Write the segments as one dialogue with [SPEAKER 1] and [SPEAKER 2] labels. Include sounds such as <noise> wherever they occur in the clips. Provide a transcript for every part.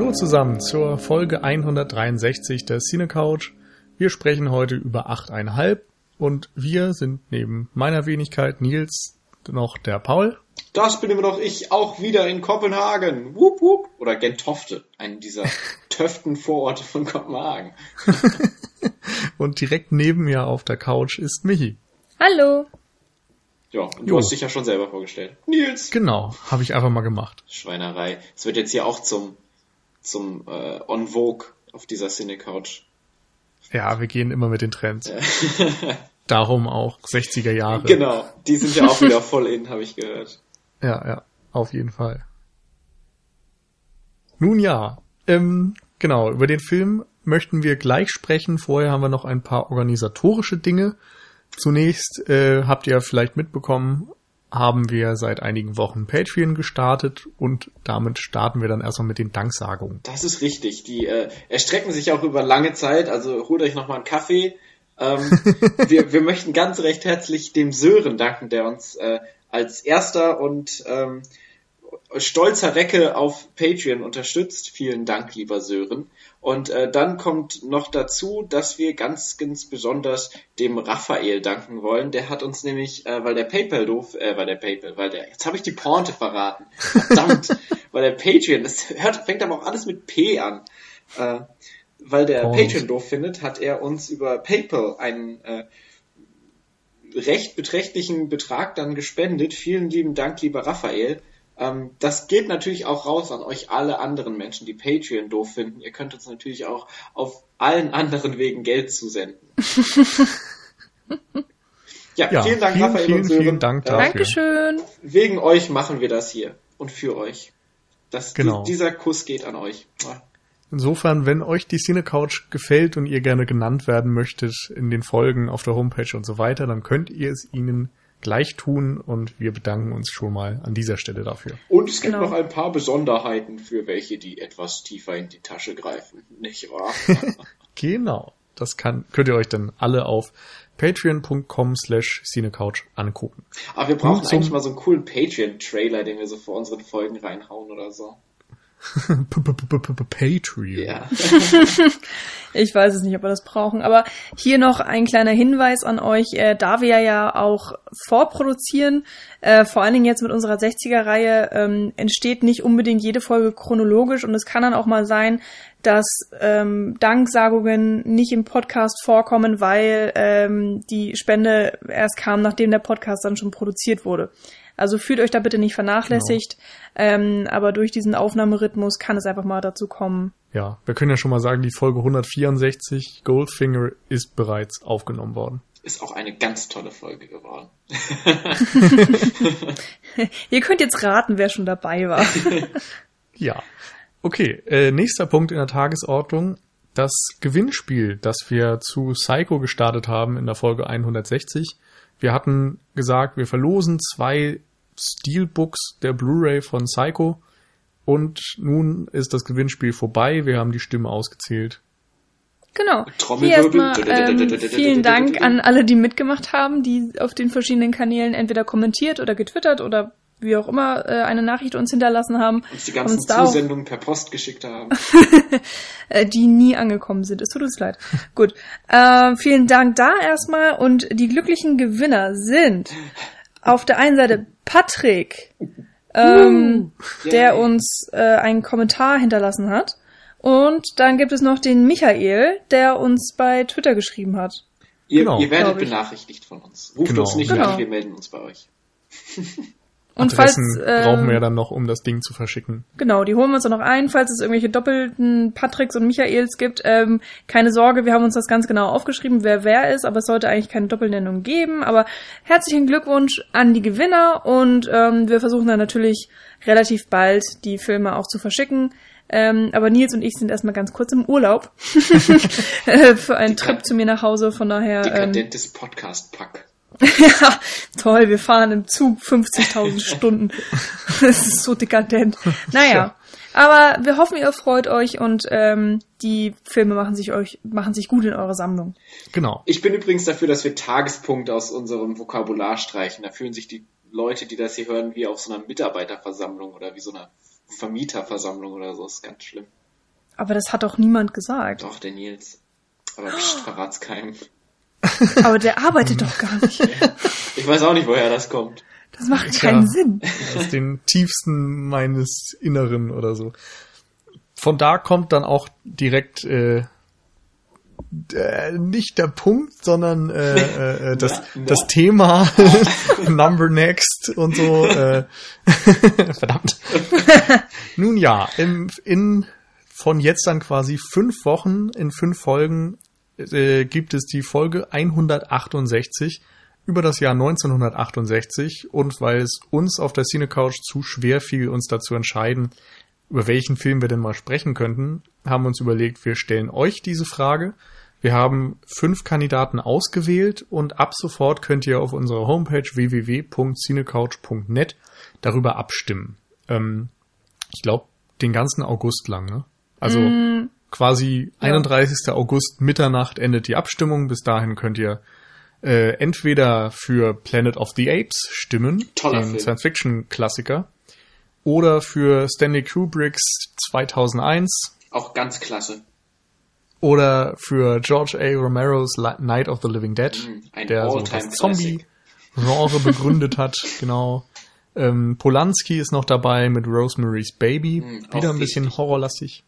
[SPEAKER 1] Hallo zusammen zur Folge 163 der Cine Couch. Wir sprechen heute über 8,5 und wir sind neben meiner Wenigkeit Nils noch der Paul.
[SPEAKER 2] Das bin immer noch ich, auch wieder in Kopenhagen. Wup, wup. Oder Gentofte, einen dieser <laughs> Töften-Vororte von Kopenhagen. <laughs>
[SPEAKER 1] und direkt neben mir auf der Couch ist Michi.
[SPEAKER 3] Hallo.
[SPEAKER 2] Ja, und du hast dich ja schon selber vorgestellt.
[SPEAKER 1] Nils. Genau, habe ich einfach mal gemacht.
[SPEAKER 2] Schweinerei. Es wird jetzt hier auch zum, zum äh, On Vogue auf dieser Cine-Couch.
[SPEAKER 1] Ja, wir gehen immer mit den Trends. <laughs> Darum auch 60er Jahre.
[SPEAKER 2] Genau, die sind ja auch <laughs> wieder voll in, habe ich gehört.
[SPEAKER 1] Ja, ja, auf jeden Fall. Nun ja, ähm, genau, über den Film möchten wir gleich sprechen. Vorher haben wir noch ein paar organisatorische Dinge. Zunächst äh, habt ihr vielleicht mitbekommen, haben wir seit einigen Wochen Patreon gestartet und damit starten wir dann erstmal mit den Danksagungen.
[SPEAKER 2] Das ist richtig. Die äh, erstrecken sich auch über lange Zeit, also holt euch nochmal einen Kaffee. Ähm, <laughs> wir, wir möchten ganz recht herzlich dem Sören danken, der uns äh, als erster und ähm, stolzer Recke auf Patreon unterstützt. Vielen Dank, lieber Sören. Und äh, dann kommt noch dazu, dass wir ganz, ganz besonders dem Raphael danken wollen. Der hat uns nämlich, äh, weil der PayPal doof, äh, weil der PayPal, weil der, jetzt habe ich die Pointe verraten. Verdammt, <laughs> weil der Patreon, das hört, fängt aber auch alles mit P an. Äh, weil der Pointe. Patreon doof findet, hat er uns über PayPal einen äh, recht beträchtlichen Betrag dann gespendet. Vielen lieben Dank, lieber Raphael. Ähm, das geht natürlich auch raus an euch alle anderen Menschen, die Patreon doof finden. Ihr könnt uns natürlich auch auf allen anderen Wegen Geld zusenden. <laughs> ja, ja, vielen Dank,
[SPEAKER 1] vielen,
[SPEAKER 2] Raphael
[SPEAKER 1] vielen,
[SPEAKER 2] und Sören.
[SPEAKER 1] Vielen Dank dafür.
[SPEAKER 3] Dankeschön.
[SPEAKER 2] Wegen euch machen wir das hier und für euch. Das,
[SPEAKER 1] genau.
[SPEAKER 2] Dieser Kuss geht an euch.
[SPEAKER 1] Insofern, wenn euch die Cine Couch gefällt und ihr gerne genannt werden möchtet in den Folgen auf der Homepage und so weiter, dann könnt ihr es ihnen gleich tun und wir bedanken uns schon mal an dieser Stelle dafür.
[SPEAKER 2] Und es gibt genau. noch ein paar Besonderheiten für welche, die etwas tiefer in die Tasche greifen, nicht wahr? <laughs>
[SPEAKER 1] genau. Das kann, könnt ihr euch dann alle auf patreon.com slash cinecouch angucken.
[SPEAKER 2] Aber wir brauchen eigentlich mal so einen coolen Patreon-Trailer, den wir so vor unseren Folgen reinhauen oder so.
[SPEAKER 1] Patreon.
[SPEAKER 2] Ja.
[SPEAKER 3] ich weiß es nicht, ob wir das brauchen. Aber hier noch ein kleiner Hinweis an euch, äh, da wir ja auch vorproduzieren, äh, vor allen Dingen jetzt mit unserer 60er-Reihe, ähm, entsteht nicht unbedingt jede Folge chronologisch und es kann dann auch mal sein, dass ähm, Danksagungen nicht im Podcast vorkommen, weil ähm, die Spende erst kam, nachdem der Podcast dann schon produziert wurde. Also fühlt euch da bitte nicht vernachlässigt, genau. ähm, aber durch diesen Aufnahmerhythmus kann es einfach mal dazu kommen.
[SPEAKER 1] Ja, wir können ja schon mal sagen, die Folge 164 Goldfinger ist bereits aufgenommen worden.
[SPEAKER 2] Ist auch eine ganz tolle Folge geworden. <laughs> <laughs>
[SPEAKER 3] Ihr könnt jetzt raten, wer schon dabei war. <laughs>
[SPEAKER 1] ja. Okay, äh, nächster Punkt in der Tagesordnung. Das Gewinnspiel, das wir zu Psycho gestartet haben in der Folge 160. Wir hatten gesagt, wir verlosen zwei Steelbooks der Blu-ray von Psycho. Und nun ist das Gewinnspiel vorbei. Wir haben die Stimme ausgezählt.
[SPEAKER 3] Genau. Hier erstmal ähm, <laughs> vielen Dank an alle, die mitgemacht haben, die auf den verschiedenen Kanälen entweder kommentiert oder getwittert oder wie auch immer äh, eine Nachricht uns hinterlassen haben.
[SPEAKER 2] Uns die ganzen uns Zusendungen per Post geschickt haben. <laughs>
[SPEAKER 3] Äh, die nie angekommen sind. Es tut uns leid. <laughs> Gut. Äh, vielen Dank da erstmal. Und die glücklichen Gewinner sind auf der einen Seite Patrick, ähm, uh, der uns äh, einen Kommentar hinterlassen hat. Und dann gibt es noch den Michael, der uns bei Twitter geschrieben hat.
[SPEAKER 2] Ihr, genau, ihr werdet benachrichtigt von uns. Ruft genau. uns nicht genau. an, wir melden uns bei euch. <laughs>
[SPEAKER 1] Und falls äh, brauchen wir ja dann noch, um das Ding zu verschicken.
[SPEAKER 3] Genau, die holen wir uns dann noch ein, falls es irgendwelche doppelten Patricks und Michaels gibt. Ähm, keine Sorge, wir haben uns das ganz genau aufgeschrieben, wer wer ist, aber es sollte eigentlich keine Doppelnennung geben. Aber herzlichen Glückwunsch an die Gewinner und ähm, wir versuchen dann natürlich relativ bald die Filme auch zu verschicken. Ähm, aber Nils und ich sind erstmal ganz kurz im Urlaub <laughs> <laughs> für einen Trip zu mir nach Hause. Von daher.
[SPEAKER 2] Dekadentes ähm, Podcast-Pack. <laughs>
[SPEAKER 3] ja, toll, wir fahren im Zug 50.000 <laughs> Stunden. Das ist so dekadent. <laughs> Naja, aber wir hoffen, ihr freut euch und ähm, die Filme machen sich euch machen sich gut in eurer Sammlung.
[SPEAKER 1] Genau.
[SPEAKER 2] Ich bin übrigens dafür, dass wir Tagespunkte aus unserem Vokabular streichen. Da fühlen sich die Leute, die das hier hören, wie auf so einer Mitarbeiterversammlung oder wie so einer Vermieterversammlung oder so. Das ist ganz schlimm.
[SPEAKER 3] Aber das hat doch niemand gesagt.
[SPEAKER 2] Doch, der Nils. Aber <gasps> pst, verrat's keinem.
[SPEAKER 3] Aber der arbeitet doch gar nicht. <laughs>
[SPEAKER 2] Ich weiß auch nicht, woher das kommt.
[SPEAKER 3] Das macht keinen
[SPEAKER 1] Ja.
[SPEAKER 3] Sinn.
[SPEAKER 1] aus den tiefsten meines Inneren oder so. Von da kommt dann auch direkt äh, äh, nicht der Punkt, sondern äh, <laughs> äh, das,
[SPEAKER 2] Na, na.
[SPEAKER 1] das Thema <laughs> Number Next und so. Äh, verdammt. Nun ja, in, in von jetzt dann quasi fünf Wochen in fünf Folgen äh, gibt es die Folge 168 über das Jahr 1968 und weil es uns auf der Cine Couch zu schwer fiel, uns dazu entscheiden, über welchen Film wir denn mal sprechen könnten, haben wir uns überlegt, wir stellen euch diese Frage. Wir haben fünf Kandidaten ausgewählt und ab sofort könnt ihr auf unserer Homepage www.cinecouch.net darüber abstimmen. Ähm, ich glaube, den ganzen August lang, ne? Also quasi
[SPEAKER 3] Ja.
[SPEAKER 1] 31. August Mitternacht endet die Abstimmung. Bis dahin könnt ihr äh, entweder für Planet of the Apes stimmen,
[SPEAKER 2] Toller
[SPEAKER 1] den. Science-Fiction-Klassiker, oder für Stanley Kubricks 2001
[SPEAKER 2] Auch ganz klasse.
[SPEAKER 1] oder für George A. Romero's Night of the Living Dead,
[SPEAKER 2] Mm, ein
[SPEAKER 1] der so das Zombie-Genre <laughs> begründet hat, genau. Ähm, Polanski ist noch dabei mit Rosemary's Baby,
[SPEAKER 2] auch
[SPEAKER 1] wieder ein bisschen
[SPEAKER 2] richtig.
[SPEAKER 1] horrorlastig.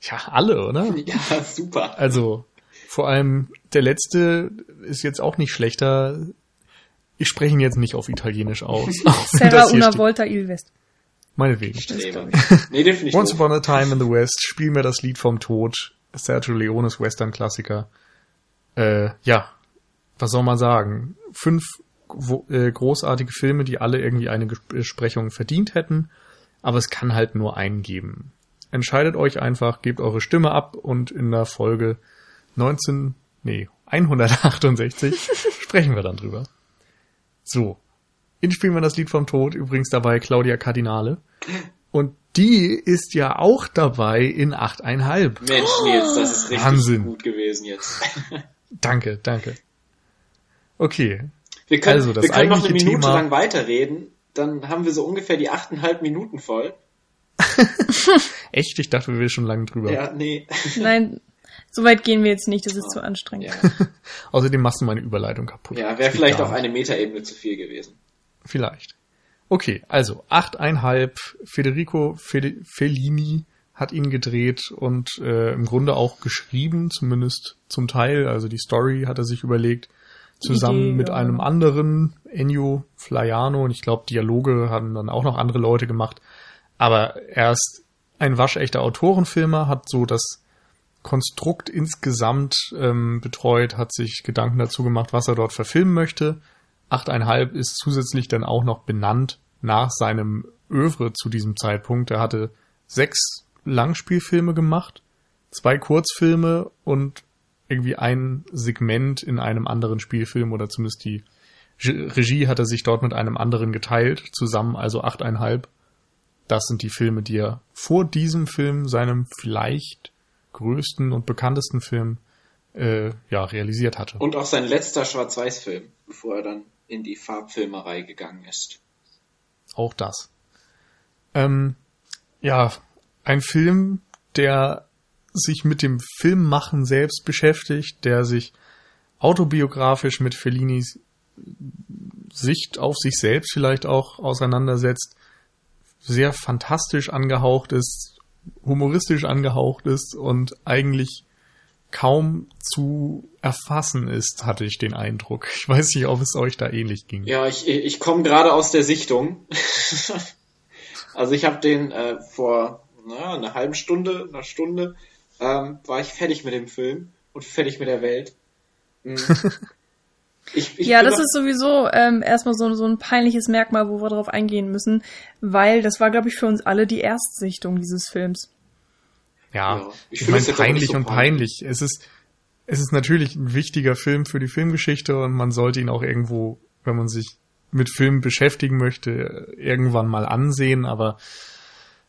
[SPEAKER 1] Ja, alle, oder? <laughs>
[SPEAKER 2] Ja, super.
[SPEAKER 1] Also, vor allem der letzte ist jetzt auch nicht schlechter. Ich spreche ihn jetzt nicht auf Italienisch aus. <laughs> <laughs>
[SPEAKER 3] Serra una volta il West.
[SPEAKER 1] Meinetwegen.
[SPEAKER 2] Nee, den ich
[SPEAKER 1] Once. Upon a Time in the West, spiel mir das Lied vom Tod, Sergio Leones Western-Klassiker. Äh, ja, was soll man sagen? Fünf wo, äh, großartige Filme, die alle irgendwie eine Besprechung verdient hätten, aber es kann halt nur einen geben. Entscheidet euch einfach, gebt eure Stimme ab und in der Folge 19, nee, 168 <laughs> sprechen wir dann drüber. So. In Spielen wir das Lied vom Tod, übrigens dabei Claudia Cardinale. Und die ist ja auch dabei in 8,5.
[SPEAKER 2] Mensch, Nils, das ist richtig
[SPEAKER 1] Wahnsinn.
[SPEAKER 2] gut gewesen jetzt. <laughs>
[SPEAKER 1] Danke, danke. Okay.
[SPEAKER 2] Wir können,
[SPEAKER 1] Also, das
[SPEAKER 2] wir können noch eine
[SPEAKER 1] eigentliche
[SPEAKER 2] Minute
[SPEAKER 1] Thema-
[SPEAKER 2] lang weiterreden, dann haben wir so ungefähr die achteinhalb Minuten voll. <laughs>
[SPEAKER 1] Echt? Ich dachte, wir wären schon lange drüber.
[SPEAKER 2] Ja, nee. <laughs>
[SPEAKER 3] Nein, so weit gehen wir jetzt nicht, das ist zu anstrengend.
[SPEAKER 2] Ja, <laughs>
[SPEAKER 1] Außerdem machst du meine Überleitung kaputt.
[SPEAKER 2] ja wäre vielleicht auch
[SPEAKER 1] nicht.
[SPEAKER 2] eine Metaebene zu viel gewesen.
[SPEAKER 1] Vielleicht. Okay, also 8,5. Federico Fede Fellini hat ihn gedreht und äh, im Grunde auch geschrieben, zumindest zum Teil. Also die Story hat er sich überlegt, zusammen
[SPEAKER 3] Idee,
[SPEAKER 1] mit
[SPEAKER 3] ja.
[SPEAKER 1] einem anderen, Ennio Flaiano. Und ich glaube, Dialoge haben dann auch noch andere Leute gemacht. Aber er ist ein waschechter Autorenfilmer, hat so das Konstrukt insgesamt ähm, betreut, hat sich Gedanken dazu gemacht, was er dort verfilmen möchte. 8,5 ist zusätzlich dann auch noch benannt nach seinem Övre zu diesem Zeitpunkt. Er hatte sechs Langspielfilme gemacht, zwei Kurzfilme und irgendwie ein Segment in einem anderen Spielfilm oder zumindest die Regie hat er sich dort mit einem anderen geteilt, zusammen also 8,5. Das sind die Filme, die er vor diesem Film, seinem vielleicht größten und bekanntesten Film, äh, ja, realisiert hatte.
[SPEAKER 2] Und auch sein letzter Schwarz-Weiß-Film, bevor er dann in die Farbfilmerei gegangen ist.
[SPEAKER 1] Auch das. Ähm, ja, ein Film, der sich mit dem Filmmachen selbst beschäftigt, der sich autobiografisch mit Fellinis Sicht auf sich selbst vielleicht auch auseinandersetzt, sehr fantastisch angehaucht ist, humoristisch angehaucht ist und eigentlich kaum zu erfassen ist, hatte ich den Eindruck. Ich weiß nicht, ob es euch da ähnlich ging.
[SPEAKER 2] Ja, ich, ich komme gerade aus der Sichtung. <laughs> also ich habe den äh, vor na, einer halben Stunde, einer Stunde, ähm, war ich fertig mit dem Film und fertig mit der Welt. Hm. <laughs> Ich, ich
[SPEAKER 3] Ja, das ist sowieso ähm, erstmal so, so ein peinliches Merkmal, wo wir drauf eingehen müssen, weil das war, glaube ich, für uns alle die Erstsichtung dieses Films.
[SPEAKER 1] Ja,
[SPEAKER 2] Ja, ich
[SPEAKER 1] ich,
[SPEAKER 2] finde
[SPEAKER 1] meine peinlich
[SPEAKER 2] so
[SPEAKER 1] und
[SPEAKER 2] peinlich.
[SPEAKER 1] peinlich. Es ist, es ist natürlich ein wichtiger Film für die Filmgeschichte und man sollte ihn auch irgendwo, wenn man sich mit Filmen beschäftigen möchte, irgendwann mal ansehen, aber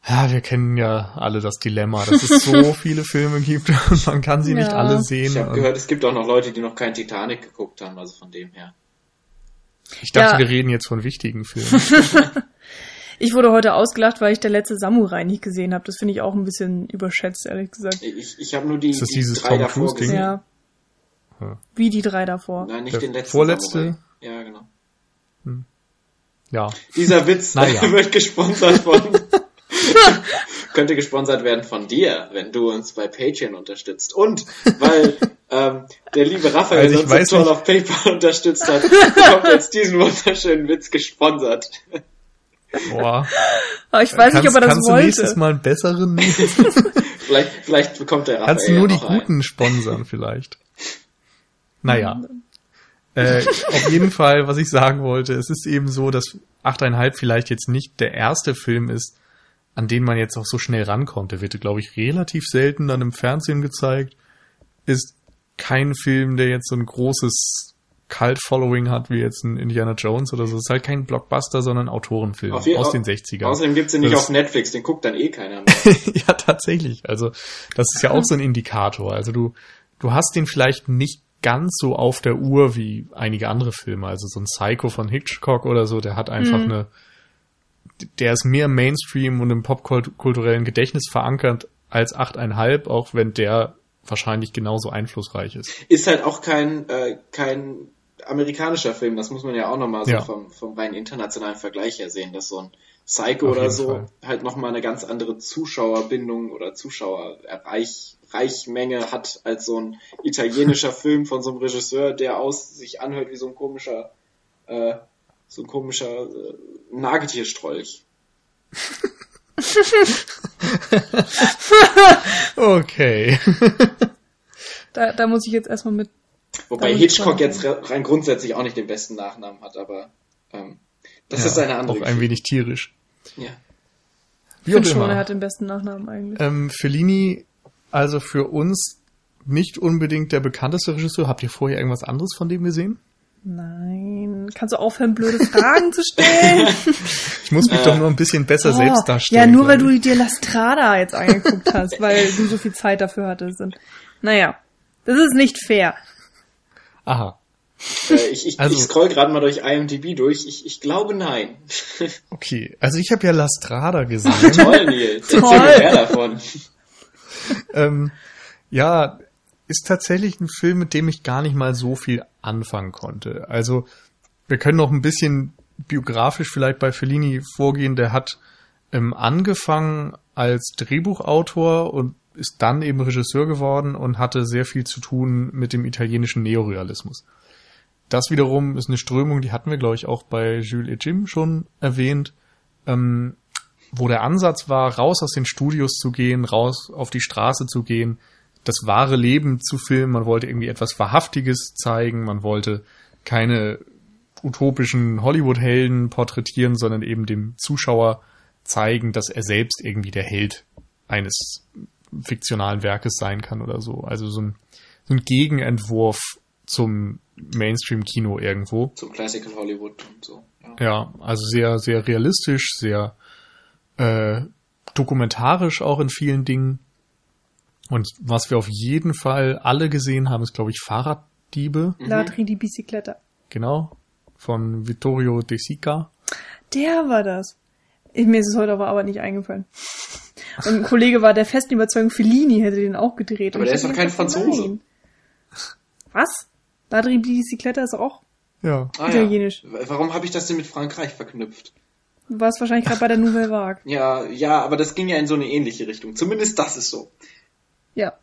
[SPEAKER 1] ja, wir kennen ja alle das Dilemma, dass es so <laughs> viele Filme gibt und man kann sie nicht
[SPEAKER 3] Ja.
[SPEAKER 1] alle sehen.
[SPEAKER 2] ich habe gehört, es gibt auch noch Leute, die noch kein Titanic geguckt haben, also von dem her.
[SPEAKER 1] ich dachte,
[SPEAKER 3] Ja.
[SPEAKER 1] wir reden jetzt von wichtigen Filmen. <laughs>
[SPEAKER 3] Ich wurde heute ausgelacht, weil ich der letzte Samurai nicht gesehen habe. Das finde ich auch ein bisschen überschätzt, ehrlich gesagt.
[SPEAKER 2] Ich, ich habe nur die,
[SPEAKER 1] Ist das
[SPEAKER 2] die
[SPEAKER 1] dieses
[SPEAKER 2] drei
[SPEAKER 1] Tom
[SPEAKER 2] davor gesehen.
[SPEAKER 3] Ja. Wie die drei davor.
[SPEAKER 2] Nein, nicht
[SPEAKER 1] Der
[SPEAKER 2] den letzten
[SPEAKER 1] vorletzte?
[SPEAKER 2] Samurai. Ja, genau.
[SPEAKER 1] Ja.
[SPEAKER 2] Dieser Witz
[SPEAKER 1] Naja. <laughs>
[SPEAKER 2] wird gesponsert von. Könnte gesponsert werden von dir, wenn du uns bei Patreon unterstützt. Und weil <laughs> ähm, der liebe Raphael
[SPEAKER 1] Also ich
[SPEAKER 2] uns so
[SPEAKER 1] weiß
[SPEAKER 2] toll auf PayPal unterstützt hat, bekommt jetzt diesen wunderschönen Witz gesponsert.
[SPEAKER 1] Boah.
[SPEAKER 3] Aber ich weiß
[SPEAKER 1] kannst,
[SPEAKER 3] nicht, ob er das
[SPEAKER 1] kannst du nächstes
[SPEAKER 3] wollte.
[SPEAKER 1] Mal einen besseren nehmen? <laughs>
[SPEAKER 2] Vielleicht, vielleicht bekommt der Raphael
[SPEAKER 1] Kannst du nur die
[SPEAKER 2] noch einen.
[SPEAKER 1] guten sponsern vielleicht? Naja. Äh, auf jeden Fall, was ich sagen wollte, es ist eben so, dass 8,5 vielleicht jetzt nicht der erste Film ist, an den man jetzt auch so schnell rankommt. Der wird, glaube ich, relativ selten dann im Fernsehen gezeigt. Ist kein Film, der jetzt so ein großes Cult-Following hat, wie jetzt ein Indiana Jones oder so. Es ist halt kein Blockbuster, sondern ein Autorenfilm aus
[SPEAKER 2] au-
[SPEAKER 1] den 60ern.
[SPEAKER 2] Außerdem gibt's den nicht
[SPEAKER 1] Das-
[SPEAKER 2] auf Netflix, den guckt dann eh keiner mehr. <laughs>
[SPEAKER 1] ja, tatsächlich. Also, das ist ja auch so ein Indikator. Also, du, du hast den vielleicht nicht ganz so auf der Uhr wie einige andere Filme. Also, so ein Psycho von Hitchcock oder so, der hat einfach
[SPEAKER 3] Mhm.
[SPEAKER 1] eine, der ist mehr Mainstream und im popkulturellen Gedächtnis verankert als 8,5, auch wenn der wahrscheinlich genauso einflussreich ist.
[SPEAKER 2] Ist halt auch kein, äh, kein amerikanischer Film, das muss man ja auch nochmal so
[SPEAKER 1] Ja.
[SPEAKER 2] vom, vom rein internationalen Vergleich her sehen, dass so ein Psycho
[SPEAKER 1] Auf
[SPEAKER 2] oder so
[SPEAKER 1] Fall.
[SPEAKER 2] halt nochmal eine ganz andere Zuschauerbindung oder Zuschauerreichmenge hat als so ein italienischer <laughs> Film von so einem Regisseur, der aus sich anhört wie so ein komischer, äh, so ein komischer äh, Nagetierstrolch. <laughs>
[SPEAKER 1] Okay. <laughs>
[SPEAKER 3] Da, da muss ich jetzt erstmal mit.
[SPEAKER 2] Wobei Hitchcock jetzt re- rein grundsätzlich auch nicht den besten Nachnamen hat, aber ähm, das
[SPEAKER 1] Ja,
[SPEAKER 2] ist eine andere
[SPEAKER 1] Auch ein wenig tierisch.
[SPEAKER 2] Ja.
[SPEAKER 1] Wie
[SPEAKER 3] Ich
[SPEAKER 1] auch
[SPEAKER 3] finde schon,
[SPEAKER 1] immer.
[SPEAKER 3] er hat den besten Nachnamen eigentlich.
[SPEAKER 1] Ähm, Fellini, also für uns nicht unbedingt der bekannteste Regisseur. Habt ihr vorher irgendwas anderes von dem gesehen?
[SPEAKER 3] Nein. Kannst du aufhören, blöde Fragen zu stellen? <laughs>
[SPEAKER 1] Ich muss mich
[SPEAKER 2] Äh.
[SPEAKER 1] doch nur ein bisschen besser selbst
[SPEAKER 3] Oh,
[SPEAKER 1] darstellen.
[SPEAKER 3] Ja, nur weil du dir La Strada jetzt angeguckt hast, weil du so viel Zeit dafür hattest. Und, naja, das ist nicht fair.
[SPEAKER 1] Aha,
[SPEAKER 2] Äh, ich ich,
[SPEAKER 1] Also-
[SPEAKER 2] ich scroll gerade mal durch IMDb durch. Ich, ich glaube nein. <laughs>
[SPEAKER 1] okay. Also ich habe ja La Strada gesehen.
[SPEAKER 2] Toll, Nils.
[SPEAKER 3] Toll.
[SPEAKER 2] Erzähl mir mehr davon.
[SPEAKER 1] ähm, ja, ist tatsächlich ein Film, mit dem ich gar nicht mal so viel anfangen konnte. Also wir können noch ein bisschen biografisch vielleicht bei Fellini vorgehen. Der hat ähm, angefangen als Drehbuchautor und ist dann eben Regisseur geworden und hatte sehr viel zu tun mit dem italienischen Neorealismus. Das wiederum ist eine Strömung, die hatten wir, glaube ich, auch bei Jules et Jim schon erwähnt, ähm, wo der Ansatz war, raus aus den Studios zu gehen, raus auf die Straße zu gehen, das wahre Leben zu filmen. Man wollte irgendwie etwas Wahrhaftiges zeigen, man wollte keine utopischen Hollywood-Helden porträtieren, sondern eben dem Zuschauer zeigen, dass er selbst irgendwie der Held eines fiktionalen Werkes sein kann oder so. Also so ein, so ein Gegenentwurf zum Mainstream-Kino irgendwo.
[SPEAKER 2] Zum Classical Hollywood und so. Ja.
[SPEAKER 1] Ja, also sehr, sehr realistisch, sehr äh, dokumentarisch auch in vielen Dingen. Und was wir auf jeden Fall alle gesehen haben, ist, glaube ich, Fahrraddiebe,
[SPEAKER 3] Ladri die Bicicletta.
[SPEAKER 1] genau, von Vittorio De Sica.
[SPEAKER 3] Der war das. Ich, mir ist es heute aber, aber nicht eingefallen. Und ein Kollege war der festen Überzeugung, Fellini hätte den auch gedreht.
[SPEAKER 2] Aber
[SPEAKER 3] Und
[SPEAKER 2] der
[SPEAKER 3] ich
[SPEAKER 2] ist doch kein Franzose.
[SPEAKER 3] nein. Was? Ladri die Bicicletta ist auch.
[SPEAKER 1] Ja.
[SPEAKER 2] Ah,
[SPEAKER 3] Italienisch.
[SPEAKER 2] Ja. Warum habe ich das denn mit Frankreich verknüpft?
[SPEAKER 3] Du warst wahrscheinlich gerade bei der Nouvelle Vague.
[SPEAKER 2] Ja, ja, aber das ging ja in so eine ähnliche Richtung. Zumindest das ist so.
[SPEAKER 3] Ja.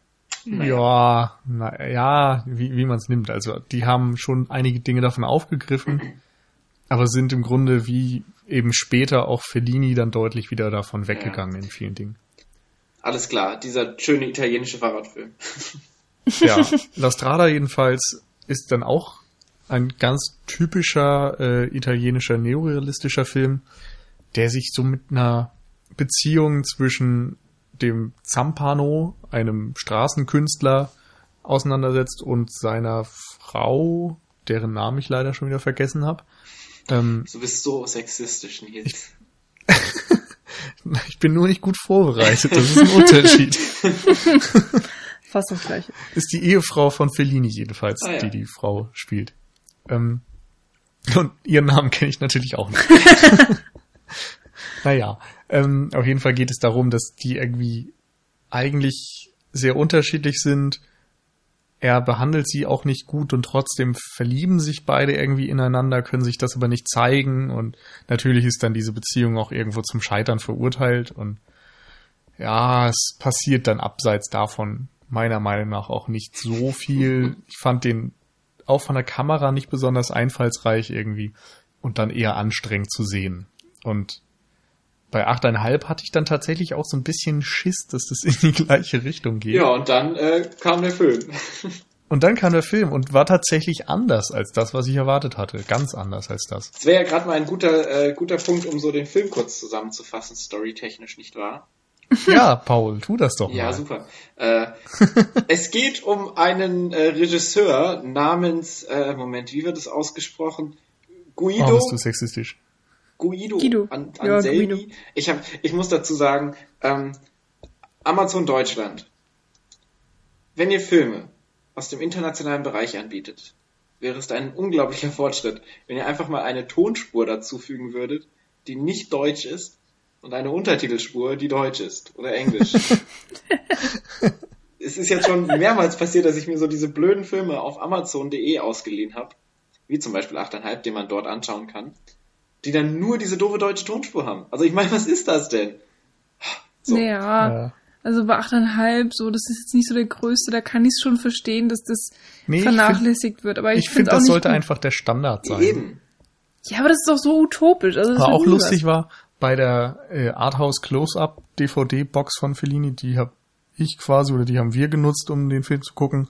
[SPEAKER 1] Ja, na, ja, wie, wie man es nimmt. Also die haben schon einige Dinge davon aufgegriffen, <clears throat> aber sind im Grunde wie eben später auch Fellini dann deutlich wieder davon weggegangen in vielen Dingen.
[SPEAKER 2] Alles klar, dieser schöne italienische Fahrradfilm.
[SPEAKER 1] Ja, <laughs> La Strada jedenfalls ist dann auch ein ganz typischer äh, italienischer neorealistischer Film, der sich so mit einer Beziehung zwischen dem Zampano, einem Straßenkünstler, auseinandersetzt und seiner Frau, deren Namen ich leider schon wieder vergessen habe. Ähm,
[SPEAKER 2] Du bist so sexistisch, Nils. <laughs>
[SPEAKER 1] ich bin nur nicht gut vorbereitet, das ist ein Unterschied. <laughs>
[SPEAKER 3] Fast das gleiche.
[SPEAKER 1] ist die Ehefrau von Fellini jedenfalls,
[SPEAKER 2] Ah, ja.
[SPEAKER 1] die die Frau spielt. Ähm, und ihren Namen kenne ich natürlich auch nicht. <laughs> naja, ähm, auf jeden Fall geht es darum, dass die irgendwie eigentlich sehr unterschiedlich sind. Er behandelt sie auch nicht gut und trotzdem verlieben sich beide irgendwie ineinander, können sich das aber nicht zeigen und natürlich ist dann diese Beziehung auch irgendwo zum Scheitern verurteilt und ja, es passiert dann abseits davon meiner Meinung nach auch nicht so viel. Ich fand den auch von der Kamera nicht besonders einfallsreich irgendwie und dann eher anstrengend zu sehen. Und bei 8,5 hatte ich dann tatsächlich auch so ein bisschen Schiss, dass das in die gleiche Richtung geht.
[SPEAKER 2] Ja, und dann äh, kam der Film. <laughs>
[SPEAKER 1] Und dann kam der Film und war tatsächlich anders als das, was ich erwartet hatte. Ganz anders als das.
[SPEAKER 2] Das wäre ja gerade mal ein guter, äh, guter Punkt, um so den Film kurz zusammenzufassen, storytechnisch, nicht wahr? <laughs>
[SPEAKER 1] Ja, Paul, tu das doch
[SPEAKER 2] Ja,
[SPEAKER 1] mal.
[SPEAKER 2] super. Äh, es geht um einen äh, Regisseur namens, äh, Moment, wie wird es ausgesprochen? Guido.
[SPEAKER 1] Oh, bist du sexistisch.
[SPEAKER 2] Guido,
[SPEAKER 3] Guido.
[SPEAKER 2] An,
[SPEAKER 3] Ja,
[SPEAKER 2] Anselmi.
[SPEAKER 3] Guido.
[SPEAKER 2] Ich, hab, ich muss dazu sagen, ähm, Amazon Deutschland, wenn ihr Filme aus dem internationalen Bereich anbietet, wäre es ein unglaublicher Fortschritt, wenn ihr einfach mal eine Tonspur dazufügen würdet, die nicht deutsch ist und eine Untertitelspur, die deutsch ist oder englisch. <laughs> es ist jetzt schon mehrmals passiert, dass ich mir so diese blöden Filme auf Amazon.de ausgeliehen habe, wie zum Beispiel 8,5, den man dort anschauen kann, die dann nur diese doofe deutsche Tonspur haben. Also ich meine, was ist das denn? So.
[SPEAKER 3] Ja,
[SPEAKER 1] Ja.
[SPEAKER 3] also bei 8,5, so, das ist jetzt nicht so der größte, da kann ich es schon verstehen, dass das
[SPEAKER 1] Nee,
[SPEAKER 3] vernachlässigt wird. Aber ich,
[SPEAKER 1] Ich finde, das
[SPEAKER 3] nicht
[SPEAKER 1] sollte
[SPEAKER 3] gut.
[SPEAKER 1] einfach der Standard sein.
[SPEAKER 2] Eben.
[SPEAKER 3] Ja, aber das ist doch so utopisch. Also wird
[SPEAKER 1] auch lustig
[SPEAKER 3] was.
[SPEAKER 1] war, bei der äh, Arthouse Close-Up DVD-Box von Fellini, die habe ich quasi oder die haben wir genutzt, um den Film zu gucken.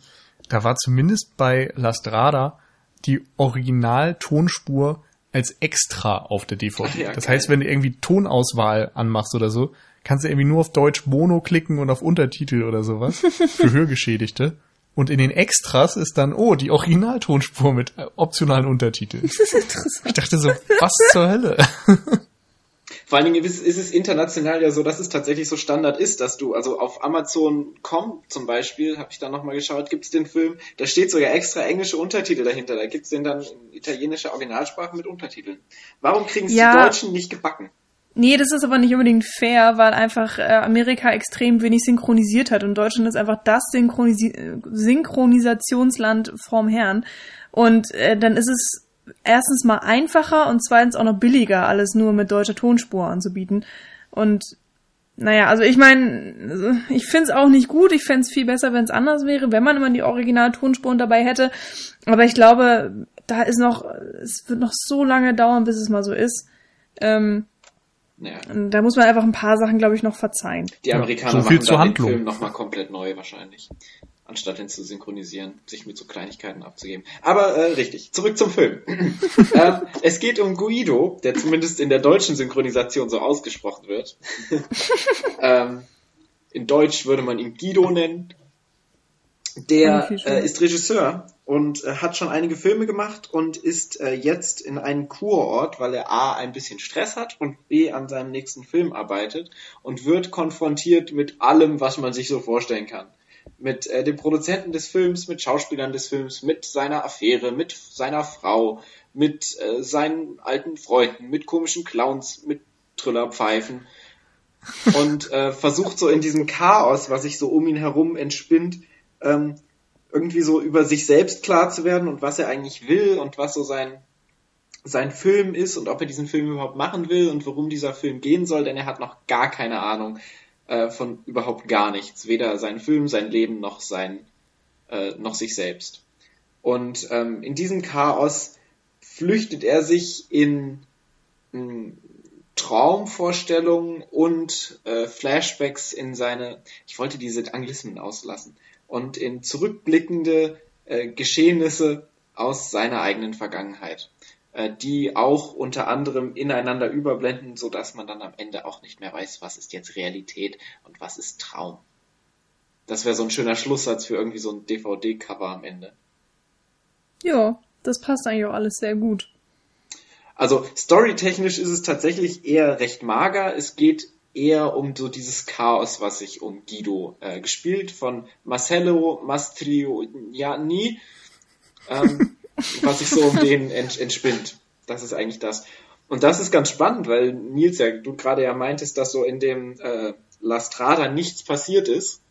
[SPEAKER 1] Da war zumindest bei La Strada die Original-Tonspur als extra auf der DVD.
[SPEAKER 2] Ja,
[SPEAKER 1] das
[SPEAKER 2] geil.
[SPEAKER 1] heißt, wenn du irgendwie Tonauswahl anmachst oder so, kannst du irgendwie nur auf Deutsch Mono klicken und auf Untertitel oder sowas <laughs> für Hörgeschädigte. Und in den Extras ist dann, oh, die Originaltonspur mit optionalen Untertiteln.
[SPEAKER 3] Das ist interessant.
[SPEAKER 1] Ich dachte so, was zur Hölle? <laughs>
[SPEAKER 2] Vor allen Dingen ist, ist es international ja so, dass es tatsächlich so Standard ist, dass du, also auf Amazon.com zum Beispiel, habe ich da nochmal geschaut, gibt es den Film, da steht sogar extra englische Untertitel dahinter. Da gibt es den dann in italienischer Originalsprache mit Untertiteln. Warum kriegen es
[SPEAKER 3] Ja.
[SPEAKER 2] die Deutschen nicht gebacken?
[SPEAKER 3] Nee, das ist aber nicht unbedingt fair, weil einfach äh, Amerika extrem wenig synchronisiert hat und Deutschland ist einfach das Synchronisi Synchronisationsland vorm Herrn. Und äh, dann ist es erstens mal einfacher und zweitens auch noch billiger, alles nur mit deutscher Tonspur anzubieten. Und naja, also ich meine, ich find's auch nicht gut. Ich fänd's viel besser, wenn es anders wäre, wenn man immer die Originaltonspuren dabei hätte. Aber ich glaube, da ist noch, es wird noch so lange dauern, bis es mal so ist. Ähm,
[SPEAKER 2] Naja,
[SPEAKER 3] und da muss man einfach ein paar Sachen, glaube ich, noch verzeihen.
[SPEAKER 2] die Amerikaner
[SPEAKER 1] so viel
[SPEAKER 2] machen
[SPEAKER 1] zur
[SPEAKER 2] dann den
[SPEAKER 1] Handlung.
[SPEAKER 2] Film nochmal komplett neu wahrscheinlich. Anstatt ihn zu synchronisieren, sich mit so Kleinigkeiten abzugeben. Aber äh, richtig, zurück zum Film. <laughs> ähm, es geht um Guido, der zumindest in der deutschen Synchronisation so ausgesprochen wird. <laughs> ähm, in Deutsch würde man ihn Guido nennen. Der äh, ist Regisseur und äh, hat schon einige Filme gemacht und ist äh, jetzt in einem Kurort, weil er A ein bisschen Stress hat und B an seinem nächsten Film arbeitet und wird konfrontiert mit allem, was man sich so vorstellen kann. Mit äh, dem Produzenten des Films, mit Schauspielern des Films, mit seiner Affäre, mit seiner Frau, mit äh, seinen alten Freunden, mit komischen Clowns, mit Trillerpfeifen. Und äh, versucht so in diesem Chaos, was sich so um ihn herum entspinnt, ähm, irgendwie so über sich selbst klar zu werden und was er eigentlich will und was so sein sein Film ist und ob er diesen Film überhaupt machen will und worum dieser Film gehen soll, denn er hat noch gar keine Ahnung äh, von überhaupt gar nichts, weder sein Film, sein Leben noch sein äh, noch sich selbst. Und ähm, in diesem Chaos flüchtet er sich in mh, Traumvorstellungen und äh, Flashbacks in seine, ich wollte diese Anglismen auslassen, und in zurückblickende äh, Geschehnisse aus seiner eigenen Vergangenheit, die auch unter anderem ineinander überblenden, so dass man dann am Ende auch nicht mehr weiß, was ist jetzt Realität und was ist Traum. Das wäre so ein schöner Schlusssatz für irgendwie so ein DVD-Cover am Ende.
[SPEAKER 3] Ja, das passt eigentlich auch alles sehr gut.
[SPEAKER 2] Also storytechnisch ist es tatsächlich eher recht mager. Es geht eher um so dieses Chaos, was sich um Guido äh, gespielt von Marcello Mastroianni, ähm, <laughs> was sich so um den ent entspinnt. Das ist eigentlich das. Und das ist ganz spannend, weil Nils ja, du gerade ja meintest, dass so in dem äh, La Strada nichts passiert ist.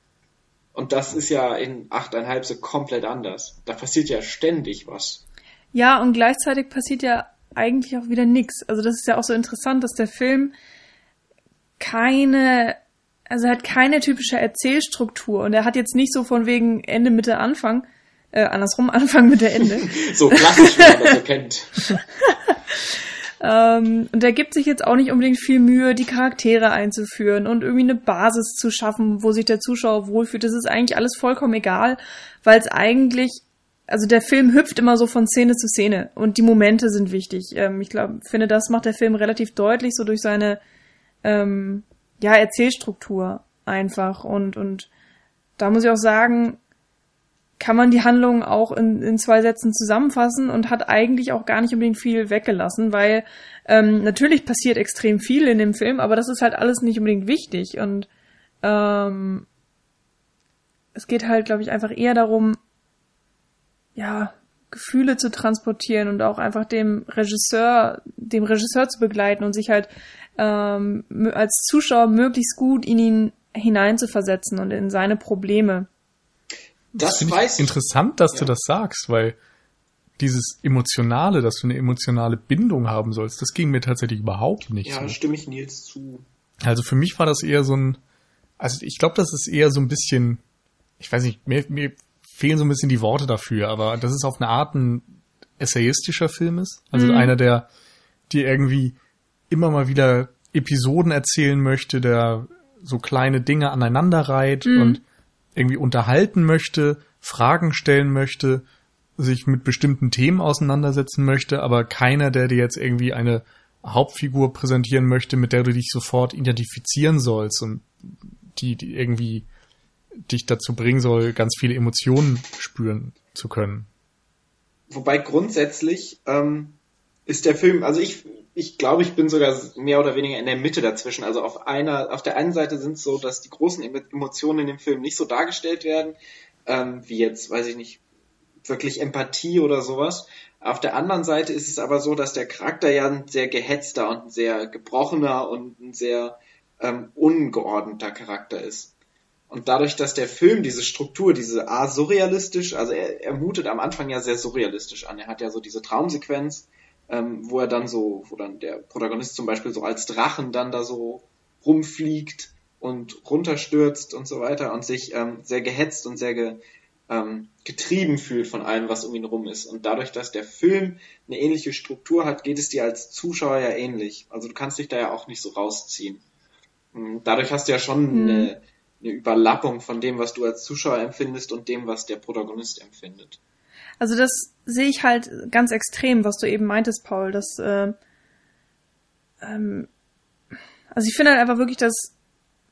[SPEAKER 2] Und das ist ja in 8,5 so komplett anders. Da passiert ja ständig was.
[SPEAKER 3] Ja, und gleichzeitig passiert ja eigentlich auch wieder nichts. Also das ist ja auch so interessant, dass der Film keine, also er hat keine typische Erzählstruktur und er hat jetzt nicht so von wegen Ende, Mitte, Anfang, äh, andersrum, <laughs> Anfang, Mitte, Ende.
[SPEAKER 2] so klassisch, wie man das so <laughs> kennt.
[SPEAKER 3] Ähm, und er gibt sich jetzt auch nicht unbedingt viel Mühe, die Charaktere einzuführen und irgendwie eine Basis zu schaffen, wo sich der Zuschauer wohlfühlt. Das ist eigentlich alles vollkommen egal, weil es eigentlich, also der Film hüpft immer so von Szene zu Szene und die Momente sind wichtig. Ähm, ich glaube, finde, das macht der Film relativ deutlich, so durch seine ähm, ja, Erzählstruktur einfach. Und, und da muss ich auch sagen, kann man die Handlung auch in, in zwei Sätzen zusammenfassen und hat eigentlich auch gar nicht unbedingt viel weggelassen, weil ähm, natürlich passiert extrem viel in dem Film, aber das ist halt alles nicht unbedingt wichtig und ähm, es geht halt, glaube ich, einfach eher darum, ja, Gefühle zu transportieren und auch einfach dem Regisseur, dem Regisseur zu begleiten und sich halt ähm, als Zuschauer möglichst gut in ihn hineinzuversetzen und in seine Probleme.
[SPEAKER 1] Das, das weiß ich. Interessant, dass ja. du das sagst, weil dieses Emotionale, dass du eine emotionale Bindung haben sollst, das ging mir tatsächlich überhaupt nicht.
[SPEAKER 2] Ja,
[SPEAKER 1] so.
[SPEAKER 2] stimme ich Nils zu.
[SPEAKER 1] Also für mich war das eher so ein, also ich glaube, das ist eher so ein bisschen, ich weiß nicht, mir, mir fehlen so ein bisschen die Worte dafür, aber das ist auf eine Art ein essayistischer Film ist. Also mhm. einer, der dir irgendwie immer mal wieder Episoden erzählen möchte, der so kleine Dinge aneinander reiht mhm. und irgendwie unterhalten möchte, Fragen stellen möchte, sich mit bestimmten Themen auseinandersetzen möchte, aber keiner, der dir jetzt irgendwie eine Hauptfigur präsentieren möchte, mit der du dich sofort identifizieren sollst und die, die irgendwie dich dazu bringen soll, ganz viele Emotionen spüren zu können.
[SPEAKER 2] Wobei grundsätzlich ähm, ist der Film, also ich, ich glaube, ich bin sogar mehr oder weniger in der Mitte dazwischen. Also auf einer, auf der einen Seite sind es so, dass die großen Emotionen in dem Film nicht so dargestellt werden, ähm, wie jetzt, weiß ich nicht, wirklich Empathie oder sowas. Auf der anderen Seite ist es aber so, dass der Charakter ja ein sehr gehetzter und ein sehr gebrochener und ein sehr ähm, ungeordneter Charakter ist. Und dadurch, dass der Film diese Struktur, diese A surrealistisch, also er, er mutet am Anfang ja sehr surrealistisch an. Er hat ja so diese Traumsequenz, ähm, wo er dann so, wo dann der Protagonist zum Beispiel so als Drachen dann da so rumfliegt und runterstürzt und so weiter und sich ähm, sehr gehetzt und sehr ge, ähm, getrieben fühlt von allem, was um ihn rum ist. Und dadurch, dass der Film eine ähnliche Struktur hat, geht es dir als Zuschauer ja ähnlich. Also du kannst dich da ja auch nicht so rausziehen. Und dadurch hast du ja schon mhm. eine, eine Überlappung von dem, was du als Zuschauer empfindest und dem, was der Protagonist empfindet.
[SPEAKER 3] Also das sehe ich halt ganz extrem, was du eben meintest, Paul, dass äh, ähm, also ich finde halt einfach wirklich, dass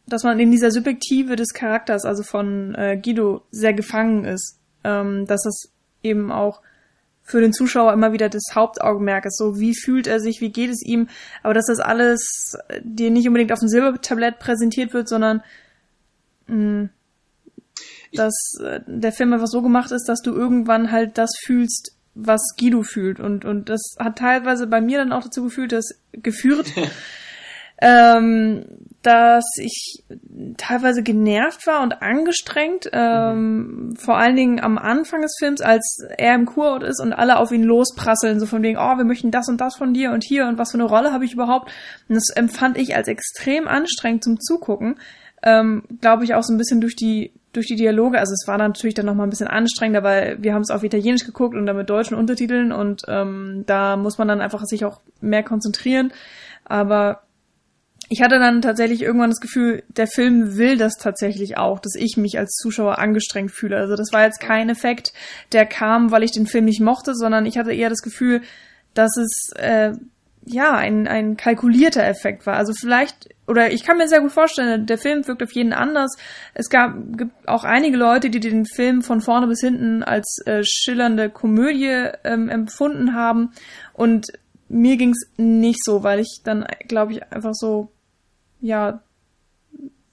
[SPEAKER 3] dass man in dieser Subjektive des Charakters, also von äh, Guido, sehr gefangen ist. Ähm, dass das eben auch für den Zuschauer immer wieder das Hauptaugenmerk ist. So, wie fühlt er sich, wie geht es ihm, aber dass das alles dir nicht unbedingt auf dem Silbertablett präsentiert wird, sondern mh, dass äh, der Film einfach so gemacht ist, dass du irgendwann halt das fühlst, was Guido fühlt. Und, und das hat teilweise bei mir dann auch dazu gefühlt, dass geführt, <laughs> ähm, dass ich teilweise genervt war und angestrengt, ähm, mhm. vor allen Dingen am Anfang des Films, als er im Kurort ist und alle auf ihn losprasseln, so von wegen, oh, wir möchten das und das von dir und hier und was für eine Rolle habe ich überhaupt. Und das empfand ich als extrem anstrengend zum Zugucken. Ähm, Glaube ich auch so ein bisschen durch die durch die Dialoge, also es war natürlich dann noch mal ein bisschen anstrengender, weil wir haben es auf Italienisch geguckt und dann mit deutschen Untertiteln und ähm, da muss man dann einfach sich auch mehr konzentrieren. Aber ich hatte dann tatsächlich irgendwann das Gefühl, der Film will das tatsächlich auch, dass ich mich als Zuschauer angestrengt fühle. Also das war jetzt kein Effekt, der kam, weil ich den Film nicht mochte, sondern ich hatte eher das Gefühl, dass es äh, ja, ein, ein kalkulierter Effekt war. Also vielleicht, oder ich kann mir sehr gut vorstellen, der Film wirkt auf jeden anders. Es gab, gibt auch einige Leute, die den Film von vorne bis hinten als äh, schillernde Komödie ähm, empfunden haben. Und mir ging's nicht so, weil ich dann, glaube ich, einfach so, ja,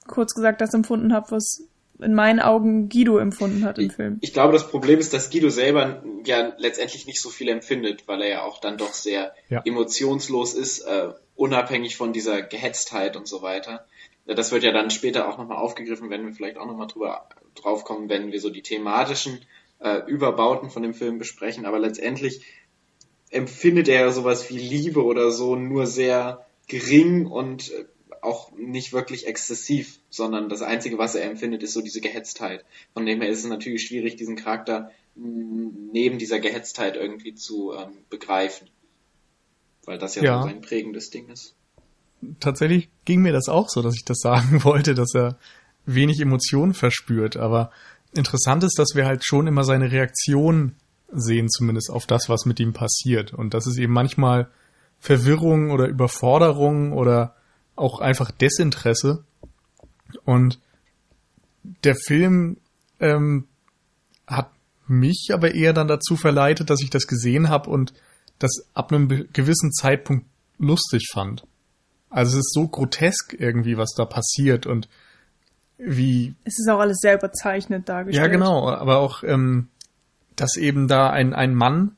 [SPEAKER 3] kurz gesagt, das empfunden habe, was in meinen Augen Guido empfunden hat im Film.
[SPEAKER 2] Ich glaube, das Problem ist, dass Guido selber ja letztendlich nicht so viel empfindet, weil er ja auch dann doch sehr ja. emotionslos ist, äh, unabhängig von dieser Gehetztheit und so weiter. Das wird ja dann später auch nochmal aufgegriffen, wenn wir vielleicht auch nochmal drüber drauf kommen, wenn wir so die thematischen äh, Überbauten von dem Film besprechen. Aber letztendlich empfindet er sowas wie Liebe oder so nur sehr gering und äh, auch nicht wirklich exzessiv, sondern das Einzige, was er empfindet, ist so diese Gehetztheit. Von dem her ist es natürlich schwierig, diesen Charakter neben dieser Gehetztheit irgendwie zu ähm, begreifen. Weil das ja, ja so sein prägendes Ding ist.
[SPEAKER 1] Tatsächlich ging mir das auch so, dass ich das sagen <laughs> wollte, dass er wenig Emotionen verspürt. Aber interessant ist, dass wir halt schon immer seine Reaktion sehen, zumindest auf das, was mit ihm passiert. Und das ist eben manchmal Verwirrung oder Überforderung oder auch einfach Desinteresse. Und der Film ähm, hat mich aber eher dann dazu verleitet, dass ich das gesehen habe und das ab einem gewissen Zeitpunkt lustig fand. Also es ist so grotesk irgendwie, was da passiert und wie.
[SPEAKER 3] Es ist auch alles sehr überzeichnet dargestellt.
[SPEAKER 1] Ja, genau, aber auch, ähm, dass eben da ein, ein Mann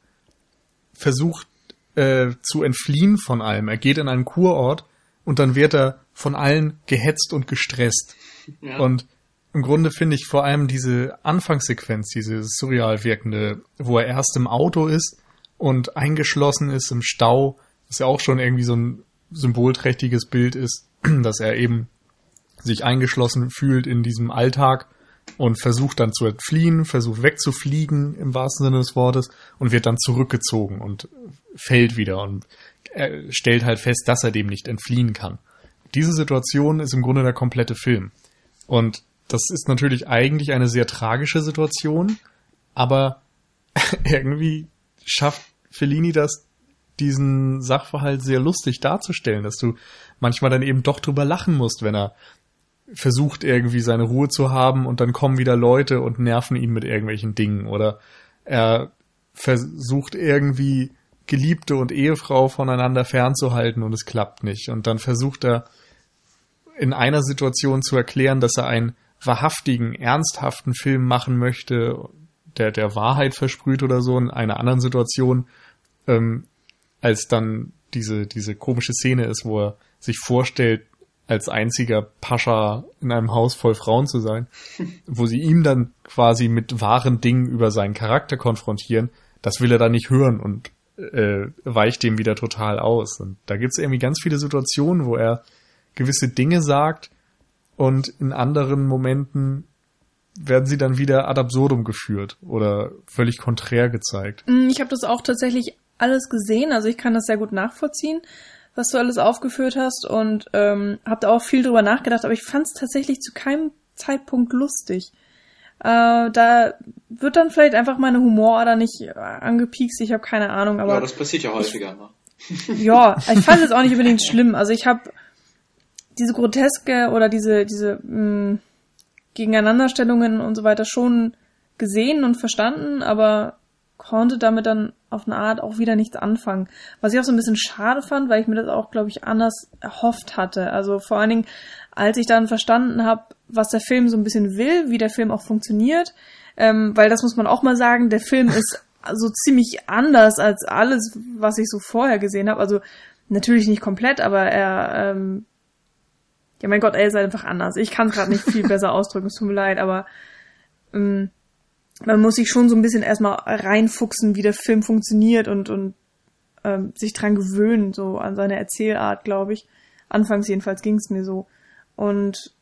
[SPEAKER 1] versucht äh, zu entfliehen von allem. Er geht in einen Kurort und dann wird er von allen gehetzt und gestresst. Ja. Und im Grunde finde ich vor allem diese Anfangssequenz, diese surreal wirkende, wo er erst im Auto ist und eingeschlossen ist im Stau, was ja auch schon irgendwie so ein symbolträchtiges Bild ist, <clears throat> dass er eben sich eingeschlossen fühlt in diesem Alltag und versucht dann zu entfliehen, versucht wegzufliegen im wahrsten Sinne des Wortes und wird dann zurückgezogen und fällt wieder und er stellt halt fest, dass er dem nicht entfliehen kann. Diese Situation ist im Grunde der komplette Film. Und das ist natürlich eigentlich eine sehr tragische Situation, aber <laughs> irgendwie schafft Fellini das, diesen Sachverhalt sehr lustig darzustellen, dass du manchmal dann eben doch drüber lachen musst, wenn er versucht irgendwie seine Ruhe zu haben und dann kommen wieder Leute und nerven ihn mit irgendwelchen Dingen oder er versucht irgendwie Geliebte und Ehefrau voneinander fernzuhalten und es klappt nicht. Und dann versucht er in einer Situation zu erklären, dass er einen wahrhaftigen, ernsthaften Film machen möchte, der der Wahrheit versprüht oder so. In einer anderen Situation, ähm, als dann diese, diese komische Szene ist, wo er sich vorstellt, als einziger Pascha in einem Haus voll Frauen zu sein, wo sie ihm dann quasi mit wahren Dingen über seinen Charakter konfrontieren, das will er dann nicht hören und äh, weicht dem wieder total aus. Und da gibt es irgendwie ganz viele Situationen, wo er gewisse Dinge sagt und in anderen Momenten werden sie dann wieder ad absurdum geführt oder völlig konträr gezeigt.
[SPEAKER 3] Mm, ich habe das auch tatsächlich alles gesehen, also ich kann das sehr gut nachvollziehen, was du alles aufgeführt hast und ähm, habe da auch viel drüber nachgedacht, aber ich fand es tatsächlich zu keinem Zeitpunkt lustig. Äh, da wird dann vielleicht einfach meine Humorader nicht äh, angepiekst, ich habe keine Ahnung, aber.
[SPEAKER 2] Ja, das passiert ja häufiger
[SPEAKER 3] ich, ja, <laughs> ich fand es auch nicht unbedingt schlimm. Also ich habe diese groteske oder diese, diese mh, mm, Gegeneinanderstellungen und so weiter schon gesehen und verstanden, aber konnte damit dann auf eine Art auch wieder nichts anfangen. Was ich auch so ein bisschen schade fand, weil ich mir das auch, glaube ich, anders erhofft hatte. Also vor allen Dingen, als ich dann verstanden habe, was der Film so ein bisschen will, wie der Film auch funktioniert, ähm, weil das muss man auch mal sagen, der Film ist so ziemlich anders als alles, was ich so vorher gesehen habe. Also natürlich nicht komplett, aber er, ähm, ja mein Gott, er ist einfach anders. Ich kann es gerade nicht viel <laughs> besser ausdrücken, es tut mir leid, aber ähm, man muss sich schon so ein bisschen erstmal reinfuchsen, wie der Film funktioniert und, und ähm, sich dran gewöhnen, so an seine Erzählart, glaube ich. Anfangs jedenfalls ging es mir so. Und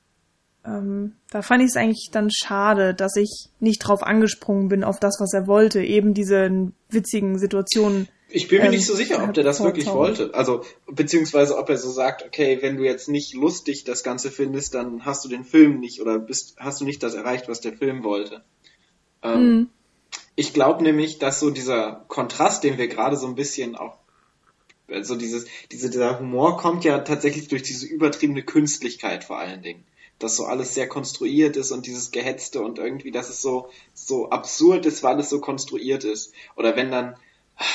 [SPEAKER 3] ähm, da fand ich es eigentlich dann schade, dass ich nicht drauf angesprungen bin auf das, was er wollte, eben diese witzigen Situationen.
[SPEAKER 2] Ich bin mir ähm, nicht so sicher, ob der das wirklich wollte. Also, beziehungsweise ob er so sagt, okay, wenn du jetzt nicht lustig das Ganze findest, dann hast du den Film nicht oder bist, hast du nicht das erreicht, was der Film wollte. Ähm, mhm. Ich glaube nämlich, dass so dieser Kontrast, den wir gerade so ein bisschen auch also dieses, diese, dieser Humor kommt ja tatsächlich durch diese übertriebene Künstlichkeit vor allen Dingen dass so alles sehr konstruiert ist und dieses Gehetzte und irgendwie, dass es so, so absurd ist, weil es so konstruiert ist. Oder wenn dann,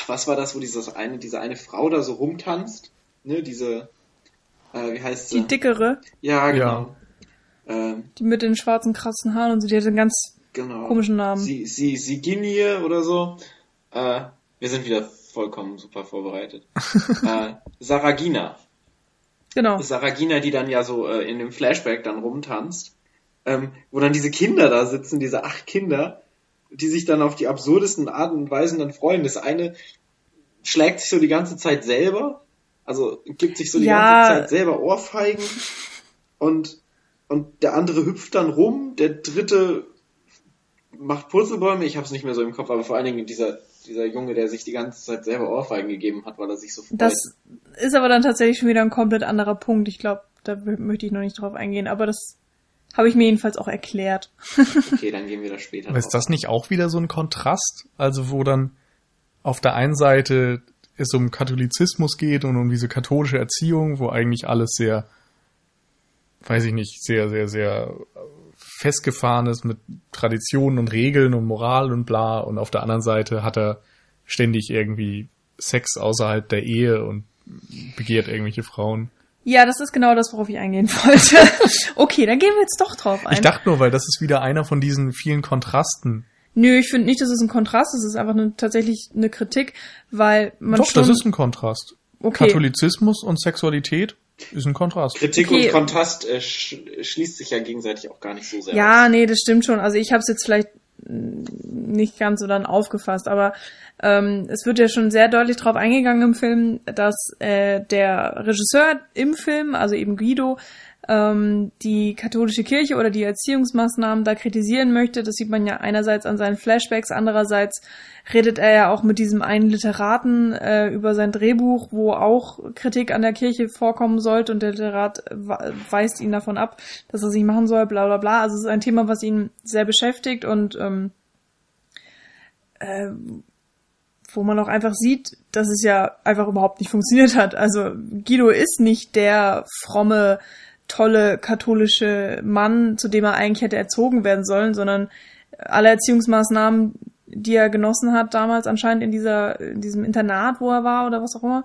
[SPEAKER 2] was war das, wo dieses eine, diese eine Frau da so rumtanzt, ne, diese, äh, wie heißt sie?
[SPEAKER 3] Die dickere?
[SPEAKER 2] Ja, genau. Ähm,
[SPEAKER 3] Die mit den schwarzen, krassen Haaren und so, die hat einen ganz
[SPEAKER 2] genau.
[SPEAKER 3] komischen Namen.
[SPEAKER 2] Sie, sie, Siginie oder so. Äh, wir sind wieder vollkommen super vorbereitet. <laughs> äh, Saragina.
[SPEAKER 3] Genau.
[SPEAKER 2] Saragina, die dann ja so äh, in dem Flashback dann rumtanzt, ähm, wo dann diese Kinder da sitzen, diese acht Kinder, die sich dann auf die absurdesten Arten und Weisen dann freuen. Das eine schlägt sich so die ganze Zeit selber, also gibt sich so die
[SPEAKER 3] Ja.
[SPEAKER 2] ganze Zeit selber Ohrfeigen <laughs> und, und der andere hüpft dann rum, der dritte macht Purzelbäume, ich hab's nicht mehr so im Kopf, aber vor allen Dingen dieser, dieser Junge, der sich die ganze Zeit selber Ohrfeigen gegeben hat, weil er sich so freut.
[SPEAKER 3] Das ist aber dann tatsächlich schon wieder ein komplett anderer Punkt. Ich glaube, da möchte ich noch nicht drauf eingehen, aber das habe ich mir jedenfalls auch erklärt. <laughs>
[SPEAKER 2] Okay, dann gehen wir da später
[SPEAKER 1] ist das nicht auch wieder so ein Kontrast? Also wo dann auf der einen Seite es um Katholizismus geht und um diese katholische Erziehung, wo eigentlich alles sehr, weiß ich nicht, sehr, sehr, sehr festgefahren ist mit Traditionen und Regeln und Moral und bla. Und auf der anderen Seite hat er ständig irgendwie Sex außerhalb der Ehe und begehrt irgendwelche Frauen.
[SPEAKER 3] Ja, das ist genau das, worauf ich eingehen <laughs> wollte. okay, dann gehen wir jetzt doch drauf ein.
[SPEAKER 1] Ich dachte nur, weil das ist wieder einer von diesen vielen Kontrasten.
[SPEAKER 3] Nö, ich finde nicht, dass es ein Kontrast ist. Es ist einfach eine, tatsächlich eine Kritik, weil man
[SPEAKER 1] Doch,
[SPEAKER 3] schon...
[SPEAKER 1] das ist ein Kontrast.
[SPEAKER 3] okay.
[SPEAKER 1] Katholizismus und Sexualität ist ein Kontrast.
[SPEAKER 2] Kritik
[SPEAKER 3] Okay.
[SPEAKER 2] und Kontrast äh, sch schließt sich ja gegenseitig auch gar nicht so sehr.
[SPEAKER 3] Ja, nee, das stimmt schon. Also ich habe es jetzt vielleicht mm, nicht ganz so dann aufgefasst, aber ähm, es wird ja schon sehr deutlich darauf eingegangen im Film, dass äh, der Regisseur im Film, also eben Guido, ähm, die katholische Kirche oder die Erziehungsmaßnahmen da kritisieren möchte. Das sieht man ja einerseits an seinen Flashbacks, andererseits redet er ja auch mit diesem einen Literaten äh, über sein Drehbuch, wo auch Kritik an der Kirche vorkommen sollte und der Literat we- weist ihn davon ab, dass er sich machen soll, bla bla bla. Also es ist ein Thema, was ihn sehr beschäftigt und ähm, äh, wo man auch einfach sieht, dass es ja einfach überhaupt nicht funktioniert hat. Also Guido ist nicht der fromme, tolle katholische Mann, zu dem er eigentlich hätte erzogen werden sollen, sondern alle Erziehungsmaßnahmen, die er genossen hat damals anscheinend in dieser in diesem Internat, wo er war oder was auch immer,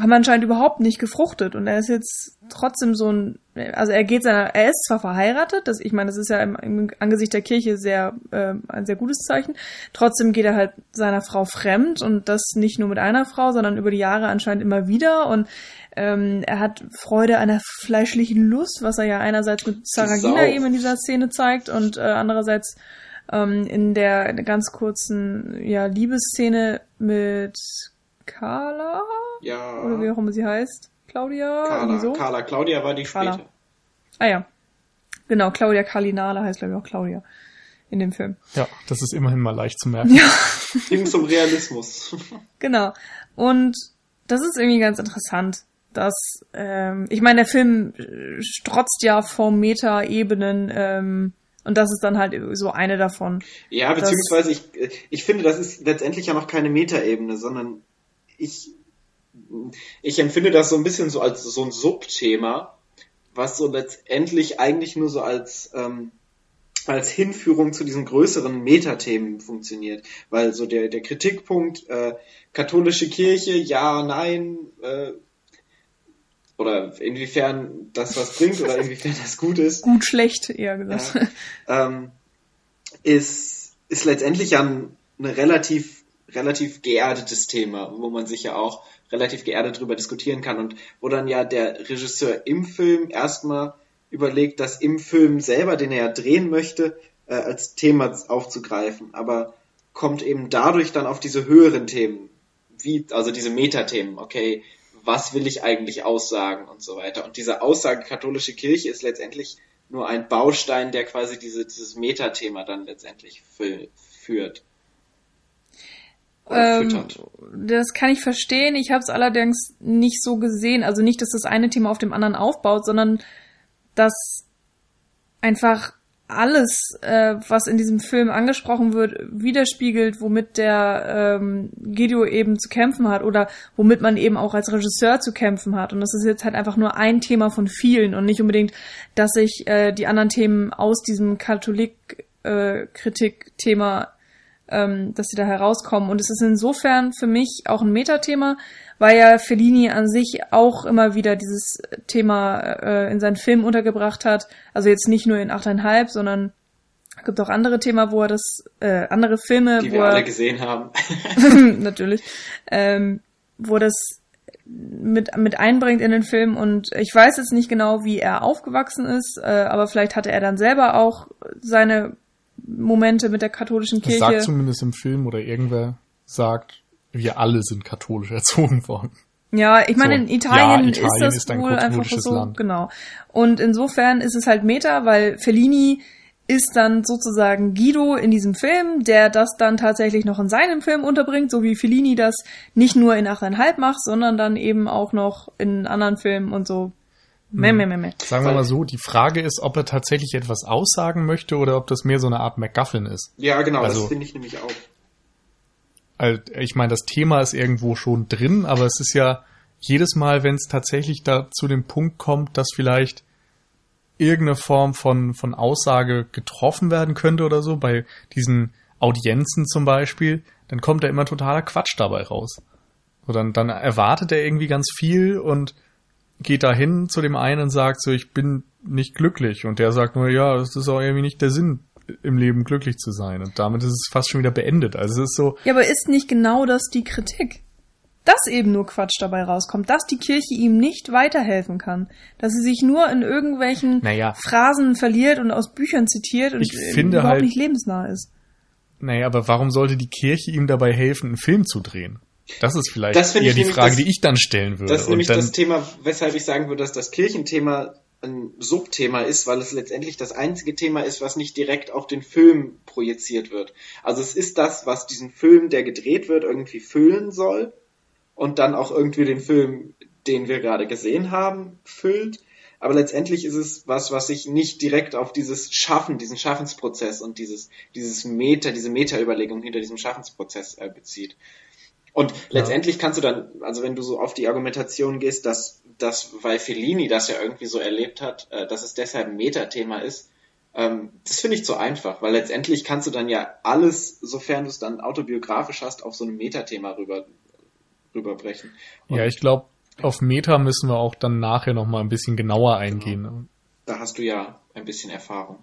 [SPEAKER 3] haben anscheinend überhaupt nicht gefruchtet. Und er ist jetzt trotzdem so ein also er geht seiner er ist zwar verheiratet das ich meine das ist ja im, im Angesicht der Kirche sehr äh, ein sehr gutes Zeichen. Trotzdem geht er halt seiner Frau fremd und das nicht nur mit einer Frau sondern über die Jahre anscheinend immer wieder. Und ähm, er hat Freude an der fleischlichen Lust was er ja einerseits mit Saragina eben in dieser Szene zeigt und äh, andererseits ähm, in der ganz kurzen ja Liebesszene mit Carla
[SPEAKER 2] Ja.
[SPEAKER 3] oder wie auch immer sie heißt. Claudia?
[SPEAKER 2] Carla,
[SPEAKER 3] so?
[SPEAKER 2] Carla, Claudia war die
[SPEAKER 3] Carla.
[SPEAKER 2] später.
[SPEAKER 3] Ah ja. Genau, Claudia Cardinale heißt glaube ich auch Claudia in dem Film.
[SPEAKER 1] Ja, das ist immerhin mal leicht zu merken.
[SPEAKER 3] Ja,
[SPEAKER 2] Hin zum Realismus. <laughs>
[SPEAKER 3] genau. Und das ist irgendwie ganz interessant, dass ähm, ich meine, der Film äh, strotzt ja vor Meta-Ebenen ähm, und das ist dann halt so eine davon.
[SPEAKER 2] ja, beziehungsweise ich, äh, ich finde, das ist letztendlich ja noch keine Metaebene, sondern ich, ich empfinde das so ein bisschen so als so ein Subthema, was so letztendlich eigentlich nur so als, ähm, als Hinführung zu diesen größeren Metathemen funktioniert. Weil so der, der Kritikpunkt, äh, katholische Kirche, ja, nein, äh, oder inwiefern das was bringt oder inwiefern das gut ist,
[SPEAKER 3] Gut, schlecht, eher gesagt.
[SPEAKER 2] Ja. ähm, ist, ist letztendlich ja ein, ein relativ, relativ geerdetes Thema, wo man sich ja auch relativ geerdet drüber diskutieren kann und wo dann ja der Regisseur im Film erstmal überlegt, das im Film selber, den er ja drehen möchte, äh, als Thema aufzugreifen, aber kommt eben dadurch dann auf diese höheren Themen, wie, also diese Metathemen, okay, was will ich eigentlich aussagen und so weiter. Und diese Aussage katholische Kirche ist letztendlich nur ein Baustein, der quasi diese, dieses Metathema dann letztendlich fü führt.
[SPEAKER 3] Ähm, das kann ich verstehen. Ich habe es allerdings nicht so gesehen. Also nicht, dass das eine Thema auf dem anderen aufbaut, sondern dass einfach alles, äh, was in diesem Film angesprochen wird, widerspiegelt, womit der ähm, Guido eben zu kämpfen hat oder womit man eben auch als Regisseur zu kämpfen hat. Und das ist jetzt halt einfach nur ein Thema von vielen und nicht unbedingt, dass sich äh, die anderen Themen aus diesem Katholik-Kritik-Thema ähm, dass sie da herauskommen. Und es ist insofern für mich auch ein Metathema, weil ja Fellini an sich auch immer wieder dieses Thema äh, in seinen Film untergebracht hat. Also jetzt nicht nur in 8,5, sondern es gibt auch andere Themen, wo er das, äh, andere Filme,
[SPEAKER 2] Die
[SPEAKER 3] wo
[SPEAKER 2] wir
[SPEAKER 3] er,
[SPEAKER 2] alle gesehen haben. <laughs> <laughs>
[SPEAKER 3] natürlich, ähm, wo das mit, mit einbringt in den Film und ich weiß jetzt nicht genau, wie er aufgewachsen ist, äh, aber vielleicht hatte er dann selber auch seine Momente mit der katholischen
[SPEAKER 1] Das sagt
[SPEAKER 3] Kirche.
[SPEAKER 1] zumindest im Film oder irgendwer sagt, wir alle sind katholisch erzogen worden.
[SPEAKER 3] Ja, ich meine,
[SPEAKER 1] So.
[SPEAKER 3] in Italien,
[SPEAKER 1] Ja,
[SPEAKER 3] ist
[SPEAKER 1] Italien
[SPEAKER 3] das
[SPEAKER 1] ist ein
[SPEAKER 3] wohl einfach so,
[SPEAKER 1] Land.
[SPEAKER 3] genau. Und insofern ist es halt Meta, weil Fellini ist dann sozusagen Guido in diesem Film, der das dann tatsächlich noch in seinem Film unterbringt, so wie Fellini das nicht nur in 8,5 macht, sondern dann eben auch noch in anderen Filmen und so. Meh,
[SPEAKER 1] Hm.
[SPEAKER 3] meh, meh, meh.
[SPEAKER 1] Sagen wir mal so, die Frage ist, ob er tatsächlich etwas aussagen möchte oder ob das mehr so eine Art MacGuffin ist.
[SPEAKER 2] Ja, genau,
[SPEAKER 1] Also-
[SPEAKER 2] das finde ich nämlich auch.
[SPEAKER 1] Also, ich meine, das Thema ist irgendwo schon drin, aber es ist ja jedes Mal, wenn es tatsächlich da zu dem Punkt kommt, dass vielleicht irgendeine Form von, von Aussage getroffen werden könnte oder so, bei diesen Audienzen zum Beispiel, dann kommt da immer totaler Quatsch dabei raus. So, dann, dann erwartet er irgendwie ganz viel und geht da hin zu dem einen und sagt so, ich bin nicht glücklich. Und der sagt nur, ja, das ist auch irgendwie nicht der Sinn im Leben glücklich zu sein. Und damit ist es fast schon wieder beendet. Also es ist so,
[SPEAKER 3] Ja, aber ist nicht genau das die Kritik? Dass eben nur Quatsch dabei rauskommt, dass die Kirche ihm nicht weiterhelfen kann, dass sie sich nur in irgendwelchen
[SPEAKER 1] Naja.
[SPEAKER 3] Phrasen verliert und aus Büchern zitiert und
[SPEAKER 1] Ich finde
[SPEAKER 3] überhaupt
[SPEAKER 1] halt-
[SPEAKER 3] nicht lebensnah ist.
[SPEAKER 1] Naja, aber warum sollte die Kirche ihm dabei helfen, einen Film zu drehen? Das ist vielleicht
[SPEAKER 2] Das
[SPEAKER 1] eher die Frage,
[SPEAKER 2] das-
[SPEAKER 1] die ich dann stellen würde.
[SPEAKER 2] Das ist nämlich
[SPEAKER 1] dann,
[SPEAKER 2] das Thema, weshalb ich sagen würde, dass das Kirchenthema ein Subthema ist, weil es letztendlich das einzige Thema ist, was nicht direkt auf den Film projiziert wird. Also es ist das, was diesen Film, der gedreht wird, irgendwie füllen soll und dann auch irgendwie den Film, den wir gerade gesehen haben, füllt. Aber letztendlich ist es was, was sich nicht direkt auf dieses Schaffen, diesen Schaffensprozess und dieses, dieses Meta, diese Meta-Überlegung hinter diesem Schaffensprozess äh, bezieht. Und letztendlich kannst du dann, also wenn du so auf die Argumentation gehst, dass, dass weil Fellini das ja irgendwie so erlebt hat, äh, dass es deshalb ein Metathema ist, ähm, das finde ich zu einfach, weil letztendlich kannst du dann ja alles, sofern du es dann autobiografisch hast, auf so ein Metathema rüber, rüberbrechen. Und
[SPEAKER 1] ja, ich glaube, auf Meta müssen wir auch dann nachher noch mal ein bisschen genauer eingehen.
[SPEAKER 2] da hast du ja ein bisschen Erfahrung.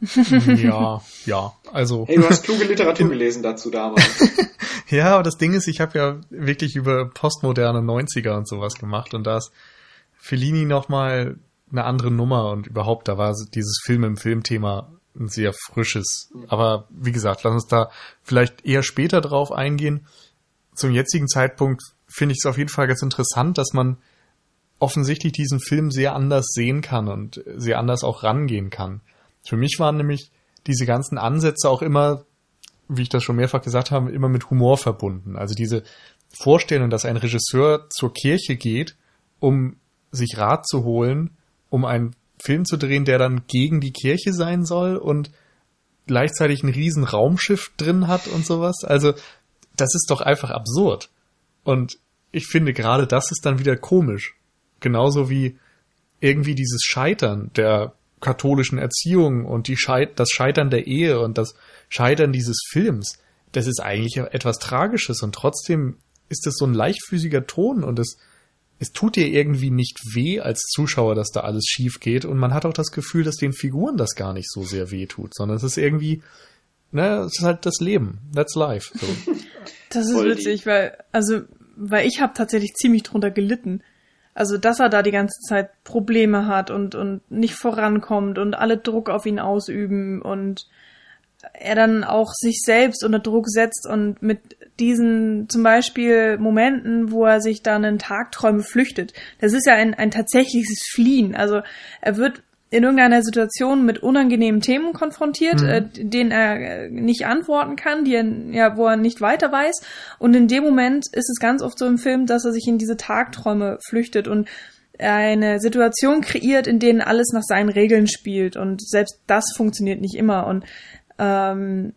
[SPEAKER 1] Ja, <laughs> ja, also
[SPEAKER 2] Hey, du hast kluge Literatur <laughs> gelesen dazu damals. <laughs>
[SPEAKER 1] ja, aber das Ding ist, ich habe ja wirklich über postmoderne 90er und sowas gemacht und da ist Fellini noch mal eine andere Nummer und überhaupt, da war dieses Film im Filmthema ein sehr frisches. Aber wie gesagt, lass uns da vielleicht eher später drauf eingehen. Zum jetzigen Zeitpunkt finde ich es auf jeden Fall ganz interessant, dass man offensichtlich diesen Film sehr anders sehen kann und sehr anders auch rangehen kann. Für mich waren nämlich diese ganzen Ansätze auch immer, wie ich das schon mehrfach gesagt habe, immer mit Humor verbunden. Also diese Vorstellung, dass ein Regisseur zur Kirche geht, um sich Rat zu holen, um einen Film zu drehen, der dann gegen die Kirche sein soll und gleichzeitig ein riesen Raumschiff drin hat und sowas. Also das ist doch einfach absurd. Und ich finde gerade das ist dann wieder komisch. Genauso wie irgendwie dieses Scheitern der katholischen Erziehung und die Scheit das Scheitern der Ehe und das Scheitern dieses Films. Das ist eigentlich etwas Tragisches und trotzdem ist es so ein leichtfüßiger Ton und es, es tut dir irgendwie nicht weh als Zuschauer, dass da alles schief geht und man hat auch das Gefühl, dass den Figuren das gar nicht so sehr weh tut, sondern es ist irgendwie, ne, es ist halt das Leben. That's life. So. <laughs>
[SPEAKER 3] Das ist
[SPEAKER 2] Voll
[SPEAKER 3] witzig, weil, also, weil ich habe tatsächlich ziemlich drunter gelitten. Also, dass er da die ganze Zeit Probleme hat und, und nicht vorankommt und alle Druck auf ihn ausüben und er dann auch sich selbst unter Druck setzt und mit diesen zum Beispiel Momenten, wo er sich dann in Tagträume flüchtet. Das ist ja ein, ein tatsächliches Fliehen. Also er wird in irgendeiner Situation mit unangenehmen Themen konfrontiert,
[SPEAKER 1] Mhm.
[SPEAKER 3] äh, denen er äh, nicht antworten kann, die er, ja, wo er nicht weiter weiß. Und in dem Moment ist es ganz oft so im Film, dass er sich in diese Tagträume flüchtet und eine Situation kreiert, in denen alles nach seinen Regeln spielt. Und selbst das funktioniert nicht immer. Und ähm,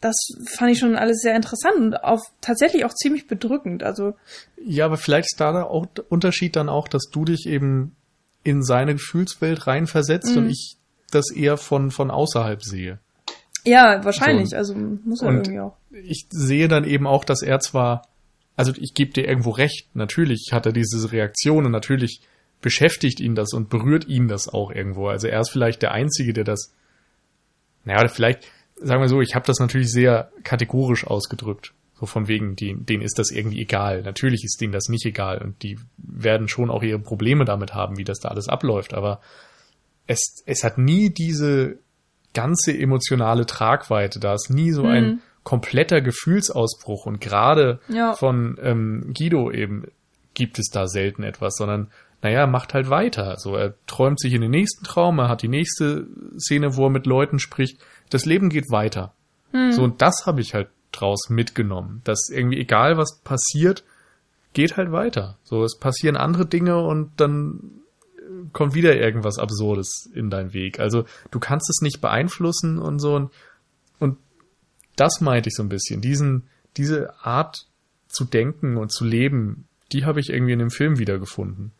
[SPEAKER 3] das fand ich schon alles sehr interessant und auch tatsächlich auch ziemlich bedrückend. Also
[SPEAKER 1] Ja, aber vielleicht ist da der Unterschied dann auch, dass du dich eben in seine Gefühlswelt reinversetzt
[SPEAKER 3] Mhm.
[SPEAKER 1] und ich das eher von, von außerhalb sehe.
[SPEAKER 3] Ja, wahrscheinlich. So, also muss er irgendwie auch.
[SPEAKER 1] Ich sehe dann eben auch, dass er zwar, also ich gebe dir irgendwo recht, natürlich hat er diese Reaktion und natürlich beschäftigt ihn das und berührt ihn das auch irgendwo. Also er ist vielleicht der Einzige, der das, naja, vielleicht, sagen wir so, ich habe das natürlich sehr kategorisch ausgedrückt. So von wegen, die, denen ist das irgendwie egal. Natürlich ist denen das nicht egal und die werden schon auch ihre Probleme damit haben, wie das da alles abläuft. Aber es, es hat nie diese ganze emotionale Tragweite. Da ist nie so mhm. ein kompletter Gefühlsausbruch und gerade ja. von ähm, Guido eben gibt es da selten etwas, sondern naja, er macht halt weiter. So, er träumt sich in den nächsten Traum, er hat die nächste Szene, wo er mit Leuten spricht. Das Leben geht weiter. Mhm. So, und das habe ich halt draus mitgenommen. Dass irgendwie egal was passiert, geht halt weiter. So, es passieren andere Dinge und dann kommt wieder irgendwas Absurdes in deinen Weg. Also du kannst es nicht beeinflussen und so. Und, und das meinte ich so ein bisschen. Diesen, diese Art zu denken und zu leben, die habe ich irgendwie in dem Film wiedergefunden.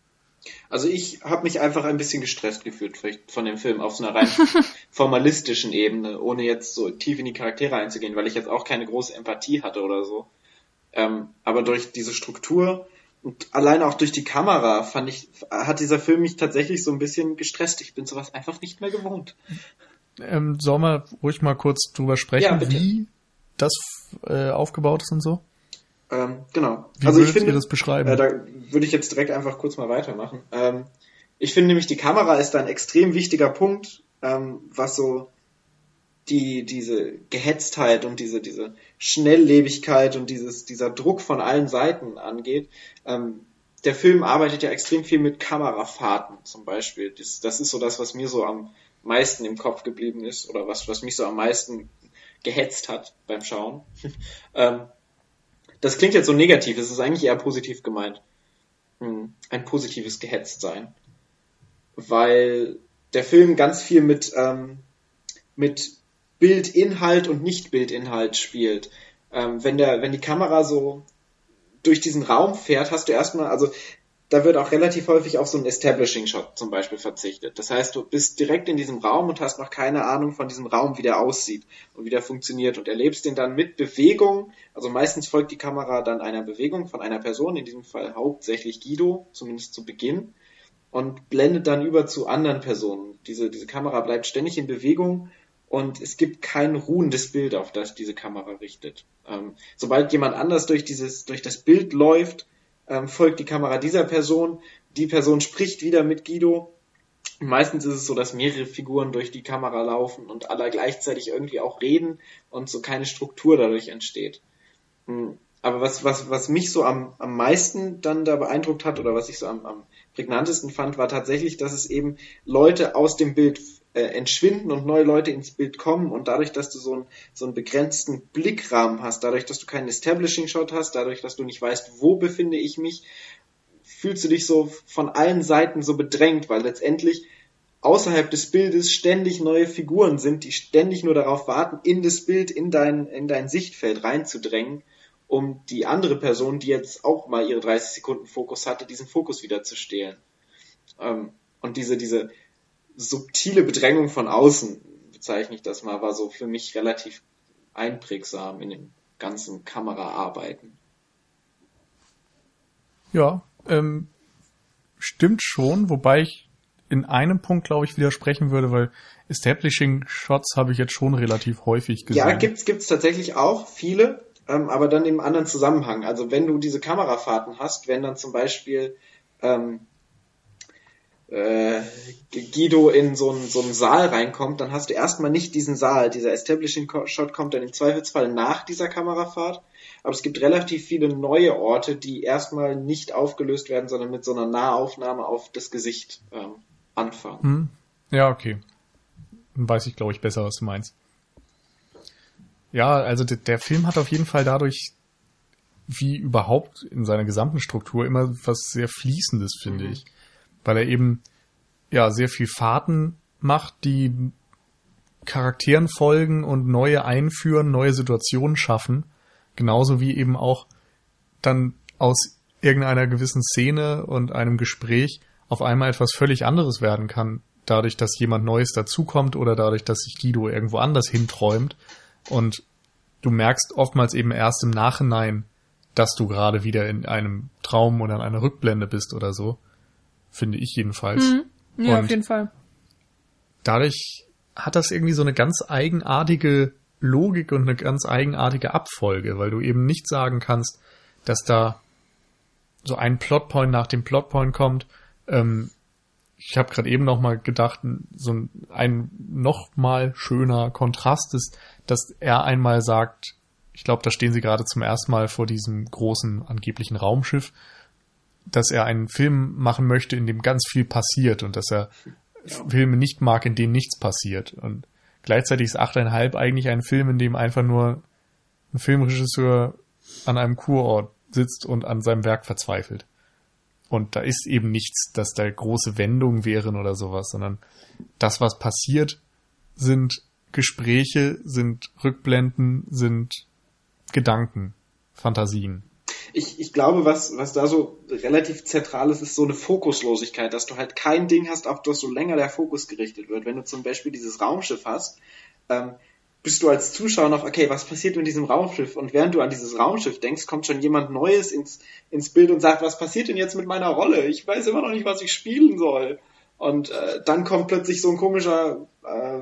[SPEAKER 2] Also ich habe mich einfach ein bisschen gestresst gefühlt von dem Film auf so einer rein <laughs> formalistischen Ebene, ohne jetzt so tief in die Charaktere einzugehen, weil ich jetzt auch keine große Empathie hatte oder so. Ähm, aber durch diese Struktur und allein auch durch die Kamera fand ich, hat dieser Film mich tatsächlich so ein bisschen gestresst. Ich bin sowas einfach nicht mehr gewohnt.
[SPEAKER 1] Ähm, sollen wir ruhig mal kurz drüber sprechen, ja, wie das äh, aufgebaut ist und so?
[SPEAKER 2] Ähm, genau.
[SPEAKER 1] Wie also ich finde, das beschreiben?
[SPEAKER 2] Äh, da würde ich jetzt direkt einfach kurz mal weitermachen. Ähm, ich finde nämlich, die Kamera ist ein extrem wichtiger Punkt, ähm, was so die, diese Gehetztheit und diese, diese Schnelllebigkeit und dieses, dieser Druck von allen Seiten angeht. Ähm, der Film arbeitet ja extrem viel mit Kamerafahrten zum Beispiel. Das, das ist so das, was mir so am meisten im Kopf geblieben ist oder was, was mich so am meisten gehetzt hat beim Schauen. <laughs> ähm, das klingt jetzt so negativ, es ist eigentlich eher positiv gemeint. Hm, ein positives Gehetztsein. Weil der Film ganz viel mit, ähm, mit Bildinhalt und Nicht-Bildinhalt spielt. Ähm, wenn, der, wenn die Kamera so durch diesen Raum fährt, hast du erstmal, also da wird auch relativ häufig auf so einen Establishing-Shot zum Beispiel verzichtet. Das heißt, du bist direkt in diesem Raum und hast noch keine Ahnung von diesem Raum, wie der aussieht und wie der funktioniert und erlebst den dann mit Bewegung. Also meistens folgt die Kamera dann einer Bewegung von einer Person, in diesem Fall hauptsächlich Guido, zumindest zu Beginn, und blendet dann über zu anderen Personen. Diese, diese Kamera bleibt ständig in Bewegung und es gibt kein ruhendes Bild, auf das diese Kamera richtet. Ähm, sobald jemand anders durch dieses, durch das Bild läuft, ähm, folgt die Kamera dieser Person. Die Person spricht wieder mit Guido. Meistens ist es so, dass mehrere Figuren durch die Kamera laufen und alle gleichzeitig irgendwie auch reden und so keine Struktur dadurch entsteht. Hm, aber was, was, was mich so am, am meisten dann da beeindruckt hat oder was ich so am, am prägnantesten fand, war tatsächlich, dass es eben Leute aus dem Bild äh, entschwinden und neue Leute ins Bild kommen und dadurch, dass du so, ein, so einen begrenzten Blickrahmen hast, dadurch, dass du keinen Establishing-Shot hast, dadurch, dass du nicht weißt, wo befinde ich mich, fühlst du dich so von allen Seiten so bedrängt, weil letztendlich außerhalb des Bildes ständig neue Figuren sind, die ständig nur darauf warten, in das Bild, in dein, in dein Sichtfeld reinzudrängen, um die andere Person, die jetzt auch mal ihre 30 Sekunden Fokus hatte, diesen Fokus wieder zu stehlen. Ähm, und diese, diese, subtile Bedrängung von außen, bezeichne ich das mal, war so für mich relativ einprägsam in dem ganzen Kameraarbeiten.
[SPEAKER 1] Ja, ähm, stimmt schon, wobei ich in einem Punkt, glaube ich, widersprechen würde, weil Establishing Shots habe ich jetzt schon relativ häufig gesehen.
[SPEAKER 2] Ja, gibt's gibt's tatsächlich auch viele, ähm, aber dann im anderen Zusammenhang. Also wenn du diese Kamerafahrten hast, wenn dann zum Beispiel ähm, äh, Guido in so einen, so einen Saal reinkommt, dann hast du erstmal nicht diesen Saal. Dieser Establishing Shot kommt dann im Zweifelsfall nach dieser Kamerafahrt. Aber es gibt relativ viele neue Orte, die erstmal nicht aufgelöst werden, sondern mit so einer Nahaufnahme auf das Gesicht ähm, anfangen. Hm.
[SPEAKER 1] Ja, okay. Dann weiß ich, glaube ich, besser, was du meinst. Ja, also der, Film hat auf jeden Fall dadurch, wie überhaupt in seiner gesamten Struktur, immer was sehr Fließendes, finde mhm. ich weil er eben ja sehr viel Fahrten macht, die Charakteren folgen und neue einführen, neue Situationen schaffen, genauso wie eben auch dann aus irgendeiner gewissen Szene und einem Gespräch auf einmal etwas völlig anderes werden kann, dadurch, dass jemand Neues dazukommt oder dadurch, dass sich Guido irgendwo anders hinträumt. Und du merkst oftmals eben erst im Nachhinein, dass du gerade wieder in einem Traum oder in einer Rückblende bist oder so. Finde ich jedenfalls.
[SPEAKER 3] Mhm. Ja,
[SPEAKER 1] Und
[SPEAKER 3] auf jeden Fall.
[SPEAKER 1] dadurch hat das irgendwie so eine ganz eigenartige Logik und eine ganz eigenartige Abfolge, weil du eben nicht sagen kannst, dass da so ein Plotpoint nach dem Plotpoint kommt. Ähm, ich habe gerade eben noch mal gedacht, so ein, ein noch mal schöner Kontrast ist, dass er einmal sagt, ich glaube, da stehen sie gerade zum ersten Mal vor diesem großen angeblichen Raumschiff, dass er einen Film machen möchte, in dem ganz viel passiert und dass er Filme nicht mag, in denen nichts passiert. Und gleichzeitig ist 8,5 eigentlich ein Film, in dem einfach nur ein Filmregisseur an einem Kurort sitzt und an seinem Werk verzweifelt. Und da ist eben nichts, dass da große Wendungen wären oder sowas, sondern das, was passiert, sind Gespräche, sind Rückblenden, sind Gedanken, Fantasien.
[SPEAKER 2] Ich, ich glaube, was, was da so relativ zentral ist, ist so eine Fokuslosigkeit, dass du halt kein Ding hast, auf das so länger der Fokus gerichtet wird. Wenn du zum Beispiel dieses Raumschiff hast, ähm, bist du als Zuschauer noch, okay, was passiert mit diesem Raumschiff? Und während du an dieses Raumschiff denkst, kommt schon jemand Neues ins, ins Bild und sagt, was passiert denn jetzt mit meiner Rolle? Ich weiß immer noch nicht, was ich spielen soll. Und äh, dann kommt plötzlich so ein komischer äh,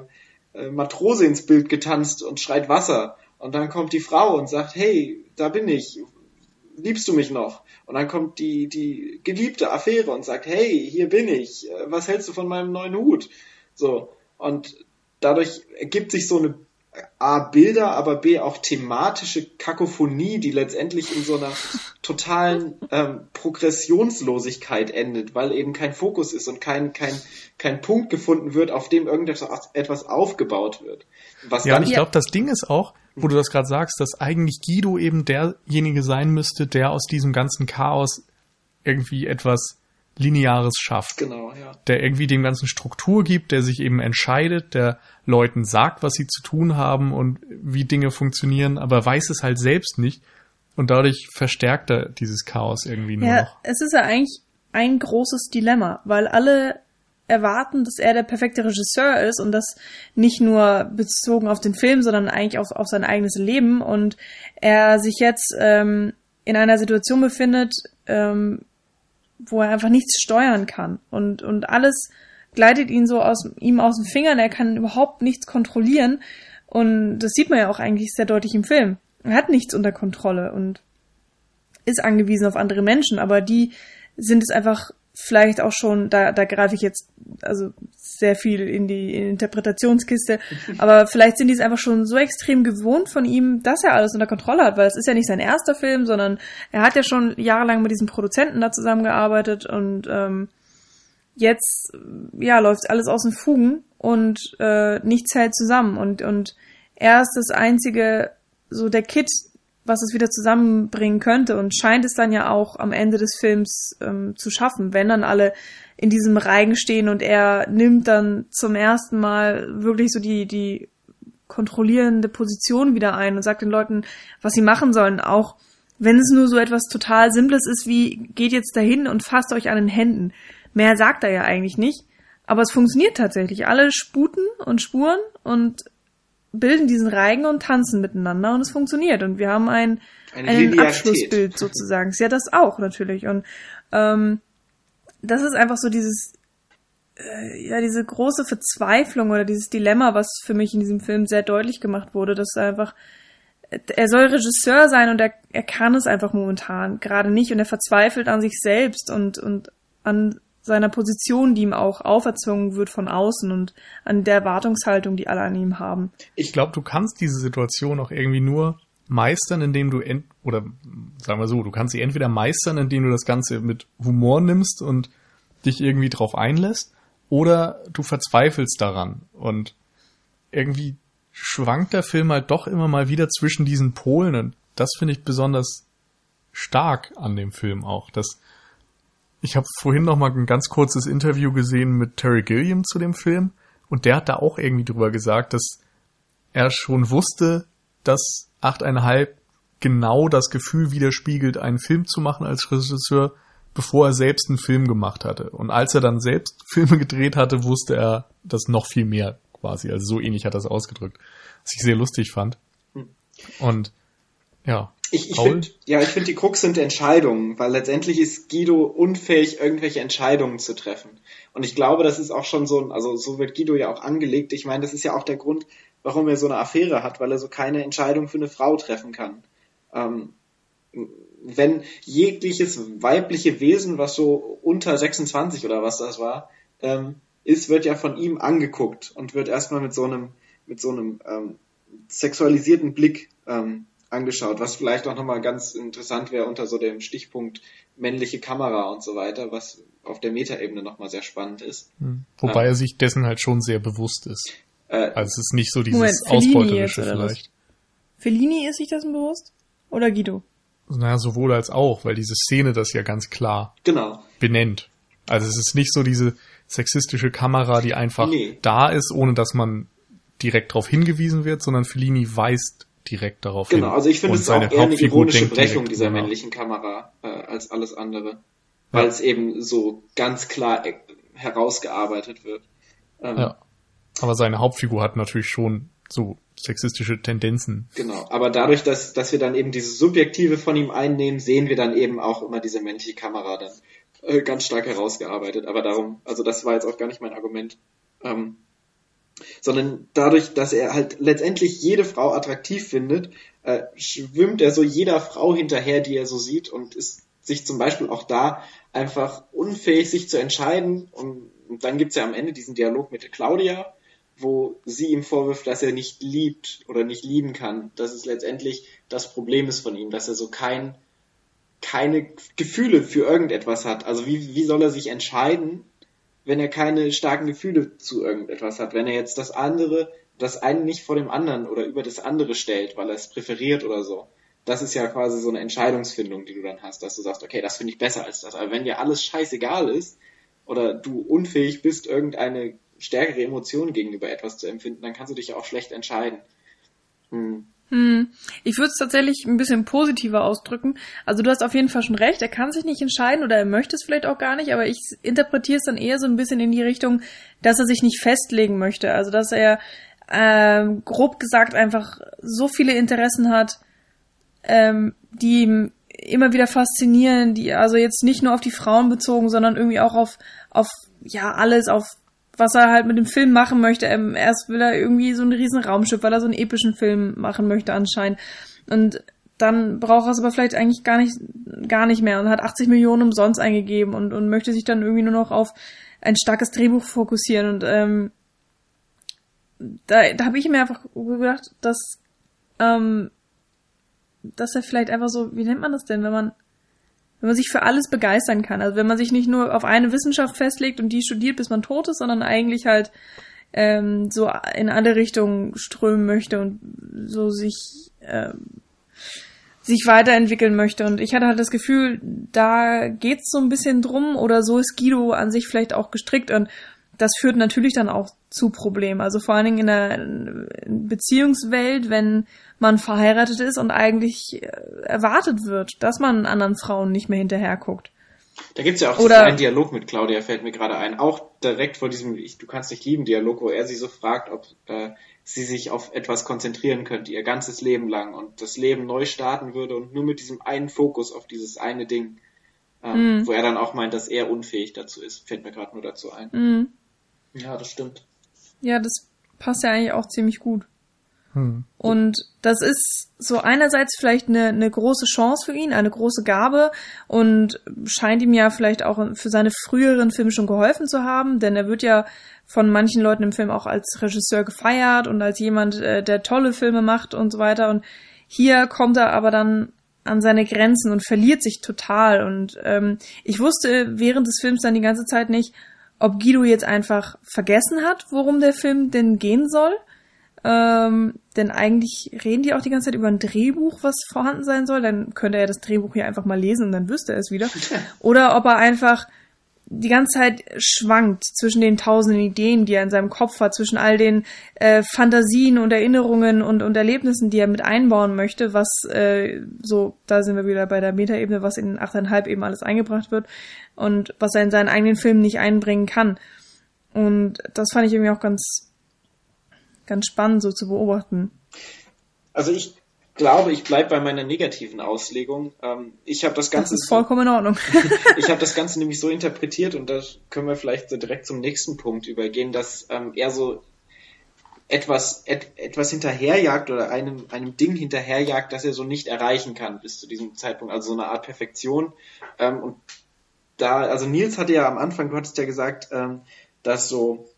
[SPEAKER 2] äh, Matrose ins Bild getanzt und schreit Wasser. Und dann kommt die Frau und sagt, hey, da bin ich. Liebst du mich noch? Und dann kommt die, die geliebte Affäre und sagt, hey, hier bin ich. Äh, Was hältst du von meinem neuen Hut? So. Und dadurch ergibt sich so eine A, Bilder, aber B, auch thematische Kakophonie, die letztendlich in so einer <laughs> totalen ähm, Progressionslosigkeit endet, weil eben kein Fokus ist und kein, kein, kein Punkt gefunden wird, auf dem irgendetwas etwas aufgebaut wird. Was
[SPEAKER 1] Ja,
[SPEAKER 2] dann,
[SPEAKER 1] und ich glaube, das Ding ist auch, wo du das gerade sagst, dass eigentlich Guido eben derjenige sein müsste, der aus diesem ganzen Chaos irgendwie etwas Lineares schafft.
[SPEAKER 2] genau, ja.
[SPEAKER 1] Der irgendwie dem ganzen Struktur gibt, der sich eben entscheidet, der Leuten sagt, was sie zu tun haben und wie Dinge funktionieren, aber weiß es halt selbst nicht. Und dadurch verstärkt er dieses Chaos irgendwie nur
[SPEAKER 3] Ja,
[SPEAKER 1] noch.
[SPEAKER 3] es ist ja eigentlich ein großes Dilemma, weil alle erwarten, dass er der perfekte Regisseur ist und das nicht nur bezogen auf den Film, sondern eigentlich auch auf sein eigenes Leben. Und er sich jetzt ähm, in einer Situation befindet, ähm, wo er einfach nichts steuern kann. Und und alles gleitet ihn so aus ihm aus den Fingern, er kann überhaupt nichts kontrollieren. Und das sieht man ja auch eigentlich sehr deutlich im Film. Er hat nichts unter Kontrolle und ist angewiesen auf andere Menschen, aber die sind es einfach vielleicht auch schon, da, da greife ich jetzt also sehr viel in die in die Interpretationskiste, <laughs> aber vielleicht sind die es einfach schon so extrem gewohnt von ihm, dass er alles unter Kontrolle hat, weil es ist ja nicht sein erster Film, sondern er hat ja schon jahrelang mit diesem Produzenten da zusammengearbeitet und ähm, jetzt ja läuft alles aus den Fugen und äh, nichts hält zusammen und und er ist das einzige so der Kit, was es wieder zusammenbringen könnte und scheint es dann ja auch am Ende des Films ähm, zu schaffen, wenn dann alle in diesem Reigen stehen und er nimmt dann zum ersten Mal wirklich so die die kontrollierende Position wieder ein und sagt den Leuten, was sie machen sollen, auch wenn es nur so etwas total Simples ist wie geht jetzt dahin und fasst euch an den Händen. Mehr sagt er ja eigentlich nicht, aber es funktioniert tatsächlich. Alle sputen und spuren und bilden diesen Reigen und tanzen miteinander und es funktioniert und wir haben ein
[SPEAKER 2] Eine
[SPEAKER 3] ein
[SPEAKER 2] Linearität.
[SPEAKER 3] Abschlussbild <laughs> sozusagen. Ist ja das auch natürlich und ähm, das ist einfach so dieses äh, ja diese große Verzweiflung oder dieses Dilemma, was für mich in diesem Film sehr deutlich gemacht wurde, dass einfach er soll Regisseur sein und er, er kann es einfach momentan gerade nicht und er verzweifelt an sich selbst und und an seiner Position, die ihm auch auferzwungen wird von außen und an der Erwartungshaltung, die alle an ihm haben.
[SPEAKER 1] Ich glaube, du kannst diese Situation auch irgendwie nur meistern, indem du ent oder sagen wir so, du kannst sie entweder meistern, indem du das Ganze mit Humor nimmst und dich irgendwie drauf einlässt, oder du verzweifelst daran und irgendwie schwankt der Film halt doch immer mal wieder zwischen diesen Polen und das finde ich besonders stark an dem Film auch, dass ich habe vorhin noch mal ein ganz kurzes Interview gesehen mit Terry Gilliam zu dem Film und der hat da auch irgendwie drüber gesagt, dass er schon wusste, dass 8,5 genau das Gefühl widerspiegelt, einen Film zu machen als Regisseur, bevor er selbst einen Film gemacht hatte. Und als er dann selbst <laughs> Filme gedreht hatte, wusste er das noch viel mehr quasi. Also so ähnlich hat er es ausgedrückt. Was ich sehr lustig fand. Hm. Und ja.
[SPEAKER 2] Ich, ich finde, ja, ich finde die Krux sind Entscheidungen, weil letztendlich ist Guido unfähig, irgendwelche Entscheidungen zu treffen. Und ich glaube, das ist auch schon so ein, also so wird Guido ja auch angelegt. Ich meine, das ist ja auch der Grund, warum er so eine Affäre hat, weil er so keine Entscheidung für eine Frau treffen kann. Ähm, wenn jegliches weibliche Wesen, was so unter 26 oder was das war, ähm, ist, wird ja von ihm angeguckt und wird erstmal mit so einem, mit so einem ähm, sexualisierten Blick ähm, angeschaut, was vielleicht auch nochmal ganz interessant wäre unter so dem Stichpunkt männliche Kamera und so weiter, was auf der Metaebene nochmal sehr spannend ist.
[SPEAKER 1] Hm. Wobei ähm, er sich dessen halt schon sehr bewusst ist. Äh, also es ist nicht so dieses Moment, Ausbeuterische vielleicht.
[SPEAKER 3] Fellini ist sich das bewusst? Oder Guido?
[SPEAKER 1] Naja, sowohl als auch, weil diese Szene das ja ganz klar
[SPEAKER 2] genau.
[SPEAKER 1] benennt. Also es ist nicht so diese sexistische Kamera, die einfach nee. da ist, ohne dass man direkt darauf hingewiesen wird, sondern Fellini weist direkt darauf
[SPEAKER 2] genau, hin. Genau, also ich finde es auch eher eine ironische Brechung dieser nach. männlichen Kamera äh, als alles andere, weil ja. es eben so ganz klar äh, herausgearbeitet wird.
[SPEAKER 1] Ähm, ja. Aber seine Hauptfigur hat natürlich schon so sexistische Tendenzen.
[SPEAKER 2] Genau, aber dadurch, dass, dass wir dann eben diese Subjektive von ihm einnehmen, sehen wir dann eben auch immer diese männliche Kamera dann äh, ganz stark herausgearbeitet. Aber darum, also das war jetzt auch gar nicht mein Argument. Ähm, sondern dadurch, dass er halt letztendlich jede Frau attraktiv findet, äh, schwimmt er so jeder Frau hinterher, die er so sieht und ist sich zum Beispiel auch da einfach unfähig, sich zu entscheiden. Und, und dann gibt's ja am Ende diesen Dialog mit Claudia, wo sie ihm vorwirft, dass er nicht liebt oder nicht lieben kann. Dass es letztendlich das Problem ist von ihm, dass er so kein, keine Gefühle für irgendetwas hat. Also wie, wie soll er sich entscheiden, wenn er keine starken Gefühle zu irgendetwas hat? Wenn er jetzt das andere, das eine nicht vor dem anderen oder über das andere stellt, weil er es präferiert oder so. Das ist ja quasi so eine Entscheidungsfindung, die du dann hast, dass du sagst, okay, das finde ich besser als das. Aber wenn dir alles scheißegal ist oder du unfähig bist, irgendeine stärkere Emotionen gegenüber etwas zu empfinden, dann kannst du dich auch schlecht entscheiden.
[SPEAKER 3] Hm. Hm. Ich würde es tatsächlich ein bisschen positiver ausdrücken. Also du hast auf jeden Fall schon recht, er kann sich nicht entscheiden oder er möchte es vielleicht auch gar nicht, aber ich interpretiere es dann eher so ein bisschen in die Richtung, dass er sich nicht festlegen möchte. Also dass er ähm, grob gesagt einfach so viele Interessen hat, ähm, die ihm immer wieder faszinieren, die also jetzt nicht nur auf die Frauen bezogen, sondern irgendwie auch auf auf ja alles, auf was er halt mit dem Film machen möchte. Ähm, erst will er irgendwie so ein riesen Raumschiff, weil er so einen epischen Film machen möchte anscheinend. Und dann braucht er es aber vielleicht eigentlich gar nicht, gar nicht mehr und hat 80 Millionen umsonst eingegeben und, und möchte sich dann irgendwie nur noch auf ein starkes Drehbuch fokussieren. Und ähm, da, da habe ich mir einfach gedacht, dass, ähm, dass er vielleicht einfach so, wie nennt man das denn, wenn man wenn man sich für alles begeistern kann. Also wenn man sich nicht nur auf eine Wissenschaft festlegt und die studiert, bis man tot ist, sondern eigentlich halt ähm, so in alle Richtungen strömen möchte und so sich ähm, sich weiterentwickeln möchte. Und ich hatte halt das Gefühl, da geht's so ein bisschen drum oder so ist Guido an sich vielleicht auch gestrickt und das führt natürlich dann auch zu Problemen. Also vor allen Dingen in der Beziehungswelt, wenn man verheiratet ist und eigentlich äh, erwartet wird, dass man anderen Frauen nicht mehr hinterher guckt.
[SPEAKER 2] Da gibt's ja auch Oder, einen Dialog mit Claudia, fällt mir gerade ein. Auch direkt vor diesem ich, Du kannst nicht lieben Dialog, wo er sie so fragt, ob äh, sie sich auf etwas konzentrieren könnte, ihr ganzes Leben lang und das Leben neu starten würde und nur mit diesem einen Fokus auf dieses eine Ding. Ähm, mm. Wo er dann auch meint, dass er unfähig dazu ist, fällt mir gerade nur dazu ein. Mm. Ja, das stimmt.
[SPEAKER 3] Ja, das passt ja eigentlich auch ziemlich gut. Hm. Und das ist so einerseits vielleicht eine, eine große Chance für ihn, eine große Gabe und scheint ihm ja vielleicht auch für seine früheren Filme schon geholfen zu haben, denn er wird ja von manchen Leuten im Film auch als Regisseur gefeiert und als jemand, äh, der tolle Filme macht und so weiter. Und hier kommt er aber dann an seine Grenzen und verliert sich total. Und ähm, ich wusste während des Films dann die ganze Zeit nicht, ob Guido jetzt einfach vergessen hat, worum der Film denn gehen soll. Ähm, denn eigentlich reden die auch die ganze Zeit über ein Drehbuch, was vorhanden sein soll. Dann könnte er das Drehbuch hier einfach mal lesen und dann wüsste er es wieder. <laughs> Oder ob er einfach die ganze Zeit schwankt zwischen den tausenden Ideen, die er in seinem Kopf hat, zwischen all den äh, Fantasien und Erinnerungen und, und Erlebnissen, die er mit einbauen möchte, was äh, so, da sind wir wieder bei der Metaebene, was in 8,5 eben alles eingebracht wird und was er in seinen eigenen Filmen nicht einbringen kann. Und das fand ich irgendwie auch ganz, ganz spannend so zu beobachten.
[SPEAKER 2] Also ich glaube, ich bleibe bei meiner negativen Auslegung. Ähm, ich habe das Ganze.
[SPEAKER 3] Das ist vollkommen in Ordnung. <laughs>
[SPEAKER 2] ich habe das Ganze nämlich so interpretiert und da können wir vielleicht so direkt zum nächsten Punkt übergehen, dass ähm, er so etwas, et, etwas hinterherjagt oder einem, einem Ding hinterherjagt, das er so nicht erreichen kann bis zu diesem Zeitpunkt. Also so eine Art Perfektion. Ähm, und da, also Nils hatte ja am Anfang, du hattest ja gesagt, dass so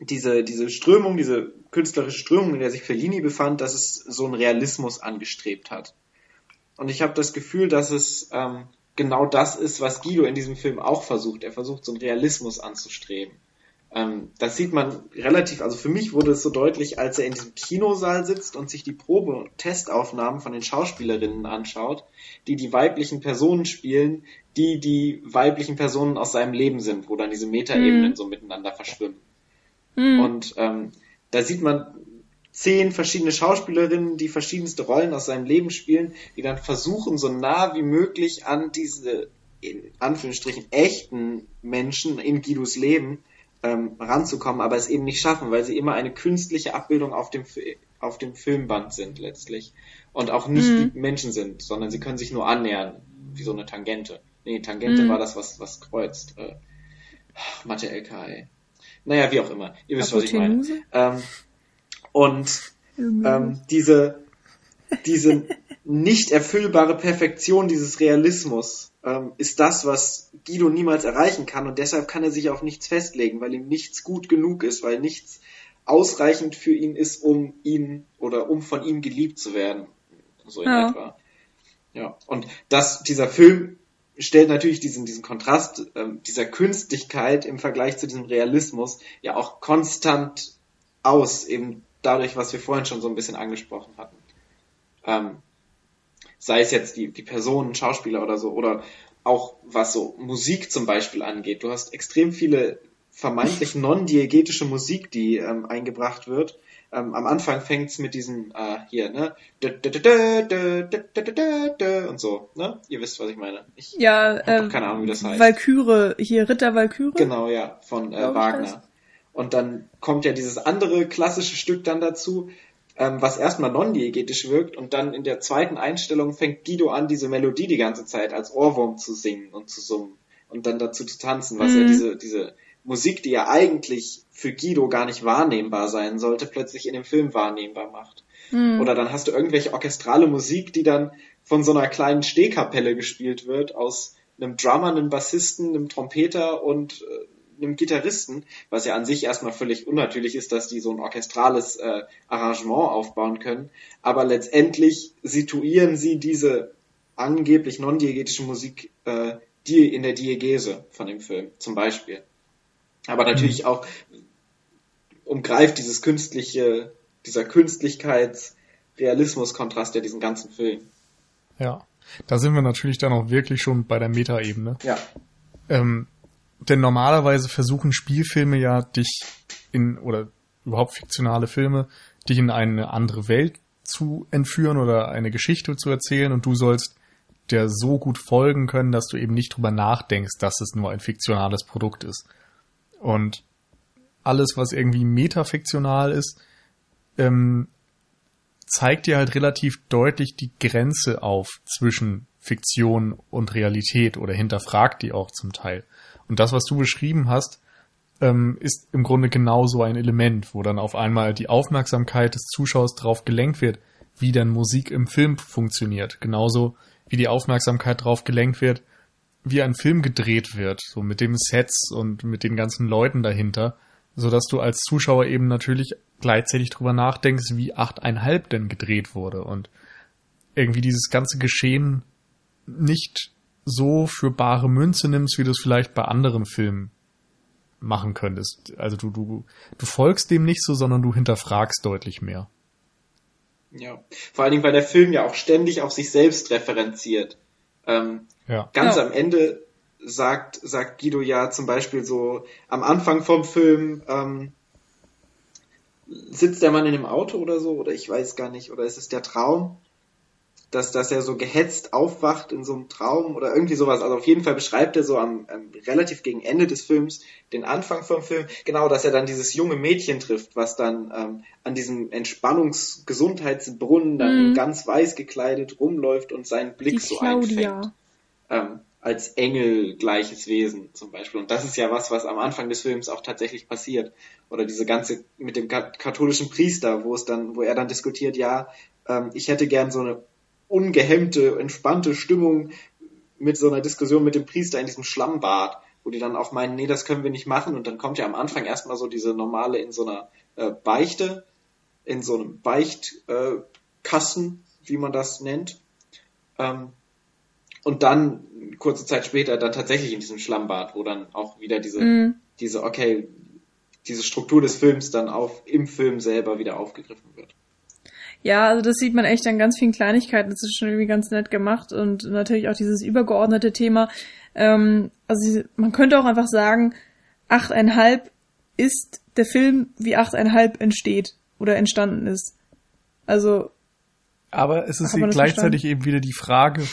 [SPEAKER 2] diese, diese Strömung, diese künstlerische Strömung, in der sich Fellini befand, dass es so einen Realismus angestrebt hat. Und ich habe das Gefühl, dass es ähm, genau das ist, was Guido in diesem Film auch versucht. Er versucht, so einen Realismus anzustreben. Ähm, das sieht man relativ, also für mich wurde es so deutlich, als er in diesem Kinosaal sitzt und sich die Probe- und Testaufnahmen von den Schauspielerinnen anschaut, die die weiblichen Personen spielen, die die weiblichen Personen aus seinem Leben sind, wo dann diese Metaebenen mhm. so miteinander verschwimmen. Mhm. Und ähm, da sieht man zehn verschiedene Schauspielerinnen, die verschiedenste Rollen aus seinem Leben spielen, die dann versuchen, so nah wie möglich an diese, in Anführungsstrichen, echten Menschen in Guidos Leben ähm, ranzukommen, aber es eben nicht schaffen, weil sie immer eine künstliche Abbildung auf dem, auf dem Filmband sind letztlich. Und auch nicht mhm. die Menschen sind, sondern sie können sich nur annähern, wie so eine Tangente. Nee, Tangente mhm. war das, was, was kreuzt. Äh, Mathe LK, naja, wie auch immer. Ihr wisst, was ich meine. Ähm, und ähm, diese, diese nicht erfüllbare Perfektion dieses Realismus ähm, ist das, was Guido niemals erreichen kann und deshalb kann er sich auf nichts festlegen, weil ihm nichts gut genug ist, weil nichts ausreichend für ihn ist, um ihn oder um von ihm geliebt zu werden. So in ja. etwa. Ja. Und dass dieser Film stellt natürlich diesen, diesen Kontrast ähm, dieser Künstlichkeit im Vergleich zu diesem Realismus ja auch konstant aus, eben dadurch, was wir vorhin schon so ein bisschen angesprochen hatten. Ähm, sei es jetzt die, die Personen, Schauspieler oder so, oder auch was so Musik zum Beispiel angeht. Du hast extrem viele vermeintlich non-diegetische Musik, die ähm, eingebracht wird, ähm, am Anfang fängt's mit diesem, äh, hier, ne? Und so, ne? Ihr wisst, was ich meine. Ich
[SPEAKER 3] ja, äh, keine Ahnung, wie das heißt. Valkyre, hier Ritter Valkyre.
[SPEAKER 2] Genau, ja, von äh, Wagner. Und dann kommt ja dieses andere klassische Stück dann dazu, ähm, was erstmal non-diegetisch wirkt und dann in der zweiten Einstellung fängt Guido an, diese Melodie die ganze Zeit als Ohrwurm zu singen und zu summen und dann dazu zu tanzen, was mhm. ja diese, diese Musik, die ja eigentlich für Guido gar nicht wahrnehmbar sein sollte, plötzlich in dem Film wahrnehmbar macht. Mhm. Oder dann hast du irgendwelche orchestrale Musik, die dann von so einer kleinen Stehkapelle gespielt wird, aus einem Drummer, einem Bassisten, einem Trompeter und äh, einem Gitarristen, was ja an sich erstmal völlig unnatürlich ist, dass die so ein orchestrales äh, Arrangement aufbauen können. Aber letztendlich situieren sie diese angeblich non-diegetische Musik äh, die in der Diegese von dem Film, zum Beispiel. Aber natürlich mhm. auch umgreift dieses künstliche, dieser Künstlichkeits-Realismus-Kontrast ja diesen ganzen Film.
[SPEAKER 1] Ja, da sind wir natürlich dann auch wirklich schon bei der Metaebene.
[SPEAKER 2] Ja.
[SPEAKER 1] Ähm, denn normalerweise versuchen Spielfilme ja dich in, oder überhaupt fiktionale Filme, dich in eine andere Welt zu entführen oder eine Geschichte zu erzählen und du sollst der so gut folgen können, dass du eben nicht drüber nachdenkst, dass es nur ein fiktionales Produkt ist. Und alles, was irgendwie metafiktional ist, ähm, zeigt dir halt relativ deutlich die Grenze auf zwischen Fiktion und Realität oder hinterfragt die auch zum Teil. Und das, was du beschrieben hast, ähm, ist im Grunde genauso ein Element, wo dann auf einmal die Aufmerksamkeit des Zuschauers darauf gelenkt wird, wie denn Musik im Film funktioniert. Genauso wie die Aufmerksamkeit darauf gelenkt wird, wie ein Film gedreht wird, so mit dem Sets und mit den ganzen Leuten dahinter, so dass du als Zuschauer eben natürlich gleichzeitig drüber nachdenkst, wie 8,5 denn gedreht wurde und irgendwie dieses ganze Geschehen nicht so für bare Münze nimmst, wie du es vielleicht bei anderen Filmen machen könntest. Also du, du, du folgst dem nicht so, sondern du hinterfragst deutlich mehr.
[SPEAKER 2] Ja, vor allen Dingen, weil der Film ja auch ständig auf sich selbst referenziert. Ähm, ja. Ganz ja. am Ende sagt, sagt Guido ja zum Beispiel so am Anfang vom Film, ähm, sitzt der Mann in dem Auto oder so, oder ich weiß gar nicht, oder ist es der Traum? Dass, dass er so gehetzt aufwacht in so einem Traum oder irgendwie sowas. Also auf jeden Fall beschreibt er so am, am relativ gegen Ende des Films den Anfang vom Film, genau, dass er dann dieses junge Mädchen trifft, was dann ähm, an diesem Entspannungsgesundheitsbrunnen dann mhm. ganz weiß gekleidet rumläuft und seinen Blick Die so Claudia. einfängt. Ähm, als Engel gleiches Wesen zum Beispiel. Und das ist ja was, was am Anfang des Films auch tatsächlich passiert. Oder diese ganze mit dem katholischen Priester, wo es dann, wo er dann diskutiert, ja, ähm, ich hätte gern so eine ungehemmte, entspannte Stimmung mit so einer Diskussion mit dem Priester in diesem Schlammbad, wo die dann auch meinen, nee, das können wir nicht machen. Und dann kommt ja am Anfang erstmal so diese normale in so einer äh, Beichte, in so einem Beichtkasten, äh, wie man das nennt. Ähm, und dann, kurze Zeit später, dann tatsächlich in diesem Schlammbad, wo dann auch wieder diese, mm. diese, okay, diese Struktur des Films dann auf, im Film selber wieder aufgegriffen wird.
[SPEAKER 3] Ja, also das sieht man echt an ganz vielen Kleinigkeiten. Das ist schon irgendwie ganz nett gemacht und natürlich auch dieses übergeordnete Thema. Ähm, also man könnte auch einfach sagen, achteinhalb ist der Film, wie achteinhalb entsteht oder entstanden ist. Also.
[SPEAKER 1] Aber es ist gleichzeitig eben wieder die Frage,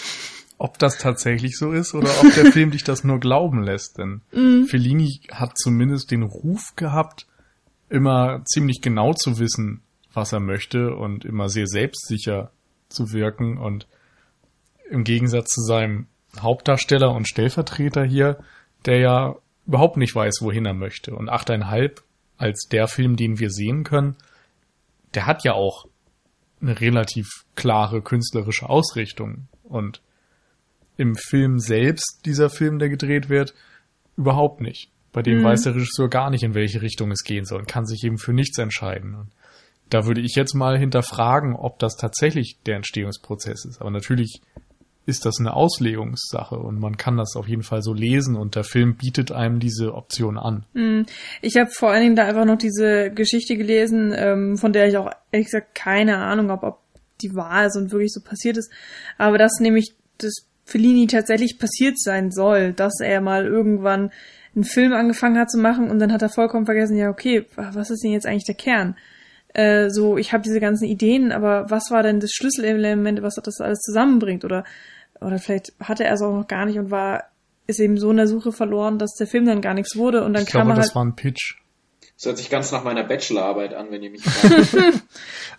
[SPEAKER 1] ob das tatsächlich so ist oder ob der Film dich das nur glauben lässt. Denn mm. Fellini hat zumindest den Ruf gehabt, immer ziemlich genau zu wissen, was er möchte und immer sehr selbstsicher zu wirken und im Gegensatz zu seinem Hauptdarsteller und Stellvertreter hier, der ja überhaupt nicht weiß, wohin er möchte. Und achteinhalb als der Film, den wir sehen können, der hat ja auch eine relativ klare künstlerische Ausrichtung. Und im Film selbst, dieser Film, der gedreht wird, überhaupt nicht. Bei dem mhm. weiß der Regisseur gar nicht, in welche Richtung es gehen soll und kann sich eben für nichts entscheiden. Und da würde ich jetzt mal hinterfragen, ob das tatsächlich der Entstehungsprozess ist. Aber natürlich ist das eine Auslegungssache und man kann das auf jeden Fall so lesen und der Film bietet einem diese Option an.
[SPEAKER 3] Hm. Ich habe vor allen Dingen da einfach noch diese Geschichte gelesen, ähm, von der ich auch ehrlich gesagt keine Ahnung habe, ob die wahr ist und wirklich so passiert ist. Aber dass nämlich das Fellini tatsächlich passiert sein soll, dass er mal irgendwann einen Film angefangen hat zu machen und dann hat er vollkommen vergessen, ja okay, was ist denn jetzt eigentlich der Kern? Äh, so, ich habe diese ganzen Ideen, aber was war denn das Schlüsselelement, was das alles zusammenbringt? Oder, oder vielleicht hatte er es auch noch gar nicht und war, ist eben so in der Suche verloren, dass der Film dann gar nichts wurde und dann
[SPEAKER 1] ich
[SPEAKER 3] kam
[SPEAKER 1] glaube,
[SPEAKER 3] er
[SPEAKER 1] halt. Das war ein Pitch.
[SPEAKER 2] Das hört sich ganz nach meiner Bachelorarbeit an, wenn ihr mich <laughs> fragt.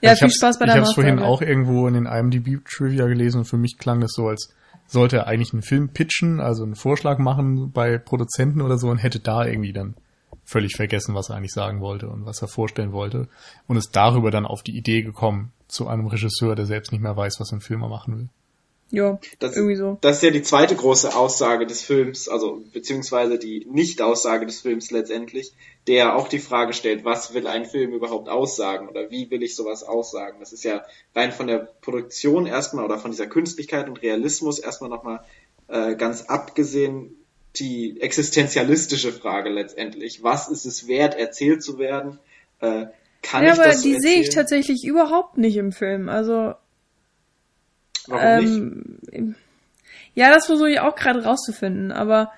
[SPEAKER 3] ja, also viel Spaß bei der
[SPEAKER 1] Ich habe es vorhin auch irgendwo in den IMDb-Trivia gelesen und für mich klang das so, als sollte er eigentlich einen Film pitchen, also einen Vorschlag machen bei Produzenten oder so und hätte da irgendwie dann völlig vergessen, was er eigentlich sagen wollte und was er vorstellen wollte und ist darüber dann auf die Idee gekommen zu einem Regisseur, der selbst nicht mehr weiß, was ein Filmer machen will.
[SPEAKER 3] Ja,
[SPEAKER 2] das,
[SPEAKER 3] irgendwie so.
[SPEAKER 2] Das ist ja die zweite große Aussage des Films, also beziehungsweise die Nicht-Aussage des Films letztendlich, der auch die Frage stellt, was will ein Film überhaupt aussagen oder wie will ich sowas aussagen? Das ist ja rein von der Produktion erstmal oder von dieser Künstlichkeit und Realismus erstmal nochmal äh, ganz abgesehen die existenzialistische Frage letztendlich. Was ist es wert, erzählt zu werden? Äh, kann
[SPEAKER 3] ja,
[SPEAKER 2] ich
[SPEAKER 3] aber
[SPEAKER 2] das
[SPEAKER 3] so die sehe ich tatsächlich überhaupt nicht im Film. Also
[SPEAKER 2] Warum
[SPEAKER 3] ähm, nicht? Ja, das versuche ich auch gerade rauszufinden, aber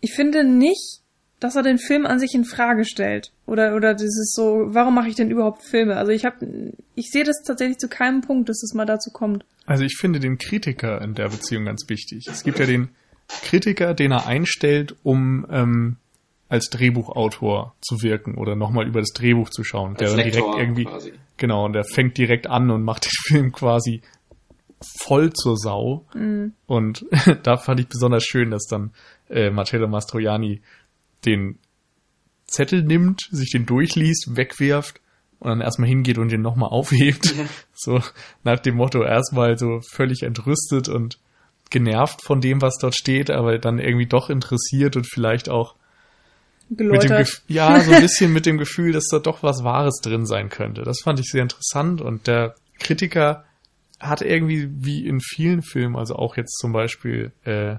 [SPEAKER 3] ich finde nicht, dass er den Film an sich in Frage stellt. Oder, oder dieses so, warum mache ich denn überhaupt Filme? Also ich habe, ich sehe das tatsächlich zu keinem Punkt, dass es mal dazu kommt.
[SPEAKER 1] Also ich finde den Kritiker in der Beziehung ganz wichtig. Es gibt ja den Kritiker, den er einstellt, um ähm, als Drehbuchautor zu wirken oder nochmal über das Drehbuch zu schauen. Als der dann direkt irgendwie, quasi. genau, und der fängt direkt an und macht <laughs> den Film quasi voll zur Sau. Mhm. Und <laughs> da fand ich besonders schön, dass dann äh, Marcello Mastroianni den Zettel nimmt, sich den durchliest, wegwirft und dann erstmal hingeht und den nochmal aufhebt. Ja. <laughs> So nach dem Motto erstmal so völlig entrüstet und genervt von dem, was dort steht, aber dann irgendwie doch interessiert und vielleicht auch mit dem ja, <laughs> so ein bisschen mit dem Gefühl, dass da doch was Wahres drin sein könnte. Das fand ich sehr interessant und der Kritiker hat irgendwie wie in vielen Filmen, also auch jetzt zum Beispiel äh,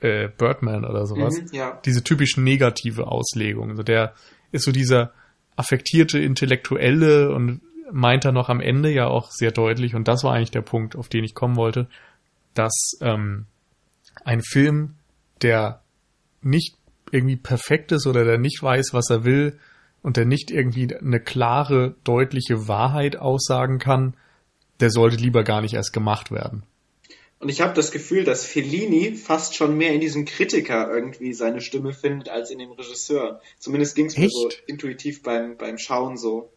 [SPEAKER 1] äh, Birdman oder sowas,
[SPEAKER 2] mhm, ja.
[SPEAKER 1] diese typisch negative Auslegung. Also der ist so dieser affektierte Intellektuelle und meint er noch am Ende ja auch sehr deutlich und das war eigentlich der Punkt, auf den ich kommen wollte, dass ähm, ein Film, der nicht irgendwie perfekt ist oder der nicht weiß, was er will und der nicht irgendwie eine klare, deutliche Wahrheit aussagen kann, der sollte lieber gar nicht erst gemacht werden.
[SPEAKER 2] Und ich habe das Gefühl, dass Fellini fast schon mehr in diesem Kritiker irgendwie seine Stimme findet als in dem Regisseur. Zumindest ging es mir so intuitiv beim, beim Schauen so.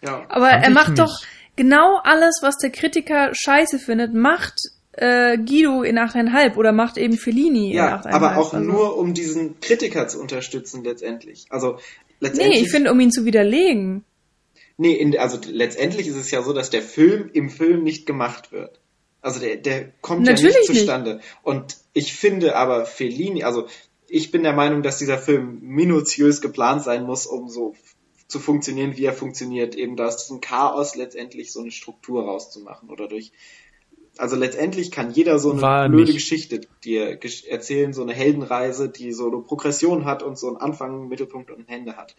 [SPEAKER 3] Ja. Aber er macht nicht. doch genau alles, was der Kritiker scheiße findet, macht äh, Guido in 8,5 oder macht eben Fellini
[SPEAKER 2] ja, in 8,5. aber auch also. nur, um diesen Kritiker zu unterstützen letztendlich. Also letztendlich.
[SPEAKER 3] Nee, ich finde, um ihn zu widerlegen.
[SPEAKER 2] Nee, in, also letztendlich ist es ja so, dass der Film im Film nicht gemacht wird. Also der, der kommt Natürlich ja nicht zustande. Nicht. Und ich finde aber Fellini, also ich bin der Meinung, dass dieser Film minutiös geplant sein muss, um so zu funktionieren, wie er funktioniert, eben da aus diesem Chaos letztendlich so eine Struktur rauszumachen oder durch also letztendlich kann jeder so eine War blöde nicht. Geschichte dir erzählen, so eine Heldenreise, die so eine Progression hat und so einen Anfang, Mittelpunkt und Ende hat.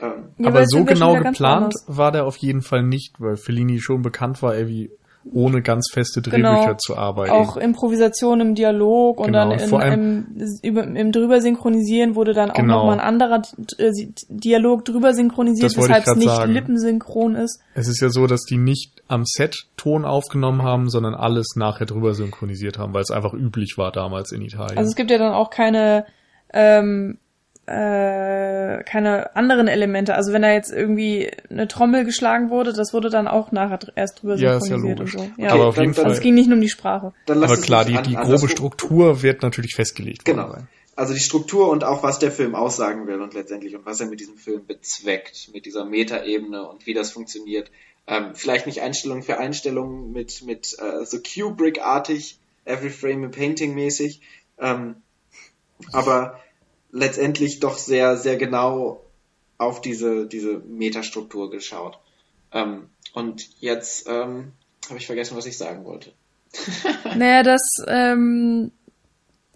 [SPEAKER 1] Ähm, ja, aber so genau geplant war der auf jeden Fall nicht, weil Fellini schon bekannt war, er wie ohne ganz feste Drehbücher genau. zu arbeiten.
[SPEAKER 3] Auch Improvisation im Dialog und genau. dann in, allem, im, über, im drüber synchronisieren wurde dann auch genau. nochmal ein anderer äh, Dialog drüber synchronisiert, weshalb es nicht sagen. lippensynchron ist.
[SPEAKER 1] Es ist ja so, dass die nicht am Set Ton aufgenommen haben, sondern alles nachher drüber synchronisiert haben, weil es einfach üblich war damals in Italien.
[SPEAKER 3] Also es gibt ja dann auch keine ähm, äh, keine anderen Elemente. Also wenn da jetzt irgendwie eine Trommel geschlagen wurde, das wurde dann auch nachher erst drüber
[SPEAKER 1] ja, synchronisiert ja und so.
[SPEAKER 3] Ja, aber auf jeden Fall. Also es ging nicht nur um die Sprache.
[SPEAKER 1] aber klar, die, die grobe Struktur wird natürlich festgelegt.
[SPEAKER 2] Genau. Sein. Also die Struktur und auch was der Film aussagen will und letztendlich und was er mit diesem Film bezweckt, mit dieser Metaebene und wie das funktioniert. Ähm, vielleicht nicht Einstellung für Einstellung mit mit äh, so Kubrick-artig, Every Frame a Painting mäßig, ähm, aber letztendlich doch sehr, sehr genau auf diese, diese Metastruktur geschaut. Ähm, und jetzt ähm, habe ich vergessen, was ich sagen wollte. <laughs>
[SPEAKER 3] naja, dass ähm,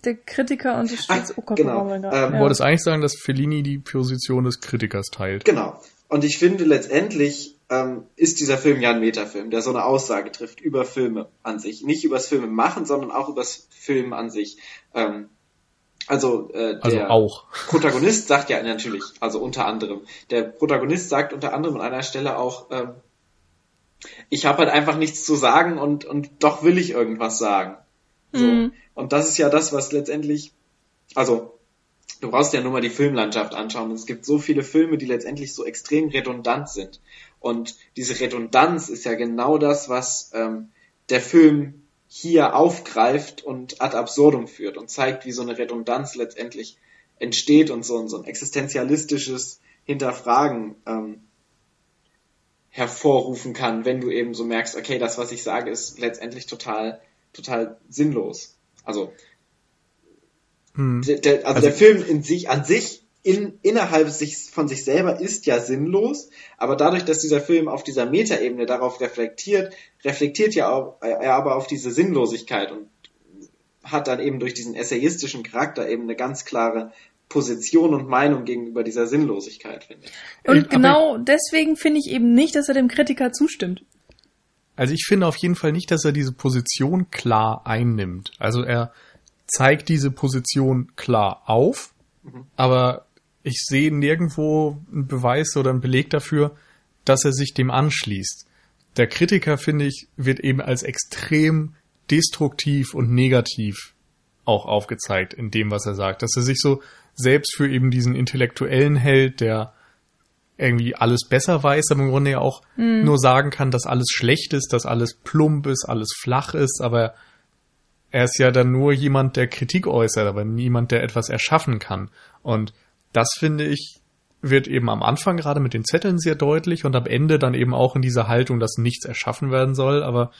[SPEAKER 3] der Kritiker und
[SPEAKER 1] Ach, oh Gott, genau. Ähm, ja. wolltest eigentlich sagen, dass Fellini die Position des Kritikers teilt.
[SPEAKER 2] Genau. Und ich finde letztendlich ähm, ist dieser Film ja ein Metafilm, der so eine Aussage trifft über Filme an sich. Nicht übers Filme machen, sondern auch übers Film an sich. Ähm, also, äh,
[SPEAKER 1] also der auch. <laughs>
[SPEAKER 2] Protagonist sagt ja natürlich, also unter anderem, der Protagonist sagt unter anderem an einer Stelle auch, ähm, ich habe halt einfach nichts zu sagen und, und doch will ich irgendwas sagen. So. Mhm. Und das ist ja das, was letztendlich, also du brauchst ja nur mal die Filmlandschaft anschauen. Es gibt so viele Filme, die letztendlich so extrem redundant sind. Und diese Redundanz ist ja genau das, was ähm, der Film hier aufgreift und ad absurdum führt und zeigt, wie so eine Redundanz letztendlich entsteht und so, so ein existenzialistisches Hinterfragen ähm, hervorrufen kann, wenn du eben so merkst, okay, das, was ich sage, ist letztendlich total, total sinnlos. Also, hm. der, der, also, also der Film in sich, an sich in, innerhalb sich, von sich selber ist ja sinnlos, aber dadurch, dass dieser Film auf dieser Metaebene darauf reflektiert, reflektiert ja auch, er aber auf diese Sinnlosigkeit und hat dann eben durch diesen essayistischen Charakter eben eine ganz klare Position und Meinung gegenüber dieser Sinnlosigkeit, finde ich.
[SPEAKER 3] Und äh, genau aber deswegen finde ich eben nicht, dass er dem Kritiker zustimmt.
[SPEAKER 1] Also ich finde auf jeden Fall nicht, dass er diese Position klar einnimmt. Also er zeigt diese Position klar auf, mhm. aber ich sehe nirgendwo einen Beweis oder einen Beleg dafür, dass er sich dem anschließt. Der Kritiker, finde ich, wird eben als extrem destruktiv und negativ auch aufgezeigt in dem, was er sagt. Dass er sich so selbst für eben diesen Intellektuellen hält, der irgendwie alles besser weiß, aber im Grunde ja auch mhm. nur sagen kann, dass alles schlecht ist, dass alles plump ist, alles flach ist, aber er ist ja dann nur jemand, der Kritik äußert, aber niemand, der etwas erschaffen kann. Und das finde ich, wird eben am Anfang gerade mit den Zetteln sehr deutlich und am Ende dann eben auch in dieser Haltung, dass nichts erschaffen werden soll. Aber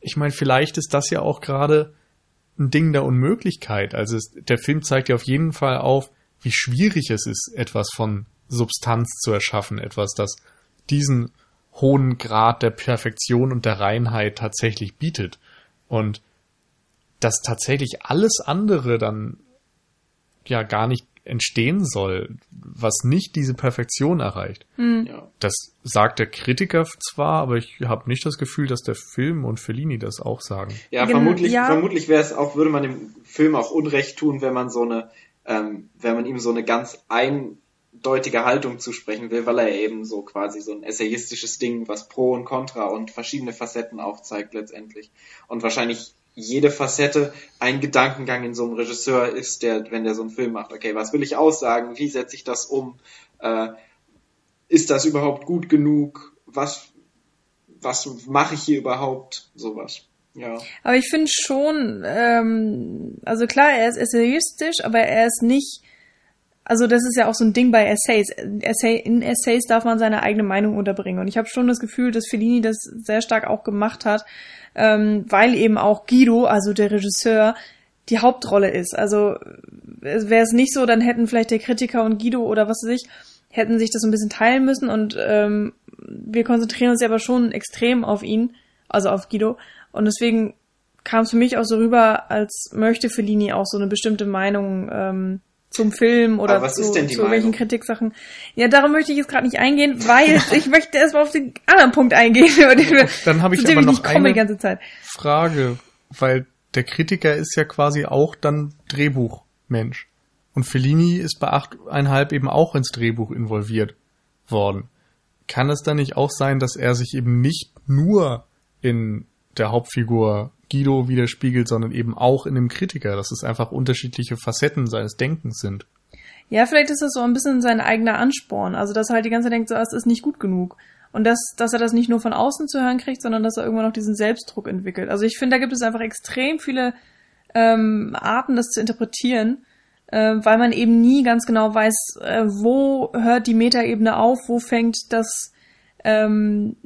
[SPEAKER 1] ich meine, vielleicht ist das ja auch gerade ein Ding der Unmöglichkeit. Also es, der Film zeigt ja auf jeden Fall auf, wie schwierig es ist, etwas von Substanz zu erschaffen, etwas, das diesen hohen Grad der Perfektion und der Reinheit tatsächlich bietet. Und dass tatsächlich alles andere dann ja gar nicht entstehen soll, was nicht diese Perfektion erreicht.
[SPEAKER 3] Hm.
[SPEAKER 2] Ja.
[SPEAKER 1] Das sagt der Kritiker zwar, aber ich habe nicht das Gefühl, dass der Film und Fellini das auch sagen.
[SPEAKER 2] Ja,
[SPEAKER 3] Gen-
[SPEAKER 2] vermutlich,
[SPEAKER 3] ja.
[SPEAKER 2] vermutlich wäre es auch, würde man dem Film auch Unrecht tun, wenn man so eine, ähm, wenn man ihm so eine ganz eindeutige Haltung zusprechen will, weil er eben so quasi so ein essayistisches Ding, was Pro und Contra und verschiedene Facetten aufzeigt letztendlich. Und wahrscheinlich jede Facette ein Gedankengang in so einem Regisseur ist, der, wenn der so einen Film macht, okay, was will ich aussagen, wie setze ich das um, äh, ist das überhaupt gut genug, was, was mache ich hier überhaupt, sowas. Ja.
[SPEAKER 3] Aber ich finde schon, ähm, also klar, er ist essayistisch, aber er ist nicht, also das ist ja auch so ein Ding bei Essays. Essay, in Essays darf man seine eigene Meinung unterbringen. Und ich habe schon das Gefühl, dass Fellini das sehr stark auch gemacht hat, ähm, weil eben auch Guido, also der Regisseur, die Hauptrolle ist. Also wäre es nicht so, dann hätten vielleicht der Kritiker und Guido oder was weiß ich, hätten sich das so ein bisschen teilen müssen und ähm, wir konzentrieren uns ja aber schon extrem auf ihn, also auf Guido. Und deswegen kam es für mich auch so rüber, als möchte Fellini auch so eine bestimmte Meinung ähm, zum Film oder zu,
[SPEAKER 2] ist denn die
[SPEAKER 3] zu welchen
[SPEAKER 2] Meinung?
[SPEAKER 3] Kritiksachen. Ja, darum möchte ich jetzt gerade nicht eingehen, weil <laughs> ich möchte erstmal auf den anderen Punkt eingehen, <laughs> über den wir,
[SPEAKER 1] Dann habe ich
[SPEAKER 3] zu dem
[SPEAKER 1] aber
[SPEAKER 3] ich
[SPEAKER 1] noch
[SPEAKER 3] nicht komme die
[SPEAKER 1] eine
[SPEAKER 3] ganze Zeit.
[SPEAKER 1] Frage, weil der Kritiker ist ja quasi auch dann Drehbuchmensch. Und Fellini ist bei 8,5 eben auch ins Drehbuch involviert worden. Kann es dann nicht auch sein, dass er sich eben nicht nur in der Hauptfigur Guido widerspiegelt, sondern eben auch in dem Kritiker, dass es einfach unterschiedliche Facetten seines Denkens sind?
[SPEAKER 3] Ja, vielleicht ist das so ein bisschen sein eigener Ansporn. Also, dass er halt die ganze Zeit denkt, so, es ist nicht gut genug. Und dass, dass er das nicht nur von außen zu hören kriegt, sondern dass er irgendwann noch diesen Selbstdruck entwickelt. Also ich finde, da gibt es einfach extrem viele ähm, Arten, das zu interpretieren, äh, weil man eben nie ganz genau weiß, äh, wo hört die Metaebene auf, wo fängt das ähm,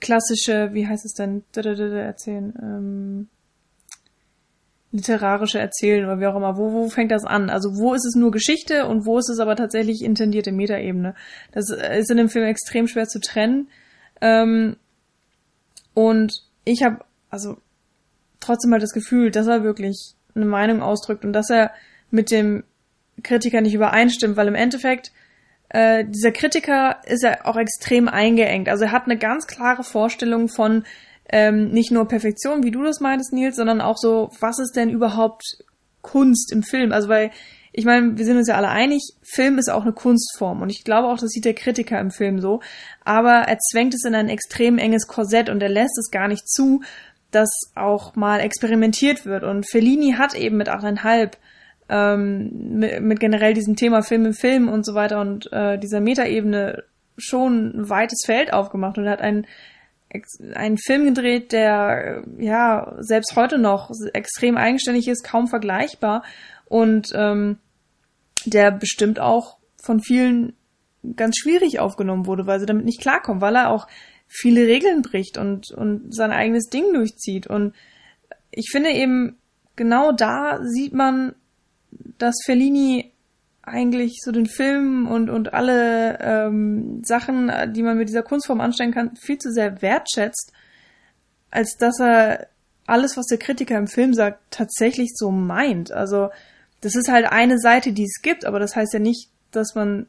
[SPEAKER 3] klassische, wie heißt es denn, erzählen, ähm, literarische Erzählen oder wie auch immer, wo, wo fängt das an? Also wo ist es nur Geschichte und wo ist es aber tatsächlich intendierte Metaebene? Das ist in dem Film extrem schwer zu trennen. Ähm, und ich habe also trotzdem halt das Gefühl, dass er wirklich eine Meinung ausdrückt und dass er mit dem Kritiker nicht übereinstimmt, weil im Endeffekt äh, dieser Kritiker ist ja auch extrem eingeengt. Also er hat eine ganz klare Vorstellung von ähm, nicht nur Perfektion, wie du das meintest, Nils, sondern auch so, was ist denn überhaupt Kunst im Film? Also weil, ich meine, wir sind uns ja alle einig, Film ist auch eine Kunstform und ich glaube auch, das sieht der Kritiker im Film so, aber er zwängt es in ein extrem enges Korsett und er lässt es gar nicht zu, dass auch mal experimentiert wird und Fellini hat eben mit 8,5 ähm, mit, mit generell diesem Thema Film im Film und so weiter und äh, dieser Metaebene schon ein weites Feld aufgemacht und hat einen einen Film gedreht, der ja selbst heute noch extrem eigenständig ist, kaum vergleichbar und ähm, der bestimmt auch von vielen ganz schwierig aufgenommen wurde, weil sie damit nicht klarkommen, weil er auch viele Regeln bricht und und sein eigenes Ding durchzieht und ich finde eben genau da sieht man, dass Fellini eigentlich so den Film und, und alle ähm, Sachen, die man mit dieser Kunstform anstellen kann, viel zu sehr wertschätzt, als dass er alles, was der Kritiker im Film sagt, tatsächlich so meint. Also das ist halt eine Seite, die es gibt, aber das heißt ja nicht, dass man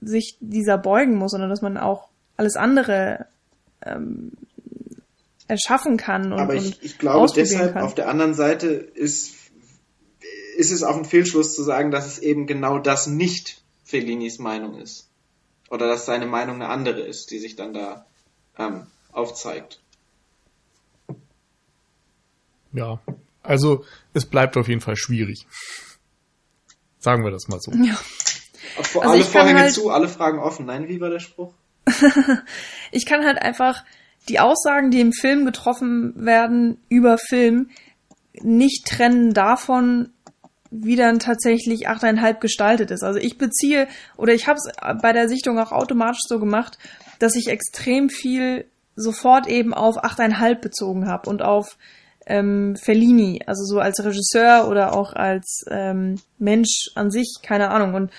[SPEAKER 3] sich dieser beugen muss, sondern dass man auch alles andere ähm, erschaffen kann und,
[SPEAKER 2] Aber ich, ich glaube deshalb,
[SPEAKER 3] kann.
[SPEAKER 2] auf der anderen Seite ist, ist es auch ein Fehlschluss zu sagen, dass es eben genau das nicht Fellinis Meinung ist. Oder dass seine Meinung eine andere ist, die sich dann da ähm, aufzeigt.
[SPEAKER 1] Ja, also es bleibt auf jeden Fall schwierig. Sagen wir das mal so.
[SPEAKER 3] ja.
[SPEAKER 2] Vor
[SPEAKER 3] Also
[SPEAKER 2] alle Vorhänge
[SPEAKER 3] halt-
[SPEAKER 2] zu, alle Fragen offen. Nein, wie war der Spruch? <laughs>
[SPEAKER 3] ich kann halt einfach die Aussagen, die im Film getroffen werden über Film, nicht trennen davon, wie dann tatsächlich 8,5 gestaltet ist. Also ich beziehe, oder ich habe es bei der Sichtung auch automatisch so gemacht, dass ich extrem viel sofort eben auf 8,5 bezogen habe und auf ähm, Fellini, also so als Regisseur oder auch als ähm, Mensch an sich, keine Ahnung. Und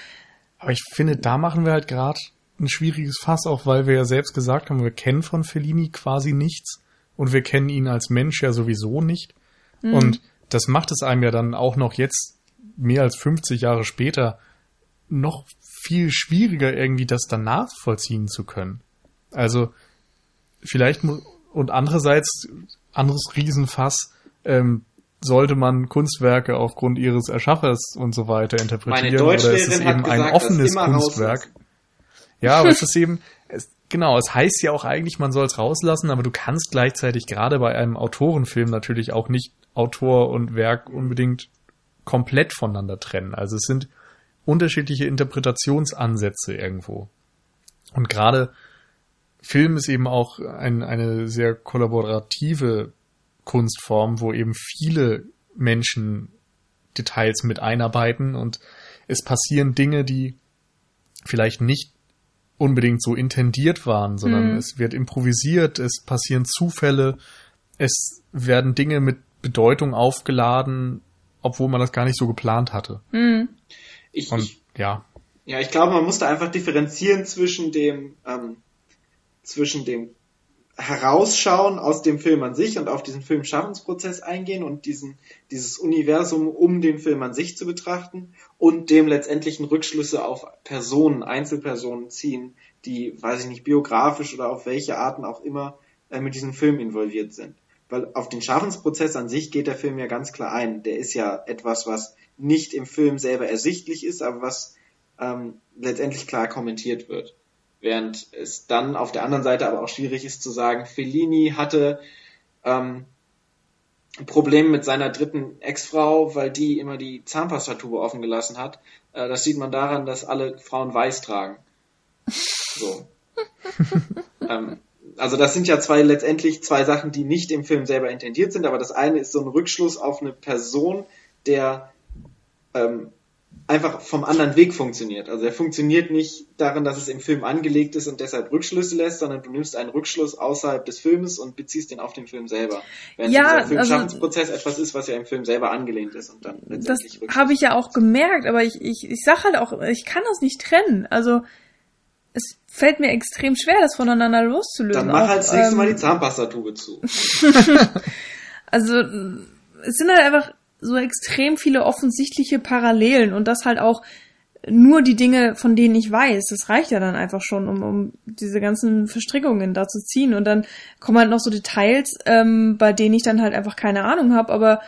[SPEAKER 1] Aber ich finde, da machen wir halt gerade ein schwieriges Fass, auch weil wir ja selbst gesagt haben, wir kennen von Fellini quasi nichts und wir kennen ihn als Mensch ja sowieso nicht. Und das macht es einem ja dann auch noch jetzt mehr als 50 Jahre später noch viel schwieriger irgendwie das dann nachvollziehen zu können. Also vielleicht und andererseits anderes Riesenfass ähm, sollte man Kunstwerke aufgrund ihres Erschaffers und so weiter interpretieren oder ist es eben gesagt, ein offenes Kunstwerk? Ja, aber es <laughs> ist eben es, genau, es heißt ja auch eigentlich, man soll es rauslassen, aber du kannst gleichzeitig gerade bei einem Autorenfilm natürlich auch nicht Autor und Werk unbedingt komplett voneinander trennen. Also es sind unterschiedliche Interpretationsansätze irgendwo. Und gerade Film ist eben auch ein, eine sehr kollaborative Kunstform, wo eben viele Menschen Details mit einarbeiten und es passieren Dinge, die vielleicht nicht unbedingt so intendiert waren, sondern mhm. es wird improvisiert, es passieren Zufälle, es werden Dinge mit Bedeutung aufgeladen, obwohl man das gar nicht so geplant hatte. Mhm.
[SPEAKER 2] Ich, Und, ich, ja. Ja, ich glaube, man muss da einfach differenzieren zwischen dem, ähm, zwischen dem Herausschauen aus dem Film an sich und auf diesen Filmschaffensprozess eingehen und diesen, dieses Universum um den Film an sich zu betrachten und dem letztendlichen Rückschlüsse auf Personen, Einzelpersonen ziehen, die, weiß ich nicht, biografisch oder auf welche Arten auch immer äh, mit diesem Film involviert sind. Weil auf den Schaffensprozess an sich geht der Film ja ganz klar ein. Der ist ja etwas, was nicht im Film selber ersichtlich ist, aber was ähm, letztendlich klar kommentiert wird. Während es dann auf der anderen Seite aber auch schwierig ist zu sagen, Fellini hatte ähm, ein Problem mit seiner dritten Ex-Frau, weil die immer die Zahnpastatube offen gelassen hat. Äh, das sieht man daran, dass alle Frauen weiß tragen. So. <laughs> ähm, also das sind ja zwei letztendlich zwei Sachen, die nicht im Film selber intendiert sind, aber das eine ist so ein Rückschluss auf eine Person, der ähm, einfach vom anderen Weg funktioniert. Also er funktioniert nicht darin, dass es im Film angelegt ist und deshalb Rückschlüsse lässt, sondern du nimmst einen Rückschluss außerhalb des Filmes und beziehst den auf den Film selber. Während ja, dieser Filmschaffensprozess also, etwas ist, was ja im Film selber angelehnt ist und dann
[SPEAKER 3] letztendlich Das habe ich ja auch gemerkt, aber ich, ich, ich sag halt auch, ich kann das nicht trennen. Also es fällt mir extrem schwer, das voneinander loszulösen.
[SPEAKER 2] Dann mach halt das nächste ähm, Mal die Zahnpastatube zu. <laughs> <laughs>
[SPEAKER 3] also es sind halt einfach so extrem viele offensichtliche Parallelen und das halt auch nur die Dinge, von denen ich weiß. Das reicht ja dann einfach schon, um, um diese ganzen Verstrickungen da zu ziehen. Und dann kommen halt noch so Details, ähm, bei denen ich dann halt einfach keine Ahnung habe, aber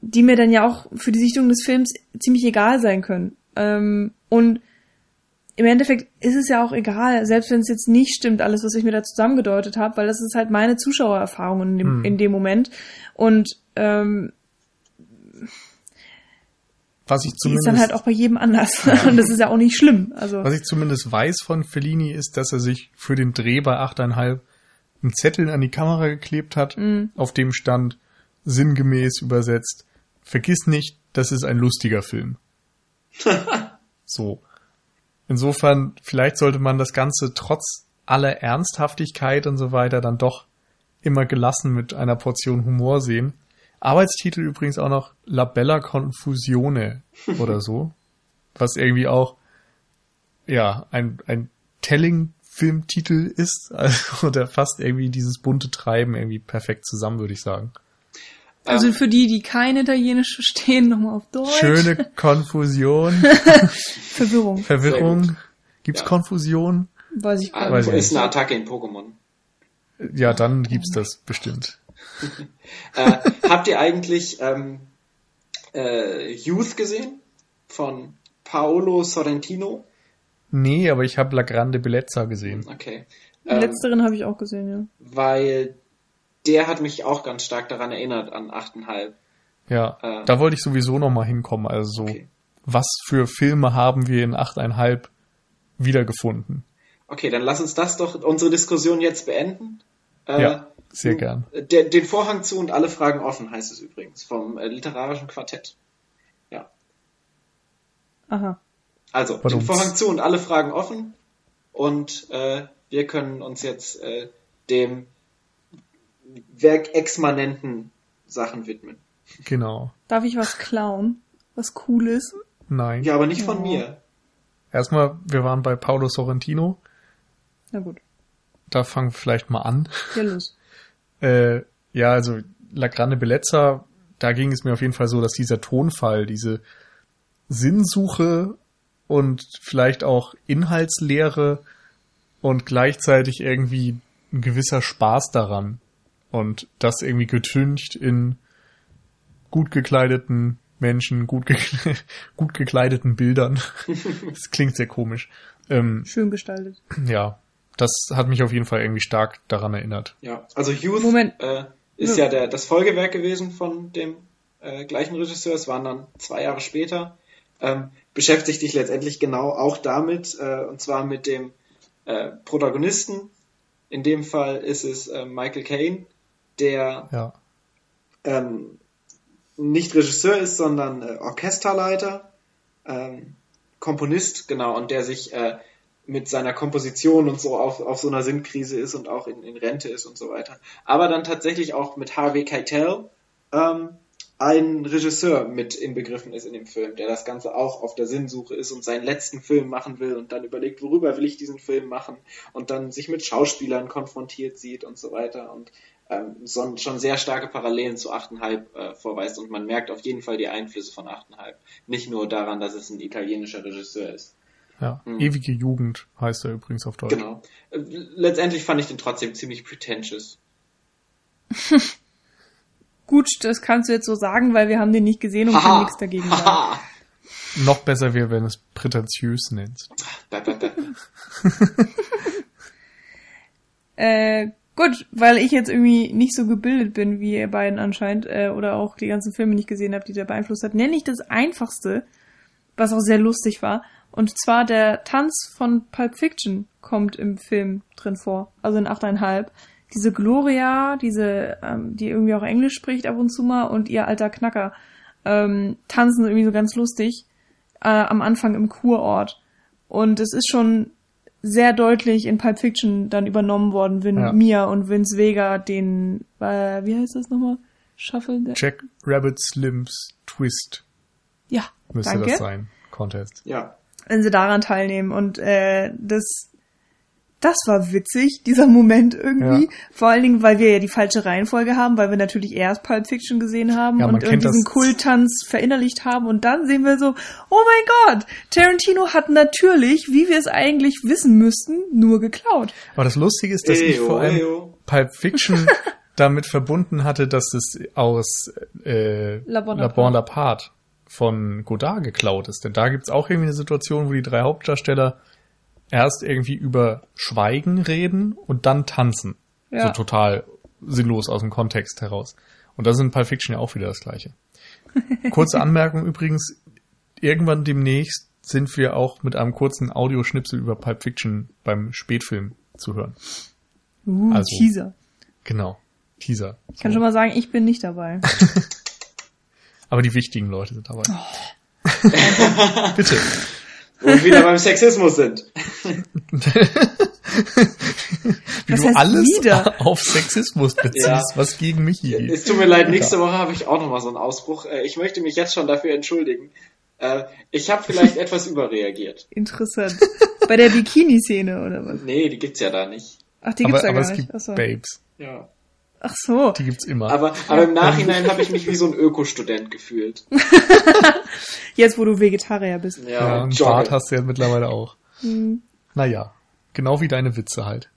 [SPEAKER 3] die mir dann ja auch für die Sichtung des Films ziemlich egal sein können. Ähm, und im Endeffekt ist es ja auch egal, selbst wenn es jetzt nicht stimmt, alles, was ich mir da zusammengedeutet habe, weil das ist halt meine Zuschauererfahrung in dem, hm. in dem Moment. Und ähm,
[SPEAKER 1] was ich zumindest,
[SPEAKER 3] die ist dann halt auch bei jedem anders. <laughs> Und das ist ja auch nicht schlimm. Also.
[SPEAKER 1] Was ich zumindest weiß von Fellini ist, dass er sich für den Dreh bei 8,5 einen Zettel an die Kamera geklebt hat, mhm. auf dem stand sinngemäß übersetzt, vergiss nicht, das ist ein lustiger Film. <laughs> so. Insofern, vielleicht sollte man das Ganze trotz aller Ernsthaftigkeit und so weiter dann doch immer gelassen mit einer Portion Humor sehen. Arbeitstitel übrigens auch noch La Bella Confusione <laughs> oder so. was irgendwie auch, ja, ein, ein Telling-Filmtitel ist. <laughs> Also der fasst irgendwie dieses bunte Treiben irgendwie perfekt zusammen, würde ich sagen.
[SPEAKER 3] Also für die, die kein Italienisch verstehen, nochmal auf Deutsch.
[SPEAKER 1] Schöne <laughs> Konfusion.
[SPEAKER 3] Verwirrung.
[SPEAKER 1] Verwirrung. Gibt's ja. Konfusion?
[SPEAKER 3] Weiß ich
[SPEAKER 2] gar nicht. Ist eine Attacke in Pokémon.
[SPEAKER 1] Ja, dann gibt's das bestimmt. <laughs>
[SPEAKER 2] äh, habt ihr eigentlich ähm, äh, Youth gesehen? Von Paolo Sorrentino?
[SPEAKER 1] Nee, aber ich habe La Grande Bellezza gesehen.
[SPEAKER 2] Okay.
[SPEAKER 3] Ähm, Letzteren habe ich auch gesehen, ja.
[SPEAKER 2] Weil der hat mich auch ganz stark daran erinnert, an 8,5.
[SPEAKER 1] Ja, äh, da wollte ich sowieso nochmal hinkommen. Also so, okay. was für Filme haben wir in 8,5 wiedergefunden?
[SPEAKER 2] Okay, dann lass uns das doch, unsere Diskussion jetzt beenden.
[SPEAKER 1] Äh, ja. Sehr gern.
[SPEAKER 2] Der, den Vorhang zu und alle Fragen offen heißt es übrigens vom äh, literarischen Quartett. Ja.
[SPEAKER 3] Aha.
[SPEAKER 2] Also, Verdammt. den Vorhang zu und alle Fragen offen und äh, wir können uns jetzt äh, dem Werk exmanenten Sachen widmen.
[SPEAKER 1] Genau.
[SPEAKER 3] Darf ich was klauen? Was Cooles?
[SPEAKER 1] Nein.
[SPEAKER 2] Ja, aber nicht von mir.
[SPEAKER 1] Erstmal, wir waren bei Paolo Sorrentino.
[SPEAKER 3] Na gut.
[SPEAKER 1] Da fangen wir vielleicht mal an.
[SPEAKER 3] Ja, los. <laughs>
[SPEAKER 1] Äh, ja, also La Grande Bellezza, da ging es mir auf jeden Fall so, dass dieser Tonfall, diese Sinnsuche und vielleicht auch Inhaltslehre und gleichzeitig irgendwie ein gewisser Spaß daran. Und das irgendwie getüncht in gut gekleideten Menschen, gut, gekle <laughs> gut gekleideten Bildern. <laughs> das klingt sehr komisch. Ähm,
[SPEAKER 3] Schön gestaltet.
[SPEAKER 1] ja, das hat mich auf jeden Fall irgendwie stark daran erinnert.
[SPEAKER 2] Ja, also Youth
[SPEAKER 3] Moment.
[SPEAKER 2] Äh, ist ja, der, das Folgewerk gewesen von dem äh, gleichen Regisseur. Es waren dann zwei Jahre später. Ähm, beschäftigt sich letztendlich genau auch damit, äh, und zwar mit dem äh, Protagonisten. In dem Fall ist es äh, Michael Caine, der
[SPEAKER 1] Ja.
[SPEAKER 2] ähm, nicht Regisseur ist, sondern äh, Orchesterleiter, ähm, Komponist, genau, und der sich äh, mit seiner Komposition und so auf, auf so einer Sinnkrise ist und auch in, in Rente ist und so weiter. Aber dann tatsächlich auch mit Harvey Keitel ähm, ein Regisseur mit inbegriffen ist in dem Film, der das Ganze auch auf der Sinnsuche ist und seinen letzten Film machen will und dann überlegt, worüber will ich diesen Film machen und dann sich mit Schauspielern konfrontiert sieht und so weiter und ähm, so, schon sehr starke Parallelen zu 8,5 äh, vorweist und man merkt auf jeden Fall die Einflüsse von 8,5. Nicht nur daran, dass es ein italienischer Regisseur ist.
[SPEAKER 1] Ja.
[SPEAKER 2] Hm.
[SPEAKER 1] Ewige Jugend heißt er übrigens auf Deutsch.
[SPEAKER 2] Genau. Äh, Letztendlich fand ich den trotzdem ziemlich pretentious. <laughs>
[SPEAKER 3] Gut, das kannst du jetzt so sagen, weil wir haben den nicht gesehen und können nichts dagegen sagen. <laughs>
[SPEAKER 1] Noch besser wäre, wenn es prätentiös nennst. <laughs>
[SPEAKER 3] Äh, gut, weil ich jetzt irgendwie nicht so gebildet bin wie ihr beiden anscheinend äh, oder auch die ganzen Filme nicht gesehen habt, die der beeinflusst hat, nenne ich das einfachste, was auch sehr lustig war. Und zwar der Tanz von Pulp Fiction kommt im Film drin vor, also in 8,5. Diese Gloria, diese, ähm, die irgendwie auch Englisch spricht ab und zu mal und ihr alter Knacker ähm, tanzen irgendwie so ganz lustig äh, am Anfang im Kurort. Und es ist schon sehr deutlich in Pulp Fiction dann übernommen worden, wenn
[SPEAKER 1] Ja.
[SPEAKER 3] Mia und Vince Vega den, äh, wie heißt das nochmal? Shuffle?
[SPEAKER 1] Jack Rabbit Slims Twist
[SPEAKER 3] Ja,
[SPEAKER 1] müsste
[SPEAKER 3] danke.
[SPEAKER 1] das sein. Contest.
[SPEAKER 2] Ja.
[SPEAKER 3] Wenn sie daran teilnehmen und äh, das das war witzig, dieser Moment irgendwie.
[SPEAKER 1] Ja.
[SPEAKER 3] Vor allen Dingen, weil wir ja die falsche Reihenfolge haben, weil wir natürlich erst Pulp Fiction gesehen haben
[SPEAKER 1] Ja,
[SPEAKER 3] und diesen Kulttanz verinnerlicht haben und dann sehen wir so, oh mein Gott, Tarantino hat natürlich, wie wir es eigentlich wissen müssten, nur geklaut.
[SPEAKER 1] Aber das Lustige ist, dass ich
[SPEAKER 2] Eyo,
[SPEAKER 1] vor allem
[SPEAKER 2] eyo.
[SPEAKER 1] Pulp Fiction <laughs> damit verbunden hatte, dass es aus äh,
[SPEAKER 3] La Bonaparte.
[SPEAKER 1] Bonaparte von Godard geklaut ist. Denn da gibt's auch irgendwie eine Situation, wo die drei Hauptdarsteller erst irgendwie über Schweigen reden und dann tanzen.
[SPEAKER 3] Ja.
[SPEAKER 1] So total sinnlos aus dem Kontext heraus. Und das ist in Pulp Fiction ja auch wieder das Gleiche. <laughs> Kurze Anmerkung übrigens, irgendwann demnächst sind wir auch mit einem kurzen Audioschnipsel über Pulp Fiction beim Spätfilm zu hören.
[SPEAKER 3] Uh,
[SPEAKER 1] Also-
[SPEAKER 3] Teaser.
[SPEAKER 1] Genau. Teaser.
[SPEAKER 3] Ich kann schon mal sagen, ich bin nicht dabei. <laughs>
[SPEAKER 1] Aber die wichtigen Leute sind dabei.
[SPEAKER 3] Oh. <laughs>
[SPEAKER 1] Bitte.
[SPEAKER 2] Und wieder beim Sexismus sind. <laughs>
[SPEAKER 1] Wie
[SPEAKER 3] Was
[SPEAKER 1] du
[SPEAKER 3] heißt
[SPEAKER 1] alles
[SPEAKER 3] wieder? <laughs>
[SPEAKER 1] auf Sexismus beziehst,
[SPEAKER 2] Ja.
[SPEAKER 1] was gegen mich geht.
[SPEAKER 2] Es tut mir leid, nächste Woche habe ich auch nochmal so einen Ausbruch. Äh, Ich möchte mich jetzt schon dafür entschuldigen. Äh, Ich habe vielleicht <laughs> etwas überreagiert.
[SPEAKER 3] Interessant. Bei der Bikini-Szene oder was?
[SPEAKER 2] Nee, die gibt's ja da nicht.
[SPEAKER 3] Ach, die gibt's
[SPEAKER 1] aber
[SPEAKER 3] ja
[SPEAKER 1] aber
[SPEAKER 3] gar
[SPEAKER 1] es
[SPEAKER 3] nicht.
[SPEAKER 1] gibt
[SPEAKER 3] Ach so.
[SPEAKER 1] Babes.
[SPEAKER 2] Ja.
[SPEAKER 3] Ach so.
[SPEAKER 1] Die gibt's immer.
[SPEAKER 2] Aber, aber im Nachhinein habe ich mich wie so ein Ökostudent gefühlt. <laughs>
[SPEAKER 3] Jetzt, wo du Vegetarier bist.
[SPEAKER 2] Ja,
[SPEAKER 1] ja,
[SPEAKER 2] und
[SPEAKER 1] einen. Bart hast du ja mittlerweile auch.
[SPEAKER 3] Hm,
[SPEAKER 1] Naja, genau wie deine Witze halt.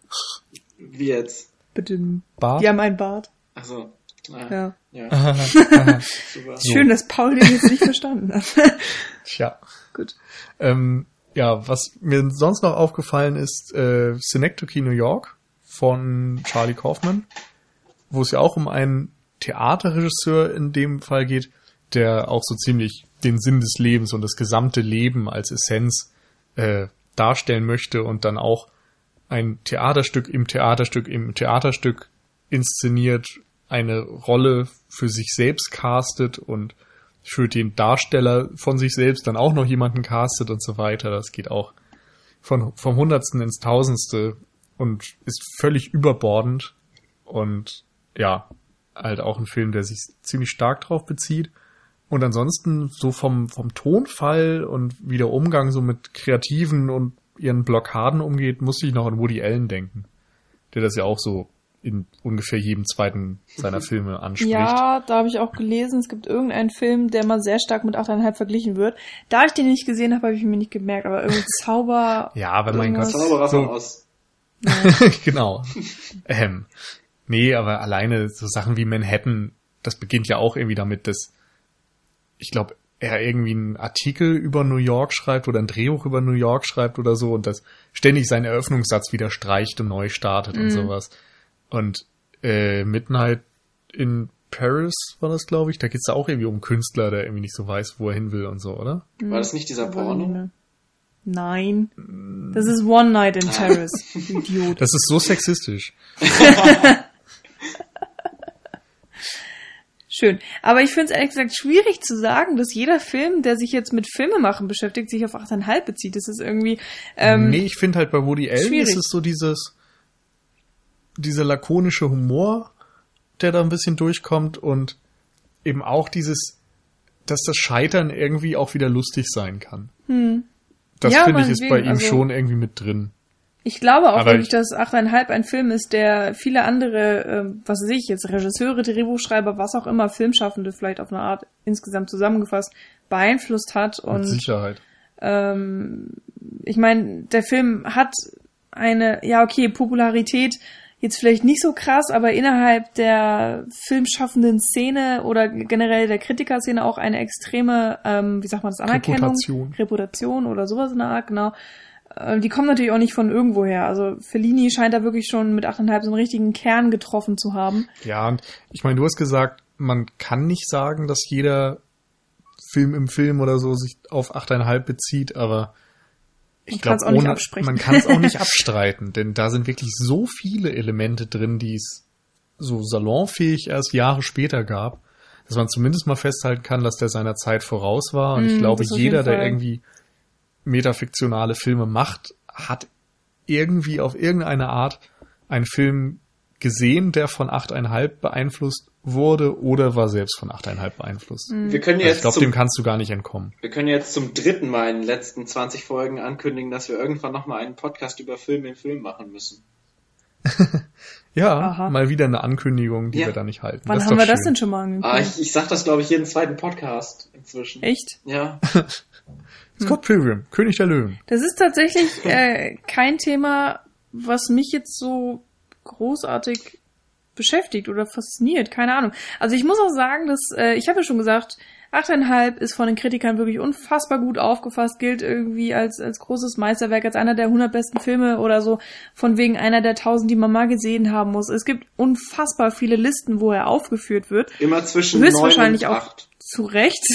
[SPEAKER 2] Wie jetzt?
[SPEAKER 3] bitte.
[SPEAKER 1] Bart?
[SPEAKER 3] Die haben einen Bart.
[SPEAKER 2] Achso. Ah,
[SPEAKER 3] Ja.
[SPEAKER 2] ja. <laughs>
[SPEAKER 1] So.
[SPEAKER 3] Schön, dass Paul den jetzt nicht verstanden hat. <laughs>
[SPEAKER 1] Tja.
[SPEAKER 3] Gut.
[SPEAKER 1] Ähm, ja, was mir sonst noch aufgefallen ist, äh, Synecdoche New York von Charlie Kaufman, wo es ja auch um einen Theaterregisseur in dem Fall geht, der auch so ziemlich den Sinn des Lebens und das gesamte Leben als Essenz äh, darstellen möchte und dann auch ein Theaterstück im Theaterstück im Theaterstück inszeniert, eine Rolle für sich selbst castet und für den Darsteller von sich selbst dann auch noch jemanden castet und so weiter. Das geht auch von, vom Hundertsten ins Tausendste und ist völlig überbordend und ja, halt auch ein Film, der sich ziemlich stark drauf bezieht. Und ansonsten so vom, vom Tonfall und wie der Umgang so mit Kreativen und ihren Blockaden umgeht, musste ich noch an Woody Allen denken, der das ja auch so in ungefähr jedem zweiten seiner <laughs> Filme anspricht.
[SPEAKER 3] Ja, da habe ich auch gelesen, es gibt irgendeinen Film, der mal sehr stark mit 8,5 verglichen wird. Da ich den nicht gesehen habe, habe ich mir nicht gemerkt, aber irgendwie <laughs> Zauber.
[SPEAKER 1] ja, aber mein Gott.
[SPEAKER 2] Zauberer
[SPEAKER 1] So.
[SPEAKER 2] Oz. <laughs>
[SPEAKER 1] genau. ähm, nee, aber alleine so Sachen wie Manhattan, das beginnt ja auch irgendwie damit, dass ich glaube, er irgendwie einen Artikel über New York schreibt oder ein Drehbuch über New York schreibt oder so und das ständig seinen Eröffnungssatz wieder streicht und neu startet und sowas. Und äh, Midnight in Paris war das, glaube ich. Da geht's da auch irgendwie um Künstler, der irgendwie nicht so weiß, wo er hin will und so, oder?
[SPEAKER 2] War das nicht dieser Porno?
[SPEAKER 3] Nein. Das ist One Night in Paris. du <laughs> Idiot.
[SPEAKER 1] Das ist so sexistisch. <laughs>
[SPEAKER 3] Schön. Aber ich finde es ehrlich gesagt schwierig zu sagen, dass jeder Film, der sich jetzt mit Filmemachen beschäftigt, sich auf 8,5 bezieht. Das ist irgendwie. Ähm,
[SPEAKER 1] nee, ich finde halt bei Woody Allen
[SPEAKER 3] schwierig.
[SPEAKER 1] ist es so dieses, dieser lakonische Humor, der da ein bisschen durchkommt und eben auch dieses, dass das Scheitern irgendwie auch wieder lustig sein kann. Das
[SPEAKER 3] Ja,
[SPEAKER 1] finde ich ist bei ihm
[SPEAKER 3] also-
[SPEAKER 1] schon irgendwie mit drin.
[SPEAKER 3] Ich glaube auch wirklich,
[SPEAKER 1] ich-
[SPEAKER 3] dass 8,5 ein Film ist, der viele andere, ähm, was weiß ich jetzt, Regisseure, Drehbuchschreiber, was auch immer, Filmschaffende vielleicht auf eine Art insgesamt zusammengefasst beeinflusst hat.
[SPEAKER 1] Mit
[SPEAKER 3] Und
[SPEAKER 1] Sicherheit.
[SPEAKER 3] ähm, ich meine, der Film hat eine, ja okay, Popularität jetzt vielleicht nicht so krass, aber innerhalb der filmschaffenden Szene oder generell der Kritikerszene auch eine extreme, ähm, wie sagt man das, Anerkennung,
[SPEAKER 1] Reputation.
[SPEAKER 3] Reputation oder sowas in der Art, genau. Äh, Die kommen natürlich auch nicht von irgendwoher. Also Fellini scheint da wirklich schon mit 8,5 so einen richtigen Kern getroffen zu haben.
[SPEAKER 1] Ja, und ich meine, du hast gesagt, man kann nicht sagen, dass jeder Film im Film oder so sich auf 8,5 bezieht, aber ich
[SPEAKER 3] Man
[SPEAKER 1] glaube, man kann es auch nicht <laughs> abstreiten, denn da sind wirklich so viele Elemente drin, die es so salonfähig erst Jahre später gab, dass man zumindest mal festhalten kann, dass der seiner Zeit voraus war. Und ich
[SPEAKER 3] Mm,
[SPEAKER 1] glaube,
[SPEAKER 3] das auf
[SPEAKER 1] jeder, der irgendwie metafiktionale Filme macht, hat irgendwie auf irgendeine Art einen Film gesehen, der von 8,5 beeinflusst wurde oder war selbst von 8,5 beeinflusst.
[SPEAKER 2] Wir können
[SPEAKER 1] Also
[SPEAKER 2] jetzt
[SPEAKER 1] ich glaube,
[SPEAKER 2] zum,
[SPEAKER 1] dem kannst du gar nicht entkommen.
[SPEAKER 2] wir können jetzt zum dritten Mal in den letzten 20 Folgen ankündigen, dass wir irgendwann nochmal einen Podcast über Film im Film machen müssen. <laughs>
[SPEAKER 1] Ja,
[SPEAKER 3] Aha.
[SPEAKER 1] mal wieder eine Ankündigung, die
[SPEAKER 2] Ja.
[SPEAKER 1] wir da nicht halten.
[SPEAKER 3] Wann haben wir das
[SPEAKER 1] schön.
[SPEAKER 3] denn schon mal angekündigt?
[SPEAKER 2] Ah, ich, ich sag das, glaube ich, jeden zweiten Podcast inzwischen.
[SPEAKER 3] Echt?
[SPEAKER 2] Ja. <laughs>
[SPEAKER 1] Scott Pilgrim, König der Löwen.
[SPEAKER 3] Das ist tatsächlich <laughs> äh, kein Thema, was mich jetzt so großartig beschäftigt oder fasziniert. Keine Ahnung. Also ich muss auch sagen, dass äh, ich habe ja schon gesagt, 8,5 ist von den Kritikern wirklich unfassbar gut aufgefasst, gilt irgendwie als, als großes Meisterwerk, als einer der 100 besten Filme oder so, von wegen einer der 1000, die man mal gesehen haben muss. Es gibt unfassbar viele Listen, wo er aufgeführt wird.
[SPEAKER 2] Immer zwischen
[SPEAKER 3] Höchstwahrscheinlich
[SPEAKER 2] 9 und
[SPEAKER 3] auch
[SPEAKER 2] 8.
[SPEAKER 3] zu Recht.